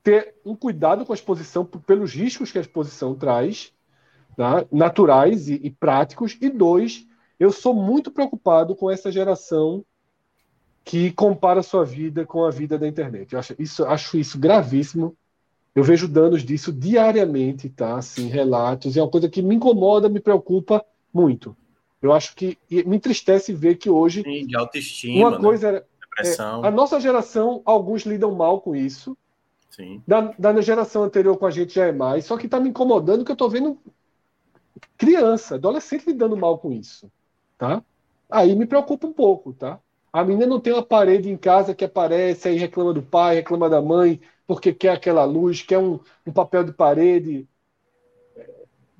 ter um cuidado com a exposição pelos riscos que a exposição traz, tá? naturais e, e práticos, e dois, eu sou muito preocupado com essa geração que compara sua vida com a vida da internet. Eu acho isso, acho isso gravíssimo. Eu vejo danos disso diariamente, tá? Assim, relatos. É uma coisa que me incomoda, me preocupa muito. Eu acho que me entristece ver que hoje. Sim, de autoestima. Uma coisa né? é, a nossa geração, alguns lidam mal com isso. Sim. Da, da geração anterior com a gente já é mais. Só que está me incomodando que eu estou vendo criança, adolescente lidando mal com isso. Tá? aí me preocupa um pouco, tá? A menina não tem uma parede em casa que aparece, aí reclama do pai, reclama da mãe, porque quer aquela luz, quer um, um papel de parede.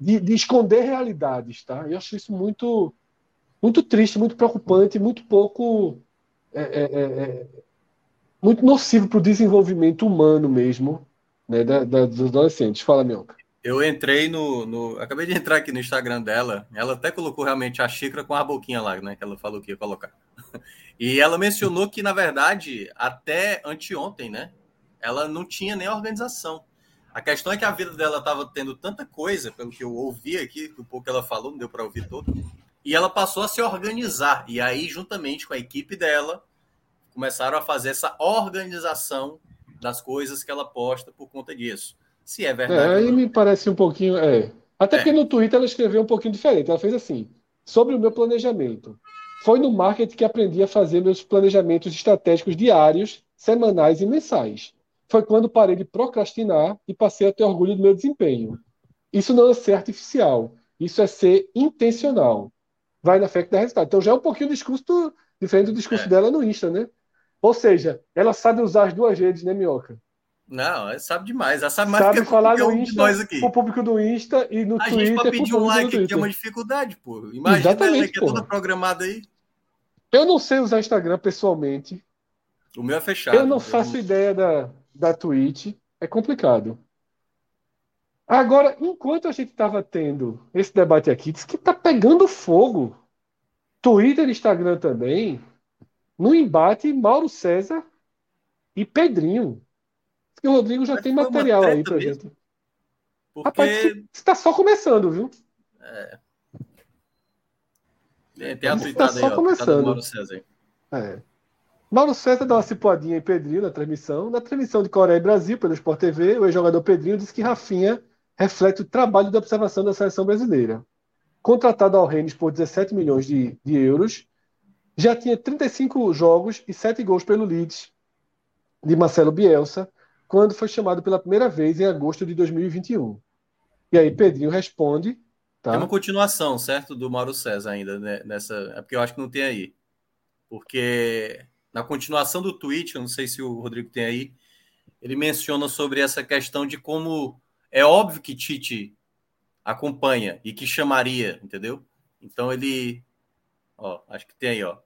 De, de, esconder realidades, tá? Eu acho isso muito, muito triste, muito preocupante, muito pouco. É, é, é, é muito nocivo para o desenvolvimento humano mesmo né, da, da, dos adolescentes. Fala, Mionca. Eu entrei no, no, Acabei de entrar aqui no Instagram dela. Ela até colocou realmente a xícara com a boquinha lá, né? Que ela falou que ia colocar. E ela mencionou que, na verdade, até anteontem, né? Ela não tinha nem organização. A questão é que a vida dela estava tendo tanta coisa, pelo que eu ouvi aqui, o pouco que ela falou, não deu para ouvir todo. E ela passou a se organizar. E aí, juntamente com a equipe dela, começaram a fazer essa organização das coisas que ela posta por conta disso. Se é verdade. É, aí me parece um pouquinho. É. Até é. porque no Twitter ela escreveu um pouquinho diferente. Ela fez assim: sobre o meu planejamento. Foi no marketing que aprendi a fazer meus planejamentos estratégicos diários, semanais e mensais. Foi quando parei de procrastinar e passei a ter orgulho do meu desempenho. Isso não é ser artificial, isso é ser intencional. Vai na fé que dá resultado. Então já é um pouquinho o discurso do, diferente do discurso é. dela no Insta, né? Ou seja, ela sabe usar as duas redes, né, Minhoca? Não, ela sabe demais. Ela sabe mais sabe que falar no Insta, nós aqui. o público do Insta e no a Twitter. A gente para pedir um like aqui é uma dificuldade, pô. Imagina Exatamente, ela que é toda programada aí. Eu não sei usar Instagram pessoalmente. O meu é fechado. Eu não faço eu... ideia da, da Twitch. É complicado. Agora, enquanto a gente estava tendo esse debate aqui, diz que está pegando fogo. Twitter e Instagram também. No embate, Mauro César e Pedrinho. O Rodrigo já Mas tem material aí pra mesmo. gente. Porque... Rapaz, está só começando, viu? É. é tem a tá só aí, começando. Mauro César. É. Mauro César dá uma cipuadinha em Pedrinho na transmissão. Na transmissão de Coreia e Brasil pelo Sport TV, o ex-jogador Pedrinho disse que Rafinha reflete o trabalho de observação da seleção brasileira. Contratado ao Rennes por 17 milhões de, de euros, já tinha 35 jogos e 7 gols pelo Leeds de Marcelo Bielsa, quando foi chamado pela primeira vez em agosto de 2021. E aí Pedrinho responde. Tá? É uma continuação, certo? Do Mauro César ainda, né? nessa. É porque eu acho que não tem aí. Porque na continuação do tweet, eu não sei se o Rodrigo tem aí, ele menciona sobre essa questão de como é óbvio que Tite acompanha e que chamaria, entendeu? Então ele, ó, acho que tem aí, ó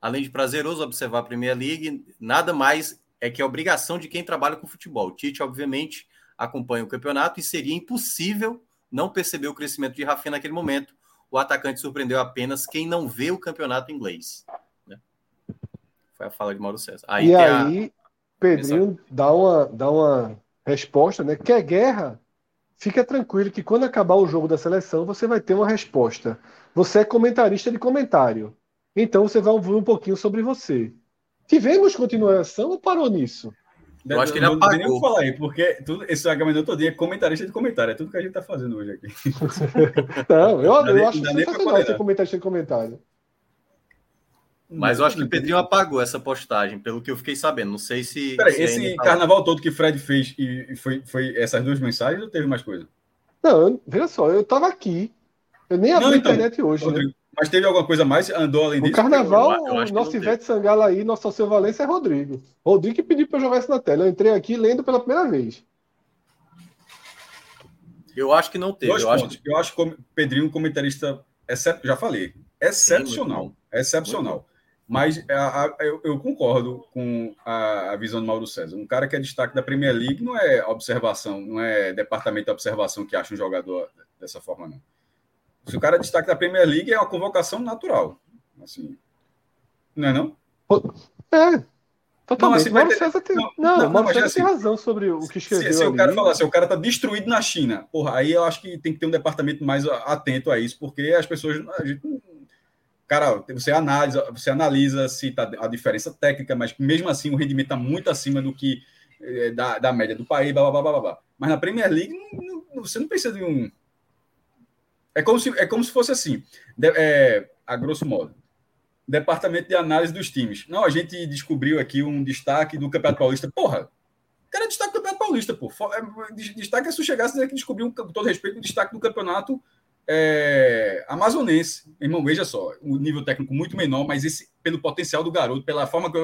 além de prazeroso observar a Premier League, nada mais é que a obrigação de quem trabalha com futebol. O Tite, obviamente, acompanha o campeonato e seria impossível não perceber o crescimento de Rafinha naquele momento. O atacante surpreendeu apenas quem não vê o campeonato inglês. Né? Foi a fala de Mauro César. Aí e aí, a... Pedrinho dá uma, dá uma resposta, né? Quer guerra? Fica tranquilo que quando acabar o jogo da seleção, você vai ter uma resposta. Você é comentarista de comentário. Então você vai ouvir um pouquinho sobre você. Tivemos continuação ou parou nisso? Eu acho que ele não, apagou. Não tem nem falar aí, porque tudo, esse argumento todo dia é comentarista de comentário. É tudo que a gente está fazendo hoje aqui. não, eu, eu nem, acho sensacional ser comentarista de comentário. Mas eu acho que o Pedrinho apagou essa postagem, pelo que eu fiquei sabendo. Não sei se. Peraí, se esse carnaval todo que Fred fez e foi, foi essas duas mensagens ou teve mais coisa? Não, veja só, eu estava aqui. Eu nem abri a então, internet hoje. Né? Rodrigo, né? Mas teve alguma coisa mais? Andou além disso? O carnaval, eu, eu nosso Ivete Sangala aí, nosso seu Valência é Rodrigo. Rodrigo que pediu para eu jogar isso na tela. Eu entrei aqui lendo pela primeira vez. Eu acho que não teve. Dois eu, acho que... eu acho que o Pedrinho, um comentarista, excep... já falei, excepcional. Sim, excepcional. Mas a, a, eu, eu, concordo com a, a, visão do Mauro César. Um cara que é destaque da Premier League não é observação, não é departamento de observação que acha um jogador dessa forma, não. Se o cara destaque da Premier League, é uma convocação natural. Assim, não é não? É, Totalmente. Não, assim. César tem, não, não, não, não César assim, tem razão sobre o que escreveu. Se, se o cara falar assim, o cara tá destruído na China, porra, aí eu acho que tem que ter um departamento mais atento a isso, porque as pessoas. Gente, cara, você analisa, você analisa se tá a diferença técnica, mas mesmo assim o rendimento está muito acima do que é, da, da média do país, blá, blá, blá, blá, blá. Mas na Premier League, não, você não precisa de um é como se, é como se fosse assim, de, é, a grosso modo. Departamento de análise dos times. Não, a gente descobriu aqui um destaque do Campeonato Paulista. Porra, cara, destaque do Campeonato Paulista, pô. É, destaque é se chegasse que descobriu, com todo respeito, um destaque do campeonato é, amazonense. Irmão, veja só, o nível técnico muito menor, mas esse pelo potencial do garoto, pela forma que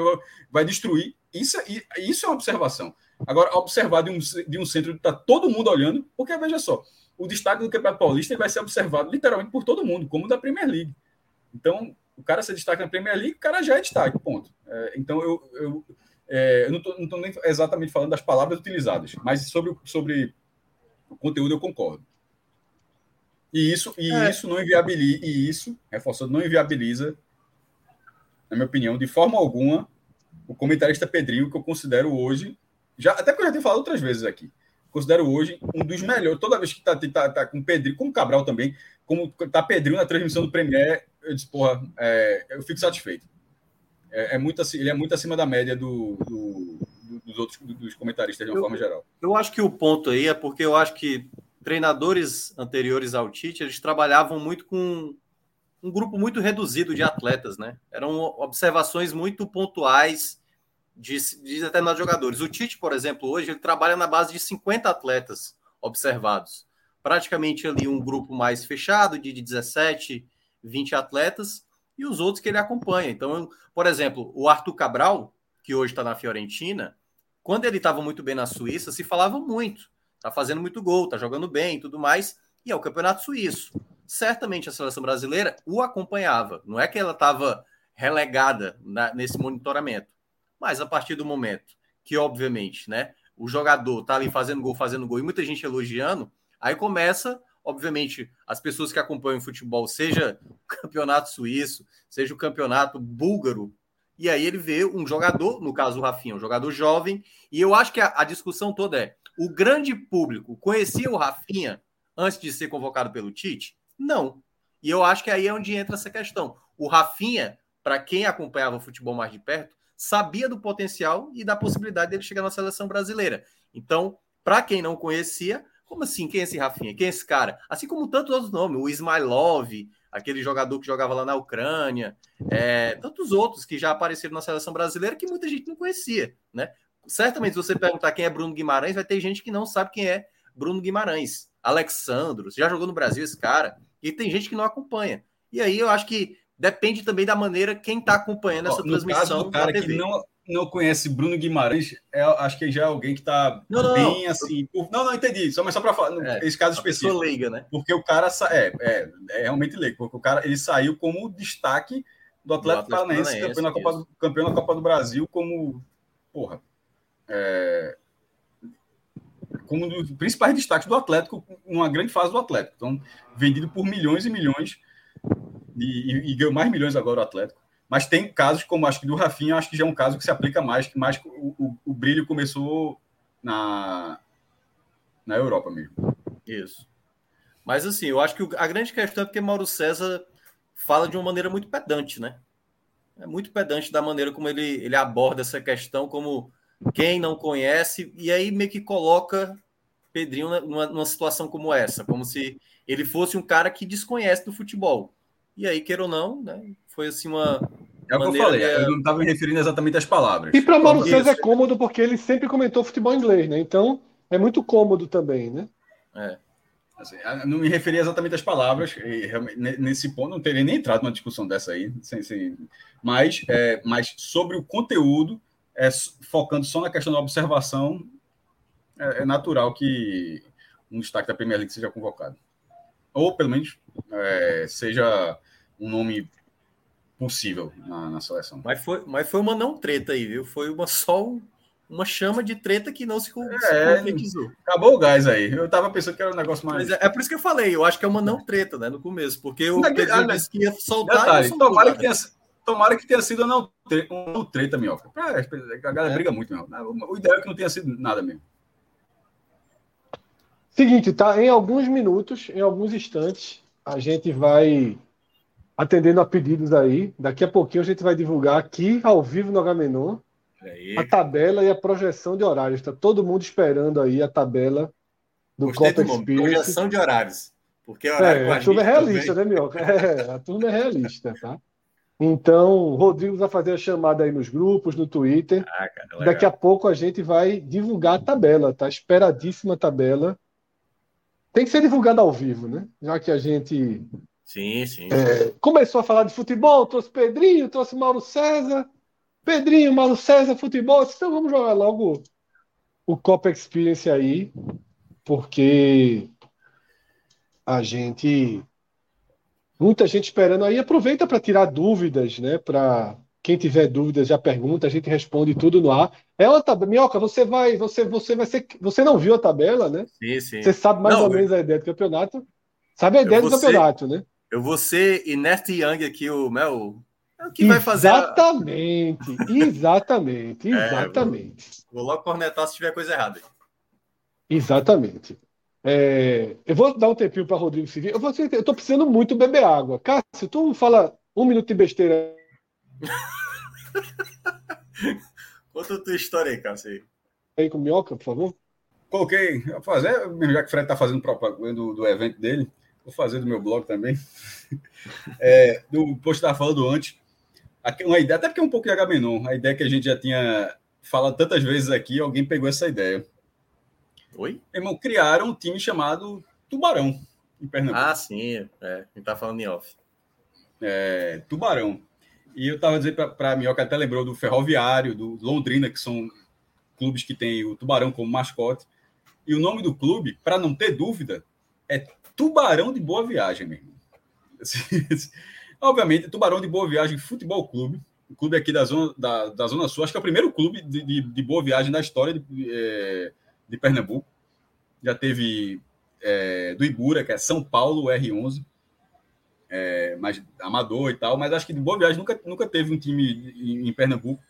vai destruir. Isso, isso é uma observação. Agora, observar de um, de um centro que está todo mundo olhando, porque veja só, o destaque do Campeonato Paulista vai ser observado literalmente por todo mundo, como da Premier League. Então, o cara se destaca na Premier League, o cara já é destaque, ponto. É, então, eu, eu, é, eu não estou nem exatamente falando das palavras utilizadas, mas sobre, sobre o conteúdo eu concordo. E isso, e é. isso não inviabiliza, e isso, reforçando, não inviabiliza, na minha opinião, de forma alguma, o comentarista Pedrinho, que eu considero hoje, já, até porque eu já tenho falado outras vezes aqui, considero hoje um dos melhores. Toda vez que está tá, tá com Pedrinho, como Cabral também, como tá Pedrinho na transmissão do Premier, eu disse, porra, é, eu fico satisfeito. É, é, muito, ele é muito acima da média do, do, dos outros dos comentaristas de uma eu, forma geral. Eu acho que o ponto aí é porque eu acho que treinadores anteriores ao Tite, eles trabalhavam muito com um grupo muito reduzido de atletas, né? Eram observações muito pontuais de, de determinados jogadores. O Tite, por exemplo, hoje ele trabalha na base de 50 atletas observados. Praticamente ali um grupo mais fechado, de 17, 20 atletas, e os outros que ele acompanha. Então, por exemplo, o Arthur Cabral, que hoje está na Fiorentina, quando ele estava muito bem na Suíça, se falava muito tá fazendo muito gol, tá jogando bem e tudo mais, e é o campeonato suíço. Certamente a seleção brasileira o acompanhava, não é que ela estava relegada na, nesse monitoramento, mas a partir do momento que, obviamente, né, o jogador tá ali fazendo gol, fazendo gol e muita gente elogiando, aí começa, obviamente, as pessoas que acompanham o futebol, seja o campeonato suíço, seja o campeonato búlgaro, e aí ele vê um jogador, no caso o Rafinha, um jogador jovem, e eu acho que a, a discussão toda é o grande público conhecia o Rafinha antes de ser convocado pelo Tite? Não. E eu acho que aí é onde entra essa questão. O Rafinha, para quem acompanhava o futebol mais de perto, sabia do potencial e da possibilidade dele chegar na seleção brasileira. Então, para quem não conhecia, como assim? Quem é esse Rafinha? Quem é esse cara? Assim como tantos outros nomes, o Ismailov, aquele jogador que jogava lá na Ucrânia, é, tantos outros que já apareceram na seleção brasileira que muita gente não conhecia, né? certamente, se você perguntar quem é Bruno Guimarães, vai ter gente que não sabe quem é Bruno Guimarães. Alexandro, já jogou no Brasil esse cara, e tem gente que não acompanha. E aí eu acho que depende também da maneira quem está acompanhando essa no transmissão. Caso do cara que não, não conhece Bruno Guimarães, é, acho que já é alguém que está bem assim. Por... Não, não, entendi. Só, mas só para falar, é, esse caso específico. Leiga, né? Porque o cara é, é, é realmente leigo, porque o cara ele saiu como destaque do Atlético Paranaense, campeão, na Copa do, campeão na Copa do Brasil, como. Porra, é, como um dos principais destaques do Atlético, numa grande fase do Atlético. Então, vendido por milhões e milhões, e, e, e ganhou mais milhões agora o Atlético. Mas tem casos como acho que do Rafinha, acho que já é um caso que se aplica mais, que mais o, o, o brilho começou na, na Europa mesmo. Isso. Mas assim, eu acho que a grande questão é porque Mauro César fala de uma maneira muito pedante, né? É muito pedante da maneira como ele, ele aborda essa questão, como quem não conhece, e aí meio que coloca Pedrinho numa, numa, situação como essa, como se ele fosse um cara que desconhece do futebol. E aí, queira ou não, né, foi assim uma. É o que eu falei, de... eu não estava me referindo exatamente às palavras. E para Mauro César é cômodo porque ele sempre comentou futebol inglês, né? Então é muito cômodo também, né? É. Assim, não me referi exatamente às palavras, nesse ponto não teria nem entrado numa discussão dessa aí, sem, sem, mas, é, mas sobre o conteúdo, é, focando só na questão da observação, é, é, natural que um destaque da Premier League seja convocado. Ou, pelo menos, é, seja um nome possível na, na, seleção. Mas foi, mas foi uma não treta aí, viu? Foi uma só uma chama de treta que não se, é, concretizou. Acabou o gás aí. Eu tava pensando que era um negócio mais. É, é, por isso que eu falei, eu acho que é uma não treta, né? No começo, porque o Pedro ah, disse que ia soltar. Detalhe, tomara que tenha, Tomara que tenha sido não, um treta, minhoca. a galera é. briga muito mesmo. O ideal é que não tenha sido nada mesmo. Seguinte, tá? Em alguns minutos, em alguns instantes, a gente vai atendendo a pedidos aí. Daqui a pouquinho a gente vai divulgar aqui, ao vivo no Agamenon, a tabela e a projeção de horários. Está todo mundo esperando aí a tabela do Gostei Copa do Projeção de horários. Porque é horário é, a, a turma é realista, também. né, Mioca? É, a turma é realista, tá? Então, o Rodrigo vai fazer a chamada aí nos grupos, no Twitter. Ah, cara, Daqui a pouco a gente vai divulgar a tabela, tá? Esperadíssima tabela tem que ser divulgado ao vivo, né? Já que a gente sim, sim. É, começou a falar de futebol, trouxe Pedrinho, trouxe Mauro César. Pedrinho, Mauro César, futebol. Então vamos jogar logo o Copa Experience aí, porque a gente muita gente esperando aí aproveita para tirar dúvidas, né? Para quem tiver dúvidas já pergunta, a gente responde tudo no ar. É uma tabela, Minhoca, você vai, você, você vai ser, você não viu a tabela, né? Sim, sim. Você sabe mais não, ou menos a ideia do campeonato. Sabe a ideia do campeonato, ser, né? Eu vou ser Inest Young aqui, o Mel. É o que vai fazer. Exatamente, exatamente, exatamente. É, vou, vou, logo cornetar se tiver coisa errada. Exatamente. É, eu vou dar um tempinho para Rodrigo. Eu, vou, eu tô precisando muito beber água. Cássio, tu fala um minuto de besteira Conta a tua história aí, Cássio. Aí com minhoca, por favor. Coloquei, fazer, já que o Fred está fazendo propaganda do, do, evento dele, vou fazer do meu blog também. É, do post estava falando antes. Uma ideia, até porque é um pouco de Agamenon, a ideia que a gente já tinha falado tantas vezes aqui, alguém pegou essa ideia. Oi? Irmão, criaram um time chamado Tubarão, em Pernambuco. Ah, sim, é, a gente tá falando em off. É, Tubarão. E eu estava dizendo para a Minhoca, até lembrou do Ferroviário, do Londrina, que são clubes que têm o Tubarão como mascote. E o nome do clube, para não ter dúvida, é Tubarão de Boa Viagem, mesmo. Obviamente, Tubarão de Boa Viagem Futebol Clube, o clube aqui da Zona, da, da zona Sul, acho que é o primeiro clube de, de, de Boa Viagem da história de, é, de Pernambuco. Já teve é, do Ibura, que é São Paulo R11 é, mais amador e tal, mas acho que Boa Viagem nunca, nunca teve um time em, em Pernambuco.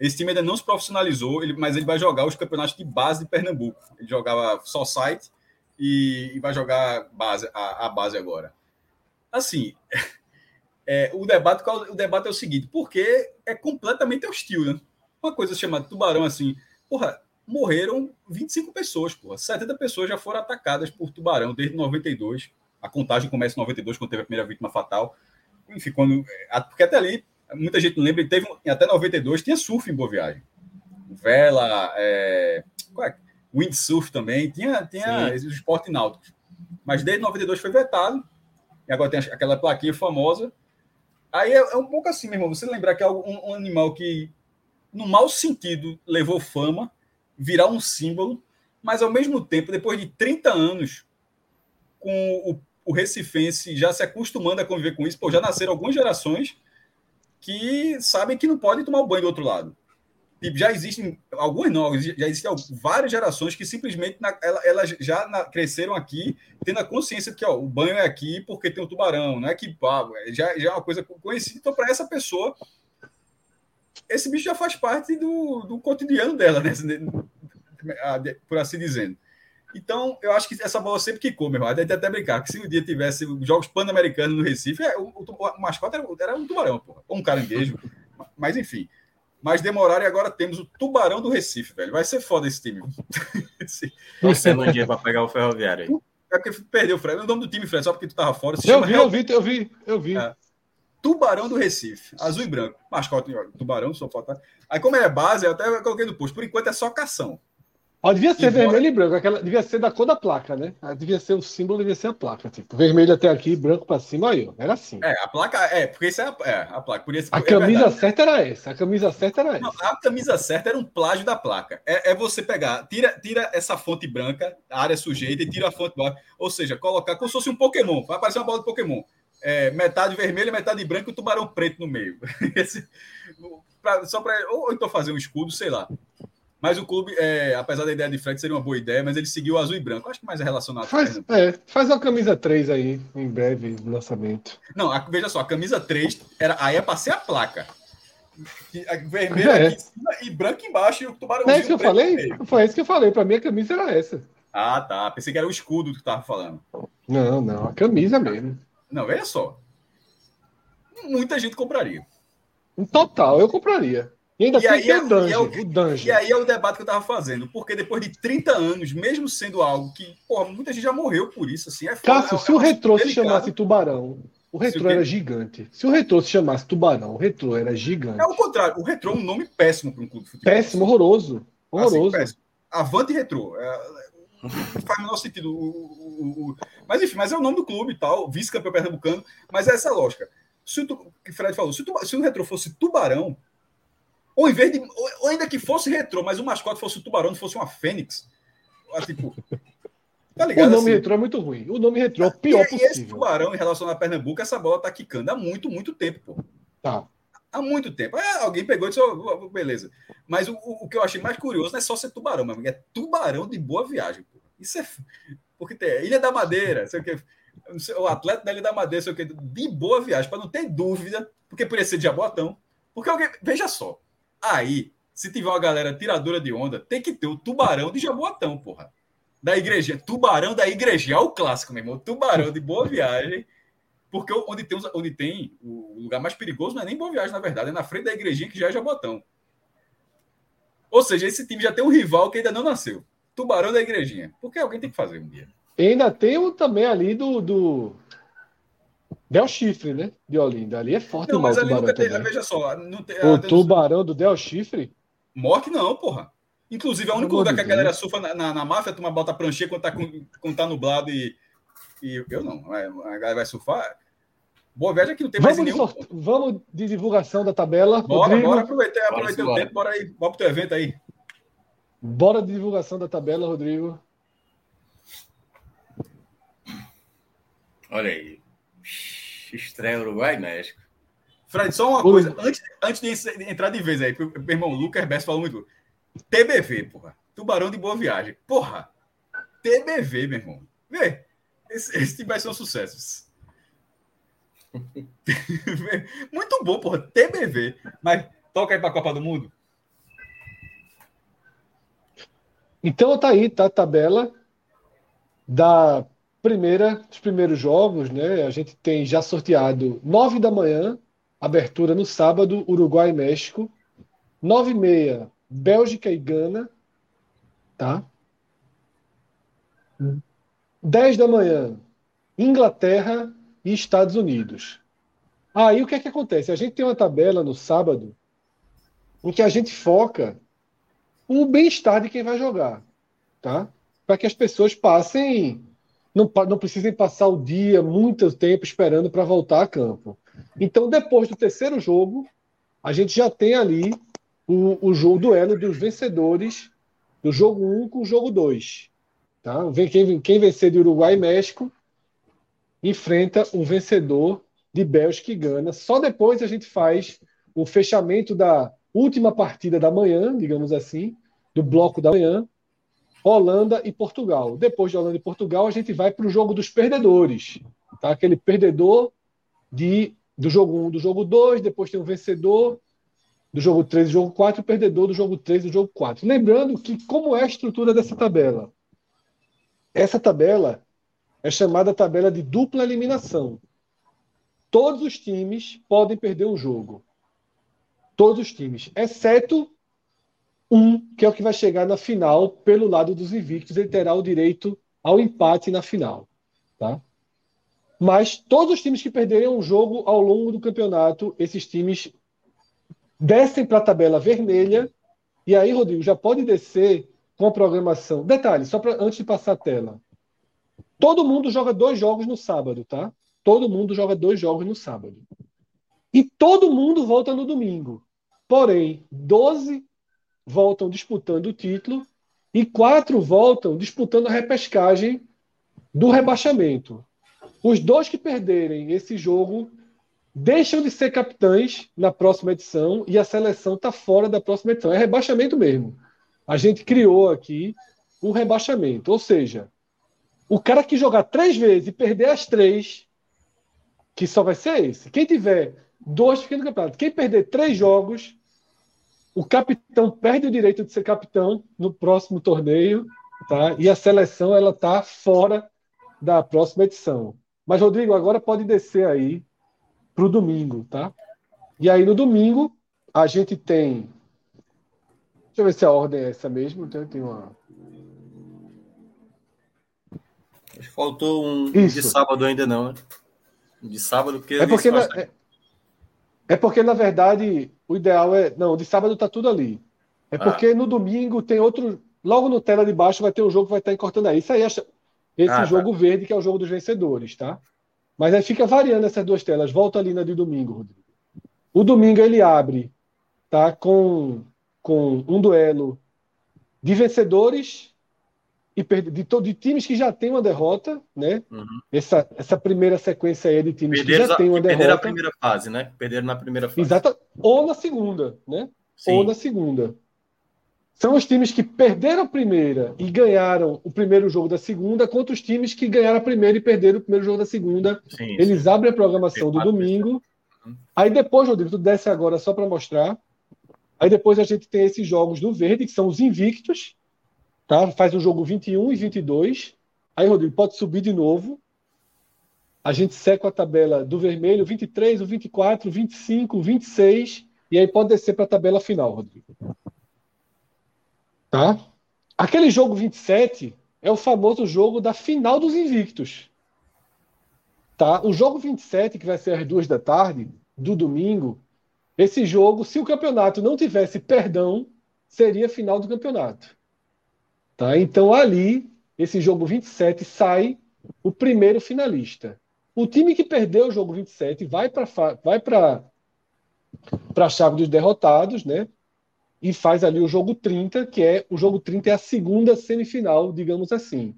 Esse time ainda não se profissionalizou, ele, mas ele vai jogar os campeonatos de base de Pernambuco. Ele jogava só site e, e vai jogar base, a, a, base agora. Assim, é, o, debate, o debate é o seguinte, porque é completamente hostil, né? Uma coisa chamada tubarão, assim, porra, morreram 25 pessoas, porra. 70 pessoas já foram atacadas por tubarão desde 92 a contagem começa em 92, quando teve a primeira vítima fatal. Enfim, quando, porque até ali, muita gente não lembra, teve até 92 tinha surf em Boa Viagem. Vela, é, é? windsurf também, tinha, tinha esporte náutico. Mas desde 92 foi vetado, e agora tem aquela plaquinha famosa. Aí é, é um pouco assim, meu irmão, você lembrar que é um, um animal que, no mau sentido, levou fama, virar um símbolo, mas ao mesmo tempo, depois de 30 anos, com o o recifense já se acostumando a conviver com isso, pô, já nasceram algumas gerações que sabem que não podem tomar o banho do outro lado. E já existem algumas não, já existem várias gerações que simplesmente na, elas já na, cresceram aqui tendo a consciência de que ó, o banho é aqui porque tem um tubarão, não é que pá, já, já é uma coisa conhecida. Então, para essa pessoa, esse bicho já faz parte do, do cotidiano dela, né? por assim dizendo. Então, eu acho que essa bola sempre quicou, meu irmão. A gente até brincar que se um dia tivesse jogos pan-americanos no Recife, é, o, o, o, mascote era, era, um tubarão, porra. Ou um caranguejo. Mas, enfim. Mas demoraram e agora temos o tubarão do Recife, velho. Vai ser foda esse time. Você não dia para pegar o ferroviário aí. É porque perdeu o Fred. O nome do time, Fred, só porque tu tava fora. eu vi, Real... eu vi, eu vi, eu vi. É. Tubarão do Recife, azul e branco. Mascote, tubarão, só falta. Aí, como é base, eu até coloquei no post. Por enquanto é só cação. Ó, devia ser Embora... vermelho e branco, aquela, devia ser da cor da placa, né? Ah, devia ser o símbolo, devia ser a placa. Tipo, vermelho até aqui, branco para cima, aí, ó. Era assim. É, a placa, é, porque isso é a, é, a placa. Por isso, a é camisa verdade. certa era essa. A camisa certa era Não, essa. a camisa certa era um plágio da placa. É, é, você pegar, tira, tira essa fonte branca, a área sujeita, e tira a fonte branca. Ou seja, colocar como se fosse um Pokémon. Vai aparecer uma bola de Pokémon. É, metade vermelha, metade branca e o tubarão preto no meio. Esse, pra, só para. Ou, ou então fazer um escudo, sei lá. Mas o clube, é, apesar da ideia de Fred seria uma boa ideia, mas ele seguiu azul e branco. Acho que mais é relacionado. Faz, é, faz uma camisa 3 aí, em breve, lançamento. Não, a, veja só, a camisa 3 era, aí é para ser a placa. A vermelha é. aqui em cima e branco embaixo e o tubarão. É isso que eu falei? Foi isso que eu falei. Para mim a camisa era essa. Ah, tá. Pensei que era o escudo que tu tava falando. Não, não, a camisa mesmo. Não, veja só. Muita gente compraria. Total, eu compraria. E ainda e tem é, o dungeon, é o, o dungeon. E aí é o debate que eu estava fazendo. Porque depois de 30 anos, mesmo sendo algo que, porra, muita gente já morreu por isso, assim. É Cássio, é, se o retrô se chamasse Tubarão, o retrô era gigante. Se o retrô se chamasse Tubarão, o retrô era gigante. É o contrário. O retrô é um nome péssimo para um clube de futebol. Péssimo, horroroso. Horroroso. Assim, péssimo. Avante retrô. É, faz o menor sentido. O, o, o, Mas enfim, mas é o nome do clube e tal, vice-campeão pernambucano. Mas é essa lógica. Se o que o Fred falou, se o, se o retrô fosse tubarão, ou em vez de. Ou ainda que fosse retrô, mas o mascote fosse o tubarão, não fosse uma fênix. Ah, tipo. Tá ligado? O nome assim? retrô é muito ruim. O nome retrô é o pior e, possível. E esse tubarão em relação a Pernambuco, essa bola tá quicando há muito, muito tempo, pô. Tá. Há muito tempo. É, alguém pegou e disse, oh, beleza. Mas o, o, que eu achei mais curioso não é só ser tubarão, mas é tubarão de boa viagem. Pô. Isso é. Porque tem Ilha da Madeira, sei o que. O atleta da Ilha da Madeira, sei o que, de boa viagem, para não ter dúvida, porque poderia ser de Jabotão. Porque alguém. Veja só. Aí, se tiver uma galera tiradora de onda, tem que ter o tubarão de Jaboatão, porra. Da igreja. Tubarão da igreja. É o clássico, meu irmão. Tubarão de boa viagem. Porque onde tem, onde tem o lugar mais perigoso não é nem Boa Viagem, na verdade, é na frente da igrejinha que já é Jabotão. Ou seja, esse time já tem um rival que ainda não nasceu. Tubarão da igrejinha. Porque alguém tem que fazer um dia. E ainda tem o também ali do, do... Del Chifre, né? De Olinda. Ali é forte não, mas ali nunca tem, veja só. Tem, o tubarão do Del Chifre? Morre não, porra. Inclusive, é o único lugar que a galera surfa na, na, na máfia, toma bota pranchê quando tá, quando tá nublado e, e. Eu não. A galera vai surfar. Boa Viagem que não tem vamos mais nenhum. De vamos de divulgação da tabela. Bora, Rodrigo. bora aproveitar, aproveitar o tempo, bora aí, bora pro teu evento aí. Bora de divulgação da tabela, Rodrigo. Olha aí. Estreia Uruguai e México. Fred, só uma coisa. Antes, antes de entrar de vez aí, meu irmão Lucas Bess falou muito. TBV, porra. Tubarão de Boa Viagem. Porra. TBV, meu irmão. Vê. Esse, esse vai ser um sucesso. Muito bom, porra. TBV. Mas toca aí para a Copa do Mundo. Então tá aí, tá a tabela da primeira, dos primeiros jogos, né? A gente tem já sorteado nove da manhã, abertura no sábado, Uruguai e México. Nove e meia, Bélgica e Gana, tá? Dez da manhã, Inglaterra e Estados Unidos. Aí o que é que acontece? A gente tem uma tabela no sábado em que a gente foca o bem-estar de quem vai jogar, tá? Para que as pessoas passem, não, não precisem passar o dia, muito tempo esperando para voltar a campo. Então, depois do terceiro jogo, a gente já tem ali o, o jogo duelo dos vencedores do jogo 1 um com o jogo 2. Tá? Quem, quem vencer de Uruguai e México enfrenta o vencedor de Bélgica e Gana. Só depois a gente faz o fechamento da última partida da manhã, digamos assim, do bloco da manhã, Holanda e Portugal. Depois de Holanda e Portugal, a gente vai para o jogo dos perdedores. Tá? Aquele perdedor de, do jogo 1 do jogo 2, depois tem o vencedor do jogo 3 do jogo 4 e o perdedor do jogo 3 do jogo 4. Lembrando que como é a estrutura dessa tabela? Essa tabela é chamada tabela de dupla eliminação. Todos os times podem perder um jogo. Todos os times, exceto um, que é o que vai chegar na final pelo lado dos invictos, ele terá o direito ao empate na final. Tá? Mas todos os times que perderem um jogo ao longo do campeonato, esses times descem para a tabela vermelha. E aí, Rodrigo, já pode descer com a programação. Detalhe, só pra, antes de passar a tela. Todo mundo joga dois jogos no sábado, tá? Todo mundo joga dois jogos no sábado. E todo mundo volta no domingo. Porém, 12 voltam disputando o título e quatro voltam disputando a repescagem do rebaixamento. Os dois que perderem esse jogo deixam de ser capitães na próxima edição e a seleção está fora da próxima edição. É rebaixamento mesmo. A gente criou aqui um rebaixamento, ou seja, o cara que jogar três vezes e perder as três, que só vai ser esse. Quem tiver dois fica no campeonato. Quem perder três jogos, o capitão perde o direito de ser capitão no próximo torneio, tá? E a seleção ela tá fora da próxima edição. Mas Rodrigo, agora pode descer aí para o domingo, tá? E aí no domingo a gente tem Deixa eu ver se a ordem é essa mesmo. Então tem uma Faltou um Isso. de sábado ainda não, né? De sábado, porque. É porque, na, é, é, porque, na verdade, o ideal é. Não, de sábado tá tudo ali. É ah. porque no domingo tem outro. Logo no tela de baixo vai ter um jogo que vai estar encortando aí. Isso aí, esse ah, tá. jogo tá. verde, que é o jogo dos vencedores, tá? Mas aí fica variando essas duas telas. Volta ali na de domingo, Rodrigo. O domingo ele abre tá, com, com um duelo de vencedores e de, de times que já têm uma derrota, né? Uhum. Essa, essa primeira sequência aí de times que já têm uma derrota. Perderam a primeira fase, né? Perderam na primeira fase. Exato. Ou na segunda, né? Sim. Ou na segunda. São os times que perderam a primeira e ganharam o primeiro jogo da segunda, contra os times que ganharam a primeira e perderam o primeiro jogo da segunda. Sim, Eles sim. abrem a programação do domingo. Uhum. Aí depois, Rodrigo, tu desce agora só para mostrar. Aí depois a gente tem esses jogos do verde, que são os invictos. Tá? Faz o jogo 21 e 22. Aí, Rodrigo, pode subir de novo. A gente seca a tabela do vermelho, 23, o 24, o 25, o 26. E aí pode descer para a tabela final, Rodrigo. Tá? Aquele jogo 27 é o famoso jogo da final dos invictos. Tá? O jogo 27, que vai ser às duas da tarde, do domingo, esse jogo, se o campeonato não tivesse perdão, seria final do campeonato. Tá? Então, ali, esse jogo 27 sai o primeiro finalista. O time que perdeu o jogo 27 vai para vai a chave dos derrotados, né? e faz ali o jogo 30, que é o jogo 30 é a segunda semifinal, digamos assim.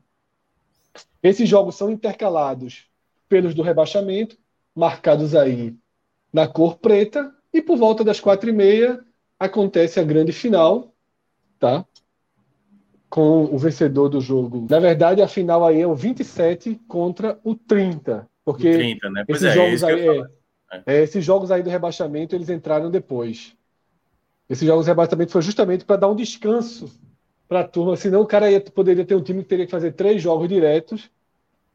Esses jogos são intercalados pelos do rebaixamento, marcados aí na cor preta, e por volta das quatro e meia acontece a grande final, tá? Com o vencedor do jogo. Na verdade, a final aí é o 27 contra o 30. Porque o 30, né? esses, é, jogos aí, é, é, esses jogos aí do rebaixamento eles entraram depois. Esses jogos de rebaixamento foi justamente para dar um descanso para a turma, senão o cara ia, poderia ter um time que teria que fazer três jogos diretos.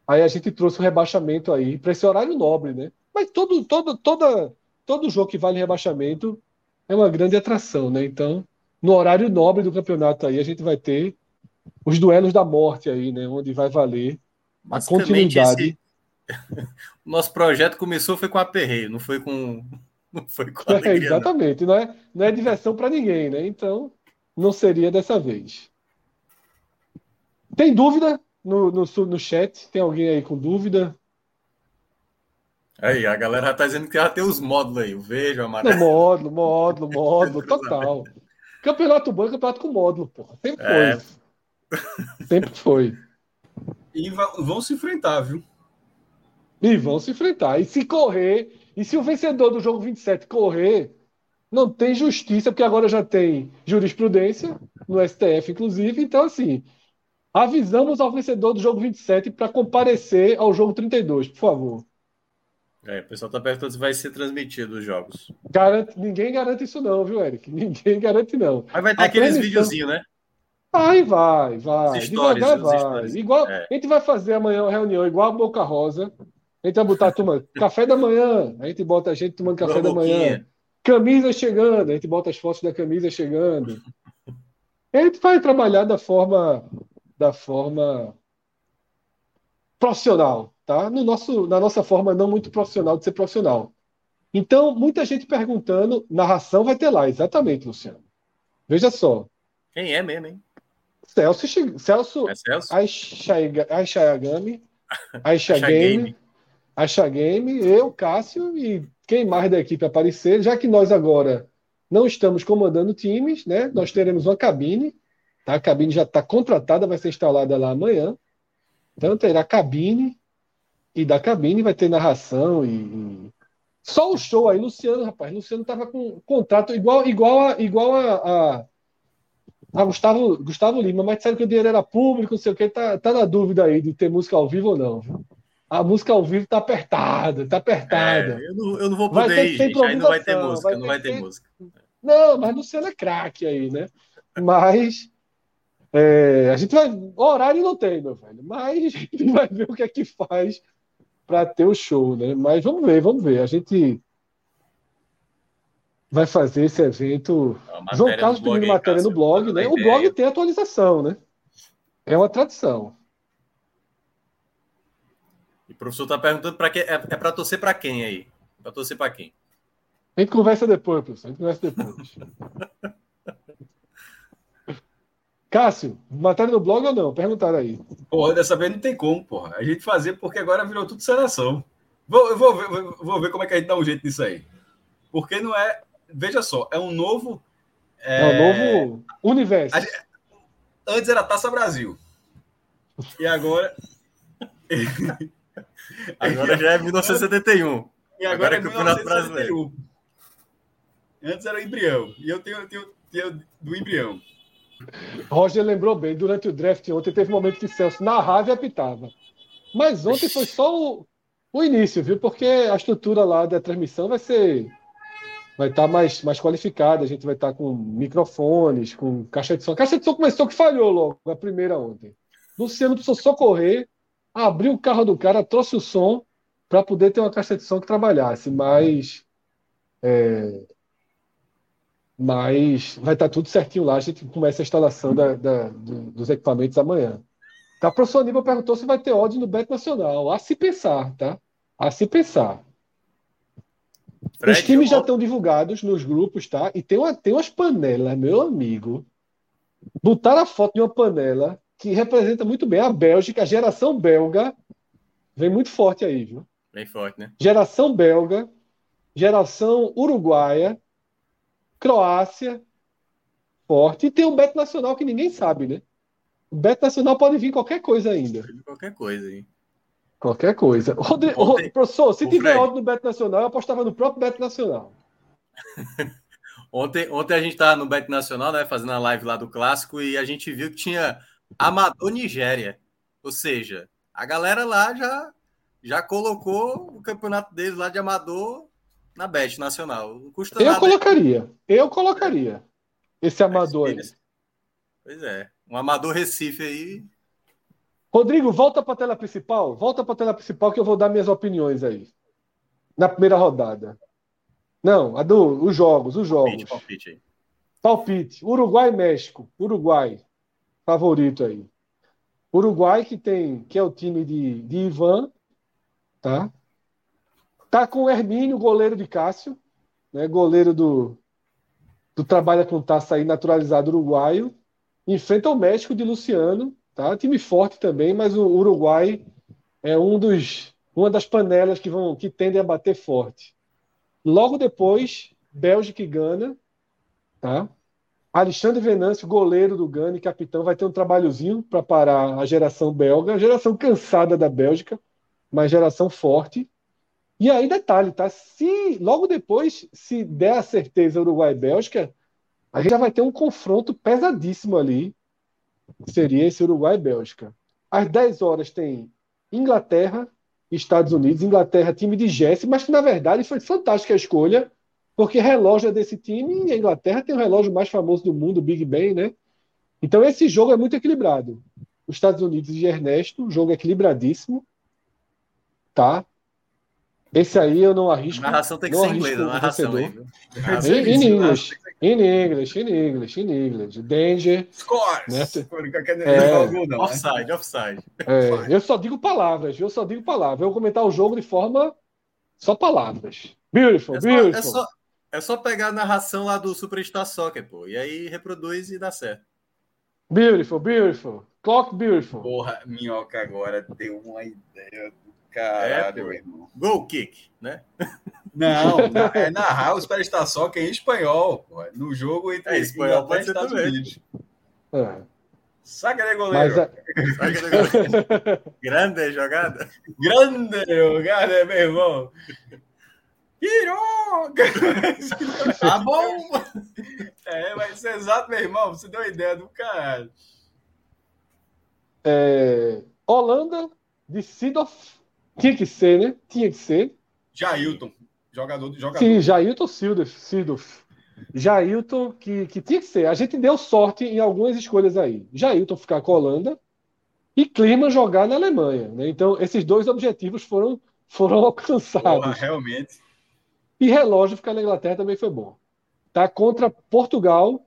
Aí a gente trouxe o rebaixamento aí para esse horário nobre, né? Mas todo, todo, toda, todo jogo que vale rebaixamento é uma grande atração, né? Então, no horário nobre do campeonato aí, a gente vai ter os duelos da morte aí, né? Onde vai valer a continuidade. Esse... o nosso projeto começou foi com aperreio, não foi com Não foi com alegria, é, Exatamente, não. não. é, não é diversão para ninguém, né? Então, não seria dessa vez. Tem dúvida no, no, no chat? Tem alguém aí com dúvida? Aí, a galera já tá dizendo que já tem os módulos aí, o verde, o amarelo. Não, módulo, módulo, módulo, total. Campeonato bom é campeonato com módulo, porra. Sempre é. foi. Sempre foi. E vão se enfrentar, viu? E vão se enfrentar. E se correr, e se o vencedor do jogo 27 correr, não tem justiça, porque agora já tem jurisprudência no STF, inclusive. Então, assim, avisamos ao vencedor do jogo 27 para comparecer ao jogo 32, por favor. É, o pessoal está perguntando se vai ser transmitido os jogos. Garante, ninguém garante isso, não, viu, Eric? Ninguém garante, não. Mas vai ter a aqueles transmissão... videozinhos, né? Vai, vai, vai. Devagar vai. Igual, é. A gente vai fazer amanhã uma reunião igual a Boca Rosa. A gente vai botar a turma, café da manhã, a gente bota a gente tomando café da manhã. Camisa chegando, a gente bota as fotos da camisa chegando. a gente vai trabalhar da forma da forma profissional, tá? No nosso, na nossa forma não muito profissional de ser profissional. Então, muita gente perguntando, narração vai ter lá, exatamente, Luciano. Veja só. Quem é mesmo, hein? Celso, Celso, é Celso? Aishayagami, Aishagame, Acha Game, eu, Cássio e quem mais da equipe aparecer, já que nós agora não estamos comandando times, né? Nós teremos uma cabine, tá? A cabine já está contratada, vai ser instalada lá amanhã. Então terá cabine e da cabine vai ter narração e, e... só o show aí, Luciano, rapaz, Luciano tava com contrato igual igual a, igual a, a, a Gustavo, Gustavo Lima, mas disseram que o dinheiro era público, não sei o que, tá, tá na dúvida aí de ter música ao vivo ou não. A música ao vivo tá apertada, tá apertada. É, eu, não, eu não vou poder vai ir, gente. Aí não vai ter música, vai não vai ter, ter música. Não, mas Luciano é craque aí, né? Mas é, a gente vai. Horário não tem, meu velho. Mas a gente vai ver o que é que faz para ter o show, né? Mas vamos ver, vamos ver. A gente vai fazer esse evento. João Carlos pedindo matéria no blog, né? O blog tem atualização, né? É uma tradição. E o professor está perguntando para que é, é para torcer para quem aí? Para torcer para quem? A gente conversa depois, professor. A gente conversa depois. Cássio, matéria no blog ou não? Perguntaram aí. Porra, dessa vez não tem como, porra. A gente fazer porque agora virou tudo seleção. Vou, eu vou, ver, vou ver como é que a gente dá um jeito nisso aí. Porque não é. Veja só, é um novo. É, é um novo universo. Gente, antes era Taça Brasil. E agora. agora já é 1971. E agora, agora é Campeonato Brasileiro. Antes era o embrião. E eu tenho, eu tenho, tenho do embrião. Roger lembrou bem, durante o draft ontem teve um momento que Celso narrava e apitava. Mas ontem foi só o, o início, viu? Porque a estrutura lá da transmissão vai ser. Vai estar tá mais, mais qualificada, a gente vai estar tá com microfones, com caixa de som. A caixa de som começou que falhou logo, a primeira ontem. Luciano precisou socorrer, abriu o carro do cara, trouxe o som para poder ter uma caixa de som que trabalhasse, mas. É, mas vai estar tá tudo certinho lá. A gente começa a instalação da, da, dos equipamentos amanhã. Tá, o professor Aníbal perguntou se vai ter ódio no Beto Nacional. A se pensar, tá? A se pensar. Fred, Os times já estão divulgados nos grupos, tá? E tem, uma, tem umas panelas, meu amigo. Botaram a foto de uma panela que representa muito bem a Bélgica, a geração belga. Vem muito forte aí, viu? Bem forte, né? Geração belga, geração uruguaia, Croácia, forte. E tem o Beto Nacional que ninguém sabe, né? O Beto Nacional pode vir qualquer coisa ainda. Qualquer coisa aí. Qualquer coisa. Rodrigo, professor, se tiver ódio no Beto Nacional, eu apostava no próprio Beto Nacional. ontem, ontem a gente estava no Beto Nacional, né? Fazendo a live lá do clássico, e a gente viu que tinha Amador Nigéria. Ou seja, a galera lá já, já colocou o campeonato deles lá de Amador na Bet Nacional. Não custa eu nada. colocaria. Eu colocaria. Esse amador aí. Pois é. Um amador Recife aí. Rodrigo, volta para a tela principal. Volta para a tela principal que eu vou dar minhas opiniões aí. Na primeira rodada. Não, a do, os jogos, os jogos. Palpite, palpite aí. Palpite. Uruguai e México. Uruguai. Favorito aí. Uruguai que tem, que é o time de, de Ivan, tá? Tá com o Hermínio, goleiro de Cássio, né, goleiro do, do Trabalha com Taça aí, naturalizado uruguaio. Enfrenta o México de Luciano, tá? Time forte também, mas o Uruguai é um dos, uma das panelas que, vão, que tendem a bater forte. Logo depois, Bélgica e Gana, tá? Alexandre Venâncio, goleiro do Gana e capitão, vai ter um trabalhozinho para parar a geração belga, a geração cansada da Bélgica, mas geração forte. E aí, detalhe, tá? Se logo depois, se der a certeza Uruguai e Bélgica, a gente já vai ter um confronto pesadíssimo ali. Seria esse Uruguai e Bélgica. Às 10 horas tem Inglaterra e Estados Unidos. Inglaterra, time de Jesse, mas que na verdade foi fantástica a escolha, porque relógio é desse time e a Inglaterra tem o relógio mais famoso do mundo, o Big Ben, né? Então esse jogo é muito equilibrado. Os Estados Unidos e Ernesto, jogo equilibradíssimo, tá? Esse aí eu não arrisco. A narração tem que ser em inglês, narração aí. In English, in English, in English, in English. Danger. Scores! Né? É, offside, né? offside. É, eu só digo palavras, eu só digo palavras. Eu vou comentar o jogo de forma só palavras. Beautiful, é só, beautiful. É só, é só pegar a narração lá do Superstar Soccer, pô. E aí reproduz e dá certo. Beautiful, beautiful. Clock beautiful. Porra, minhoca agora deu uma ideia Caralho, é, meu irmão. Goal kick, né? Não, é narrar o Superstar Soccer em espanhol, pô, no jogo entre é, espanhol pode ser Estados também. Unidos. É. Saca de goleiro. Mas, Saca de goleiro. Grande jogada. Grande jogada, meu irmão. Piroca! Tá bom! É, vai ser exato, meu irmão. Você deu uma ideia do caralho. É, Holanda de Sidoff tinha que ser, né? Tinha que ser. Jailton, jogador de jogador. Sim, Jailton Sildoff. Jailton, que, que tinha que ser. A gente deu sorte em algumas escolhas aí. Jailton ficar com a Holanda e Clima jogar na Alemanha. Né? Então, esses dois objetivos foram, foram alcançados. Porra, realmente. E relógio ficar na Inglaterra também foi bom. Tá contra Portugal,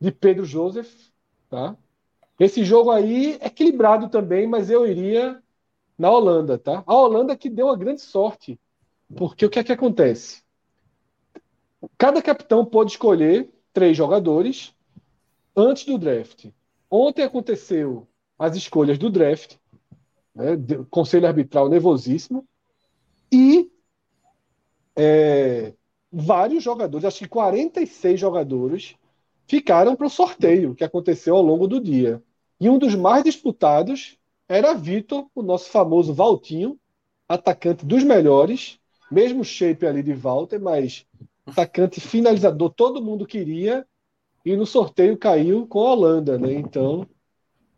de Pedro Joseph. Tá? Esse jogo aí é equilibrado também, mas eu iria na Holanda, tá? A Holanda que deu uma grande sorte, porque o que é que acontece? Cada capitão pode escolher três jogadores antes do draft. Ontem aconteceu as escolhas do draft, né, conselho arbitral nervosíssimo, e é, vários jogadores, acho que 46 jogadores, ficaram para o sorteio que aconteceu ao longo do dia. E um dos mais disputados era Vitor, o nosso famoso Valtinho, atacante dos melhores, mesmo shape ali de Walter, mas atacante finalizador, todo mundo queria, e no sorteio caiu com a Holanda, né? Então,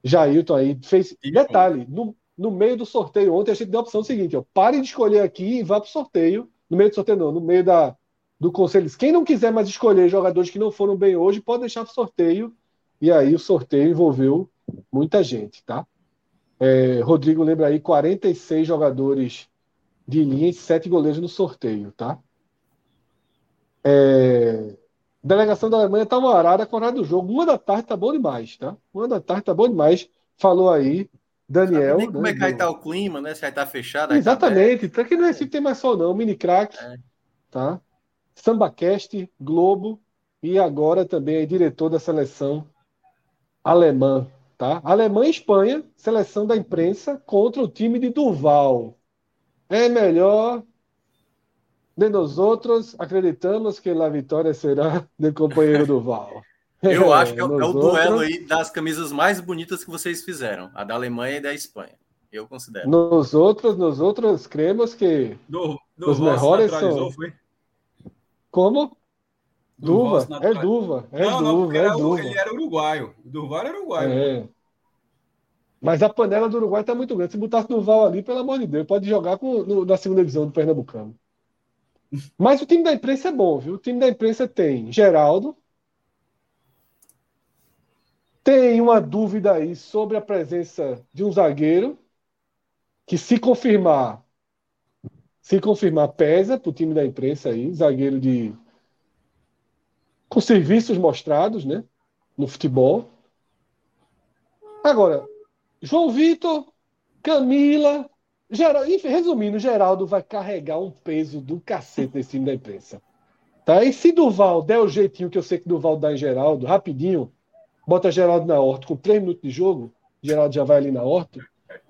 Jailton aí fez. Detalhe, no, no meio do sorteio ontem a gente deu a opção seguinte: ó, pare de escolher aqui e vá para o sorteio. No meio do sorteio, não, no meio da, do conselho. Quem não quiser mais escolher jogadores que não foram bem hoje, pode deixar para o sorteio. E aí o sorteio envolveu muita gente, tá? É, Rodrigo lembra aí 46 jogadores de linha e 7 goleiros no sorteio, tá? É, delegação da Alemanha tá uma arara com horário do jogo. Uma da tarde tá bom demais, tá? Uma da tarde tá bom demais. Falou aí, Daniel. Nem como é que vai estar tá o clima, né? Se vai estar tá fechado. Exatamente. Tá aqui no Recife tem mais sol, não. Mini crack, é. tá? SambaCast, Globo e agora também é diretor da seleção alemã, tá? Alemanha e Espanha, seleção da imprensa contra o time de Duval. É melhor de nós outros acreditamos que a vitória será do companheiro Duval. Eu acho que é, é o duelo aí das camisas mais bonitas que vocês fizeram, a da Alemanha e da Espanha. Eu considero. Nós outros, nós outros cremos que do, do os melhores são. Foi? Como? Duva, é Duva, é não, Duva, não, é Duva. Ele era uruguaio. O Duval era uruguaio. É. Mas a panela do Uruguai está muito grande. Se botasse Duval ali, pelo amor de Deus, pode jogar com, no, na segunda divisão do Pernambucano. Mas o time da imprensa é bom, viu? O time da imprensa tem Geraldo. Tem uma dúvida aí sobre a presença de um zagueiro que, se confirmar, se confirmar, pesa para o time da imprensa aí, zagueiro de com serviços mostrados, né, no futebol. Agora, João Vitor, Camila, Geraldo, enfim, resumindo, Geraldo vai carregar um peso do cacete nesse time da imprensa. Tá? E se Duval der o jeitinho que eu sei que Duval dá em Geraldo, rapidinho, bota Geraldo na horta com três minutos de jogo, Geraldo já vai ali na horta.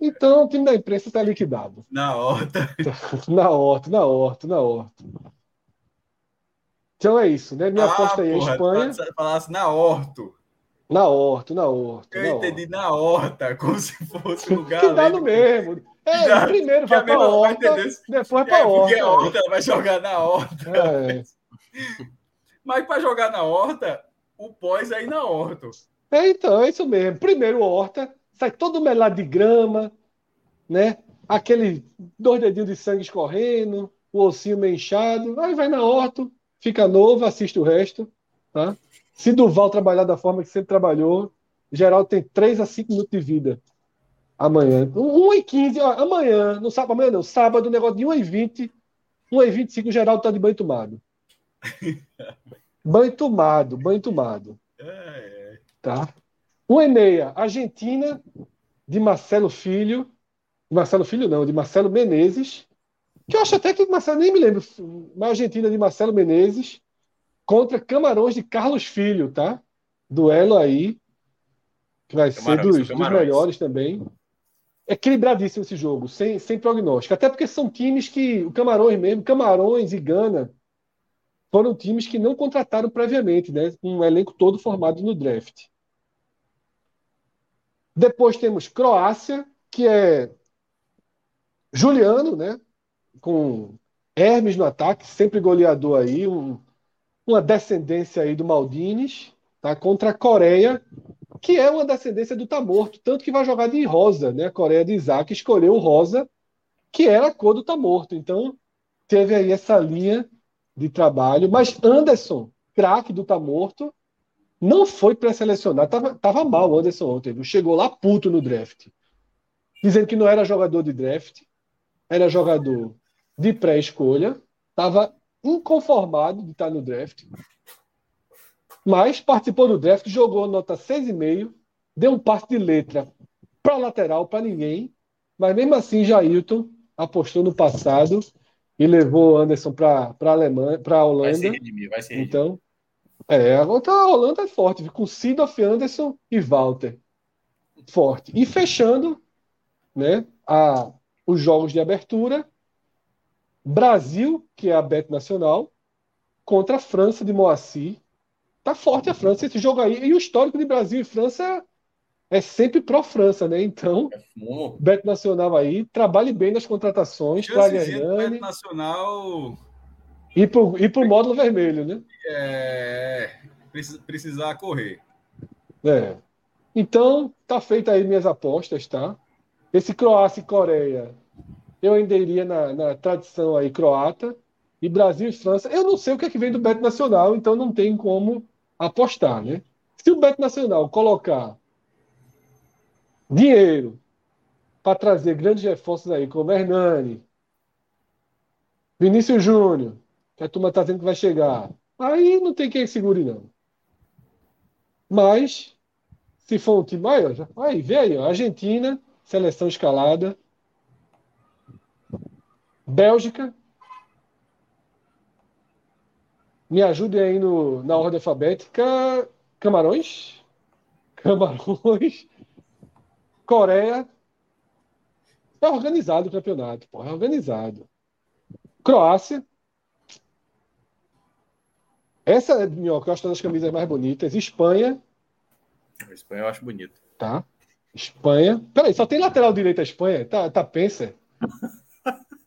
Então o time da imprensa está liquidado. Na horta. na horta, na horta, na horta. Então é isso, né? Minha ah, aposta aí é Espanha. Falasse na horta. Na horta, na horta. Eu na entendi horta. na horta, como se fosse lugar. que dá no mesmo. É, Já, primeiro vai para a horta, depois para a horta. Porque a horta ela vai jogar na horta. É. Mas para jogar na horta, o pós é ir na horta. É, então, é isso mesmo. Primeiro horta, sai todo melado de grama, né? Aquele dois dedinhos de sangue escorrendo, o ossinho meio inchado. Aí vai na horta, fica novo, assiste o resto, tá? Se Duval trabalhar da forma que sempre trabalhou, geral tem 3 a 5 minutos de vida amanhã. 1 e 15, ó, amanhã, não sábado, amanhã não, sábado, o negócio de 1 e 20, 1 e 25, o Geraldo tá de banho tomado. banho tomado, banho tomado. Tá? 1 e meia, Argentina, de Marcelo Filho, Marcelo Filho não, de Marcelo Menezes, que eu acho até que Marcelo, nem me lembro, uma Argentina de Marcelo Menezes, contra Camarões de Carlos Filho, tá? Duelo aí, que vai Camarões, ser dos, dos melhores também equilibradíssimo esse jogo, sem, sem prognóstico. Até porque são times que, o Camarões mesmo, Camarões e Gana, foram times que não contrataram previamente, né? Um elenco todo formado no draft. Depois temos Croácia, que é Juliano, né? Com Hermes no ataque, sempre goleador aí, um, uma descendência aí do Maldines, tá? Contra a Coreia, que é uma descendência do Tá Morto, tanto que vai jogar de rosa, né? A Coreia de Isaac escolheu o rosa, que era a cor do Tá Morto. Então, teve aí essa linha de trabalho. Mas Anderson, craque do Tá Morto, não foi pré-selecionado. Tava, tava mal o Anderson ontem. Chegou lá puto no draft. Dizendo que não era jogador de draft, era jogador de pré-escolha. Tava inconformado de estar no draft mas participou do draft, jogou nota 6,5, deu um passe de letra para lateral para ninguém, mas mesmo assim Jailton apostou no passado e levou Anderson para a Alemanha, para a Holanda. Vai se redimir, vai Então, é, agora a Holanda é forte, com Sidoff, Anderson e Walter. forte. E fechando né, a, os jogos de abertura, Brasil, que é a Bet Nacional, contra a França de Moacir. Tá forte a França esse jogo aí. E o histórico de Brasil e França é sempre pró-França, né? Então, é Bet Nacional aí, trabalhe bem nas contratações, traga Hernani. Bet Nacional. E pro, e pro módulo vermelho, né? É. Precisar correr. É. Então, tá feita aí minhas apostas, tá? Esse Croácia e Coreia, eu ainda iria na, na tradição aí croata. E Brasil e França, eu não sei o que é que vem do Bet Nacional, então não tem como apostar, né? Se o Bet Nacional colocar dinheiro para trazer grandes reforços aí, como Hernani, Vinícius Júnior, que a turma está dizendo que vai chegar. Aí não tem quem segure, não. Mas, se for um time maior, aí, vê aí, ó, Argentina, seleção escalada. Bélgica. Me ajude aí no, na ordem alfabética. Camarões. Camarões. Coreia. É organizado o campeonato, é organizado. Croácia. Essa, Minhoca, eu acho uma das camisas mais bonitas. Espanha. A Espanha eu acho bonito. Tá. Espanha. Peraí, só tem lateral direito a Espanha? Tá, tá pensa.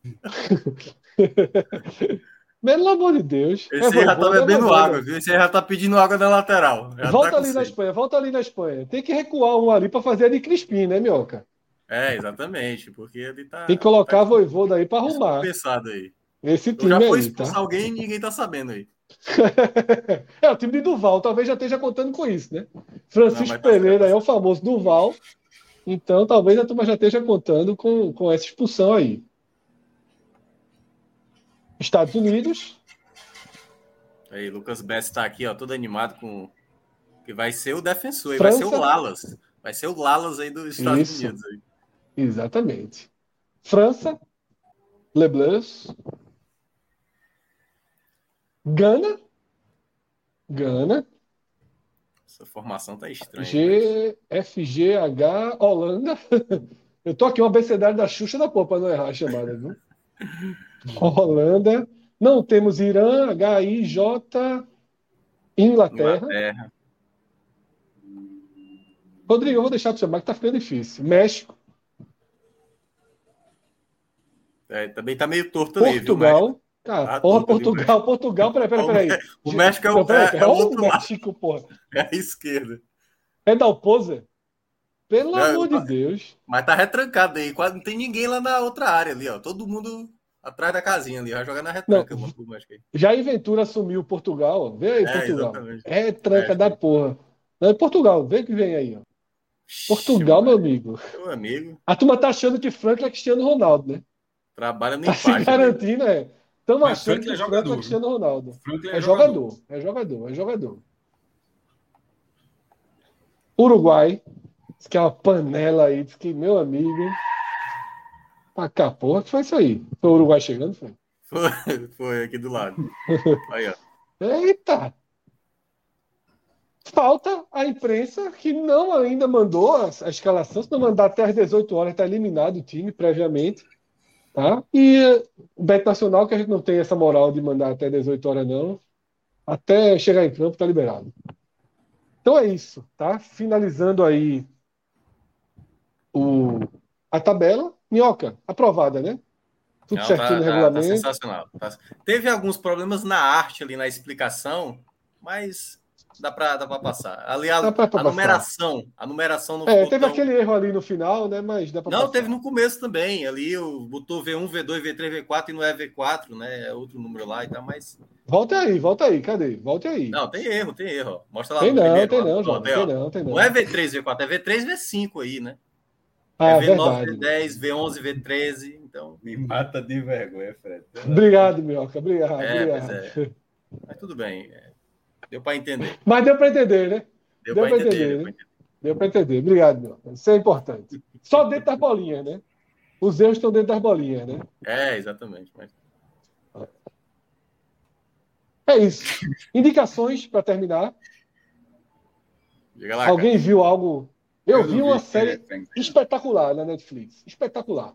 Pelo amor de Deus. Esse é, já tá bebendo é água, viu? Esse já tá pedindo água na lateral. Já volta tá ali na Espanha, volta ali na Espanha. Tem que recuar um ali para fazer a de Crispim, né, Mioca? É, exatamente, porque ele tá. Tem que colocar tá... voivô aí para arrumar. Pensado aí. Esse time Eu já foi expulsar tá? alguém e ninguém tá sabendo aí. é, o time de Duval talvez já esteja contando com isso, né? Francisco Não, tá Pereira é o famoso Duval. Então talvez a turma já esteja contando com, com essa expulsão aí. Estados Unidos. Aí, Lucas Bess está aqui, ó, todo animado com que vai ser o defensor, França. vai ser o Lalas. Vai ser o Lalas aí dos Estados Isso. Unidos. Aí. Exatamente. França, Leblance, Gana, Gana. Essa formação tá estranha. G, F, G, H, Holanda. Eu tô aqui um abecedário da Xuxa da Pô, para não errar a chamada, viu? Holanda. Não temos Irã, HIJ, Inglaterra. Inglaterra. Rodrigo, eu vou deixar para chamar que tá ficando difícil. México. É, também tá meio torto Portugal. ali, Cara, ah, porra, Portugal, Portugal, peraí, peraí, peraí. O México é o, peraí, é, é, outro México, lado. porra. É a esquerda. É da Oposa? Pelo não, amor de Deus. Mas tá retrancado aí, quase não tem ninguém lá na outra área ali, ó. Todo mundo atrás da casinha ali, vai jogar na retranca. Não, Jair Ventura assumiu Portugal, ó. Vê aí, é, Portugal. Exatamente. É tranca é, da porra. Não é Portugal, vê que vem aí, ó. Portugal, meu amigo. Meu amigo. A turma tá achando que Frank é Cristiano Ronaldo, né? Trabalha no tá empate. Se garantindo, né? Estamos achando que é Frank é Cristiano Ronaldo. É, é, jogador. jogador. É jogador, é jogador. Uruguai, que é uma panela aí, diz que, meu amigo. Pra cá, porra, que foi isso aí? Foi o Uruguai chegando, foi? Foi, foi aqui do lado. Aí, ó. Eita! Falta a imprensa que não ainda mandou a, a escalação. Se não mandar até às 18 horas, está eliminado o time previamente. Tá? E o Beto Nacional, que a gente não tem essa moral de mandar até 18 horas, não. Até chegar em campo, está liberado. Então é isso, tá? Finalizando aí o, a tabela. Minhoca, aprovada, né? Tudo Não, certinho tá, no regulamento. Tá, tá sensacional. Tá... Teve alguns problemas na arte ali, na explicação, mas dá para dá passar. Ali a, a numeração, a numeração não É, teve tão... aquele erro ali no final, né? Mas dá para Não, passar. teve no começo também. Ali o botou V1, V2, V3, V4 e não é V4, né? É outro número lá e tal, mas Volta aí, volta aí, cadê? Volte aí. Não, tem erro, tem erro. Mostra lá tem não, primeiro, tem não, ó, tem, não, tem não. Não é V3, V4, é V3, V5 aí, né? Ah, é V9, V10, V11, V13, então. Me mata de vergonha, Fred. Obrigado, Mioca. Obrigado. É, obrigado. É. Mas tudo bem. É, deu para entender. Mas deu para entender, né? Deu, deu para entender, entender, né? Deu para entender. Obrigado, Mioca. Isso é importante. Só dentro das bolinhas, né? Os erros estão dentro das bolinhas, né? É, exatamente. Mas... É isso. Indicações para terminar. Lá, Alguém cara. viu algo Eu, eu vi uma vi, série é, espetacular na Netflix. Espetacular.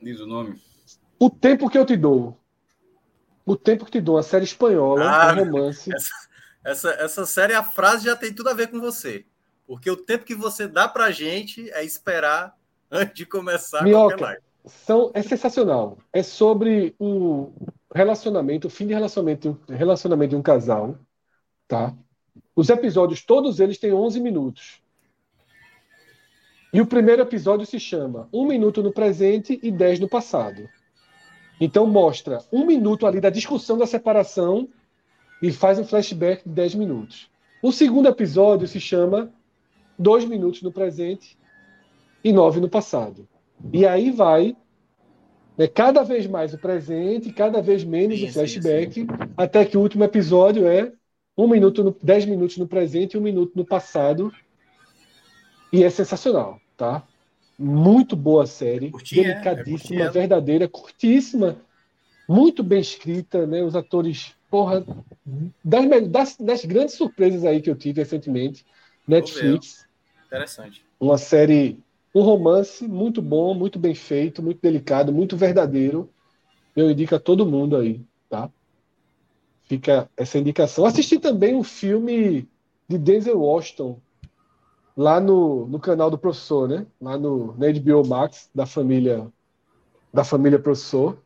Diz o nome. O Tempo que eu te dou. O Tempo que te dou, uma série espanhola, ah, um romance. Essa, essa, essa série, a frase já tem tudo a ver com você. Porque o tempo que você dá pra gente é esperar antes de começar Minhoca, qualquer live. São, é sensacional. É sobre o relacionamento, o fim de relacionamento, relacionamento de um casal, tá? Os episódios, todos eles têm 11 minutos. E o primeiro episódio se chama Um Minuto no Presente e 10 no Passado. Então mostra um minuto ali da discussão da separação e faz um flashback de 10 minutos. O segundo episódio se chama Dois Minutos no Presente e Nove no Passado. E aí vai né, cada vez mais o presente, cada vez menos sim, o flashback, sim, sim. até que o último episódio é um minuto no, dez minutos no presente e um minuto no passado. E é sensacional, tá? Muito boa série, curti, é, delicadíssima, é, verdadeira, curtíssima, muito bem escrita, né? Os atores, porra, das, das, das grandes surpresas aí que eu tive recentemente, Netflix. Interessante. Uma série, um romance muito bom, muito bem feito, muito delicado, muito verdadeiro. Eu indico a todo mundo aí, tá? Fica essa indicação. Assisti também um filme de Denzel Washington, lá no, no canal do professor, né? Lá no na HBO Max da família da família professor.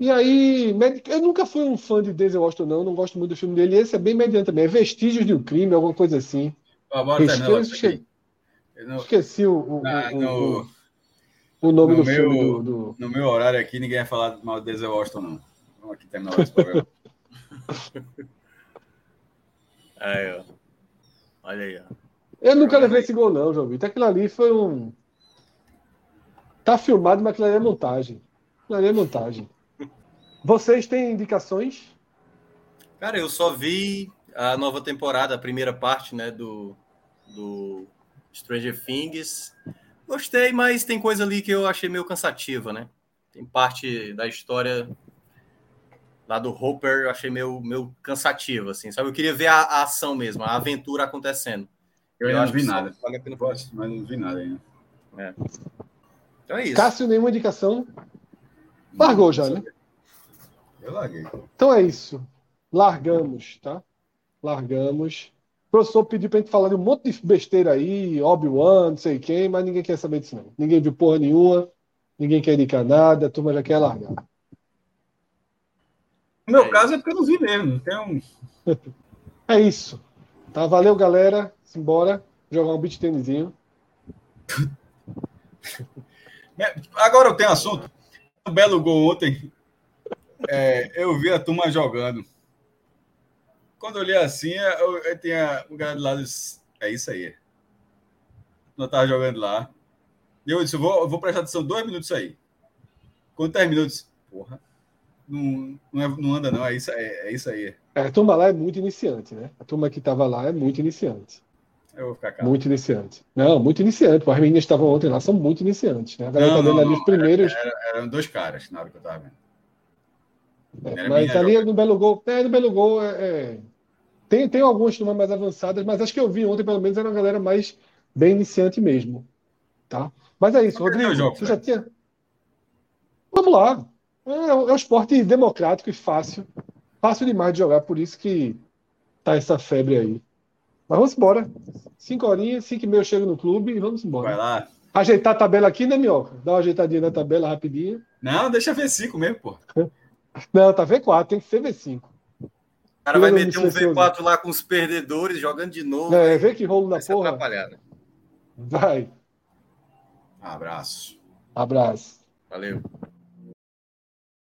E aí, eu nunca fui um fã de Denzel Washington não, não gosto muito do filme dele. Esse é bem mediano também, é Vestígios de um crime, alguma coisa assim. Ah, esqueci, não, esqueci o, o, o, no, o, nome do meu, filme do, do, No meu horário aqui, ninguém vai falar mal de Denzel Washington não. Vamos aqui terminar esse programa. aí, ó. Olha aí, ó. Eu nunca levei esse gol, não, João Vitor. Aquilo ali foi um. Tá filmado, mas aquilo ali é montagem. Aquilo ali é montagem. Vocês têm indicações? Cara, eu só vi a nova temporada, a primeira parte, né, do, do Stranger Things. Gostei, mas tem coisa ali que eu achei meio cansativa, né? Tem parte da história lá do Hopper, eu achei meio, meio cansativo, assim, sabe? Eu queria ver a, a ação mesmo, a aventura acontecendo. Eu, eu não vi nada. Vale mas não vi nada ainda. É. Então é isso. Cássio, nenhuma indicação? Largou já, né? Eu larguei. Então é isso. Largamos, tá? Largamos. O professor pediu pra gente falar de um monte de besteira aí, Obi-Wan, não sei quem, mas ninguém quer saber disso, não. Ninguém viu porra nenhuma, ninguém quer indicar nada, a turma já quer largar. No meu é caso é porque eu não vi mesmo. Um... é isso. Tá, valeu, galera. Simbora jogar um beat tênisinho. Agora eu tenho assunto. Um belo gol ontem. É, eu vi a turma jogando. Quando eu olhei assim, eu, eu tinha um cara do lado disse, é isso aí. Não tava jogando lá. E eu disse, eu vou, eu vou prestar atenção dois minutos aí. Quando três minutos, porra, não, não, é, não anda não, é isso, é, é isso aí. É, a turma lá é muito iniciante, né? A turma que tava lá é muito iniciante. Eu vou ficar calmo. Muito iniciante. Não, muito iniciante. As meninas estavam ontem lá, são muito iniciantes. Né? A galera não, tá vendo ali os primeiros. Era, era, eram dois caras na hora que eu estava vendo. É, mas ali joga. no Belo Gol, é, no Belo Gol é, é, tem, tem algumas turmas mais avançadas, mas acho que eu vi ontem, pelo menos, era uma galera mais bem iniciante mesmo. Tá? Mas é isso, Rodrigo. Jogo, você já tinha. Vamos lá. É, é um esporte democrático e fácil. Fácil demais de jogar, por isso que tá essa febre aí. Mas vamos embora. Cinco horinhas, cinco e meia eu chego no clube e vamos embora. Vai lá. Ajeitar a tabela aqui, né, Minhoca? Dá uma ajeitadinha na tabela rapidinho. Não, deixa V5 mesmo, pô. Não, tá V4, tem que ser V5. O cara vai meter um V4 lá com os perdedores, jogando de novo. É, vê que rolo na porra. Atrapalhado. Vai. Abraço. Abraço. Valeu.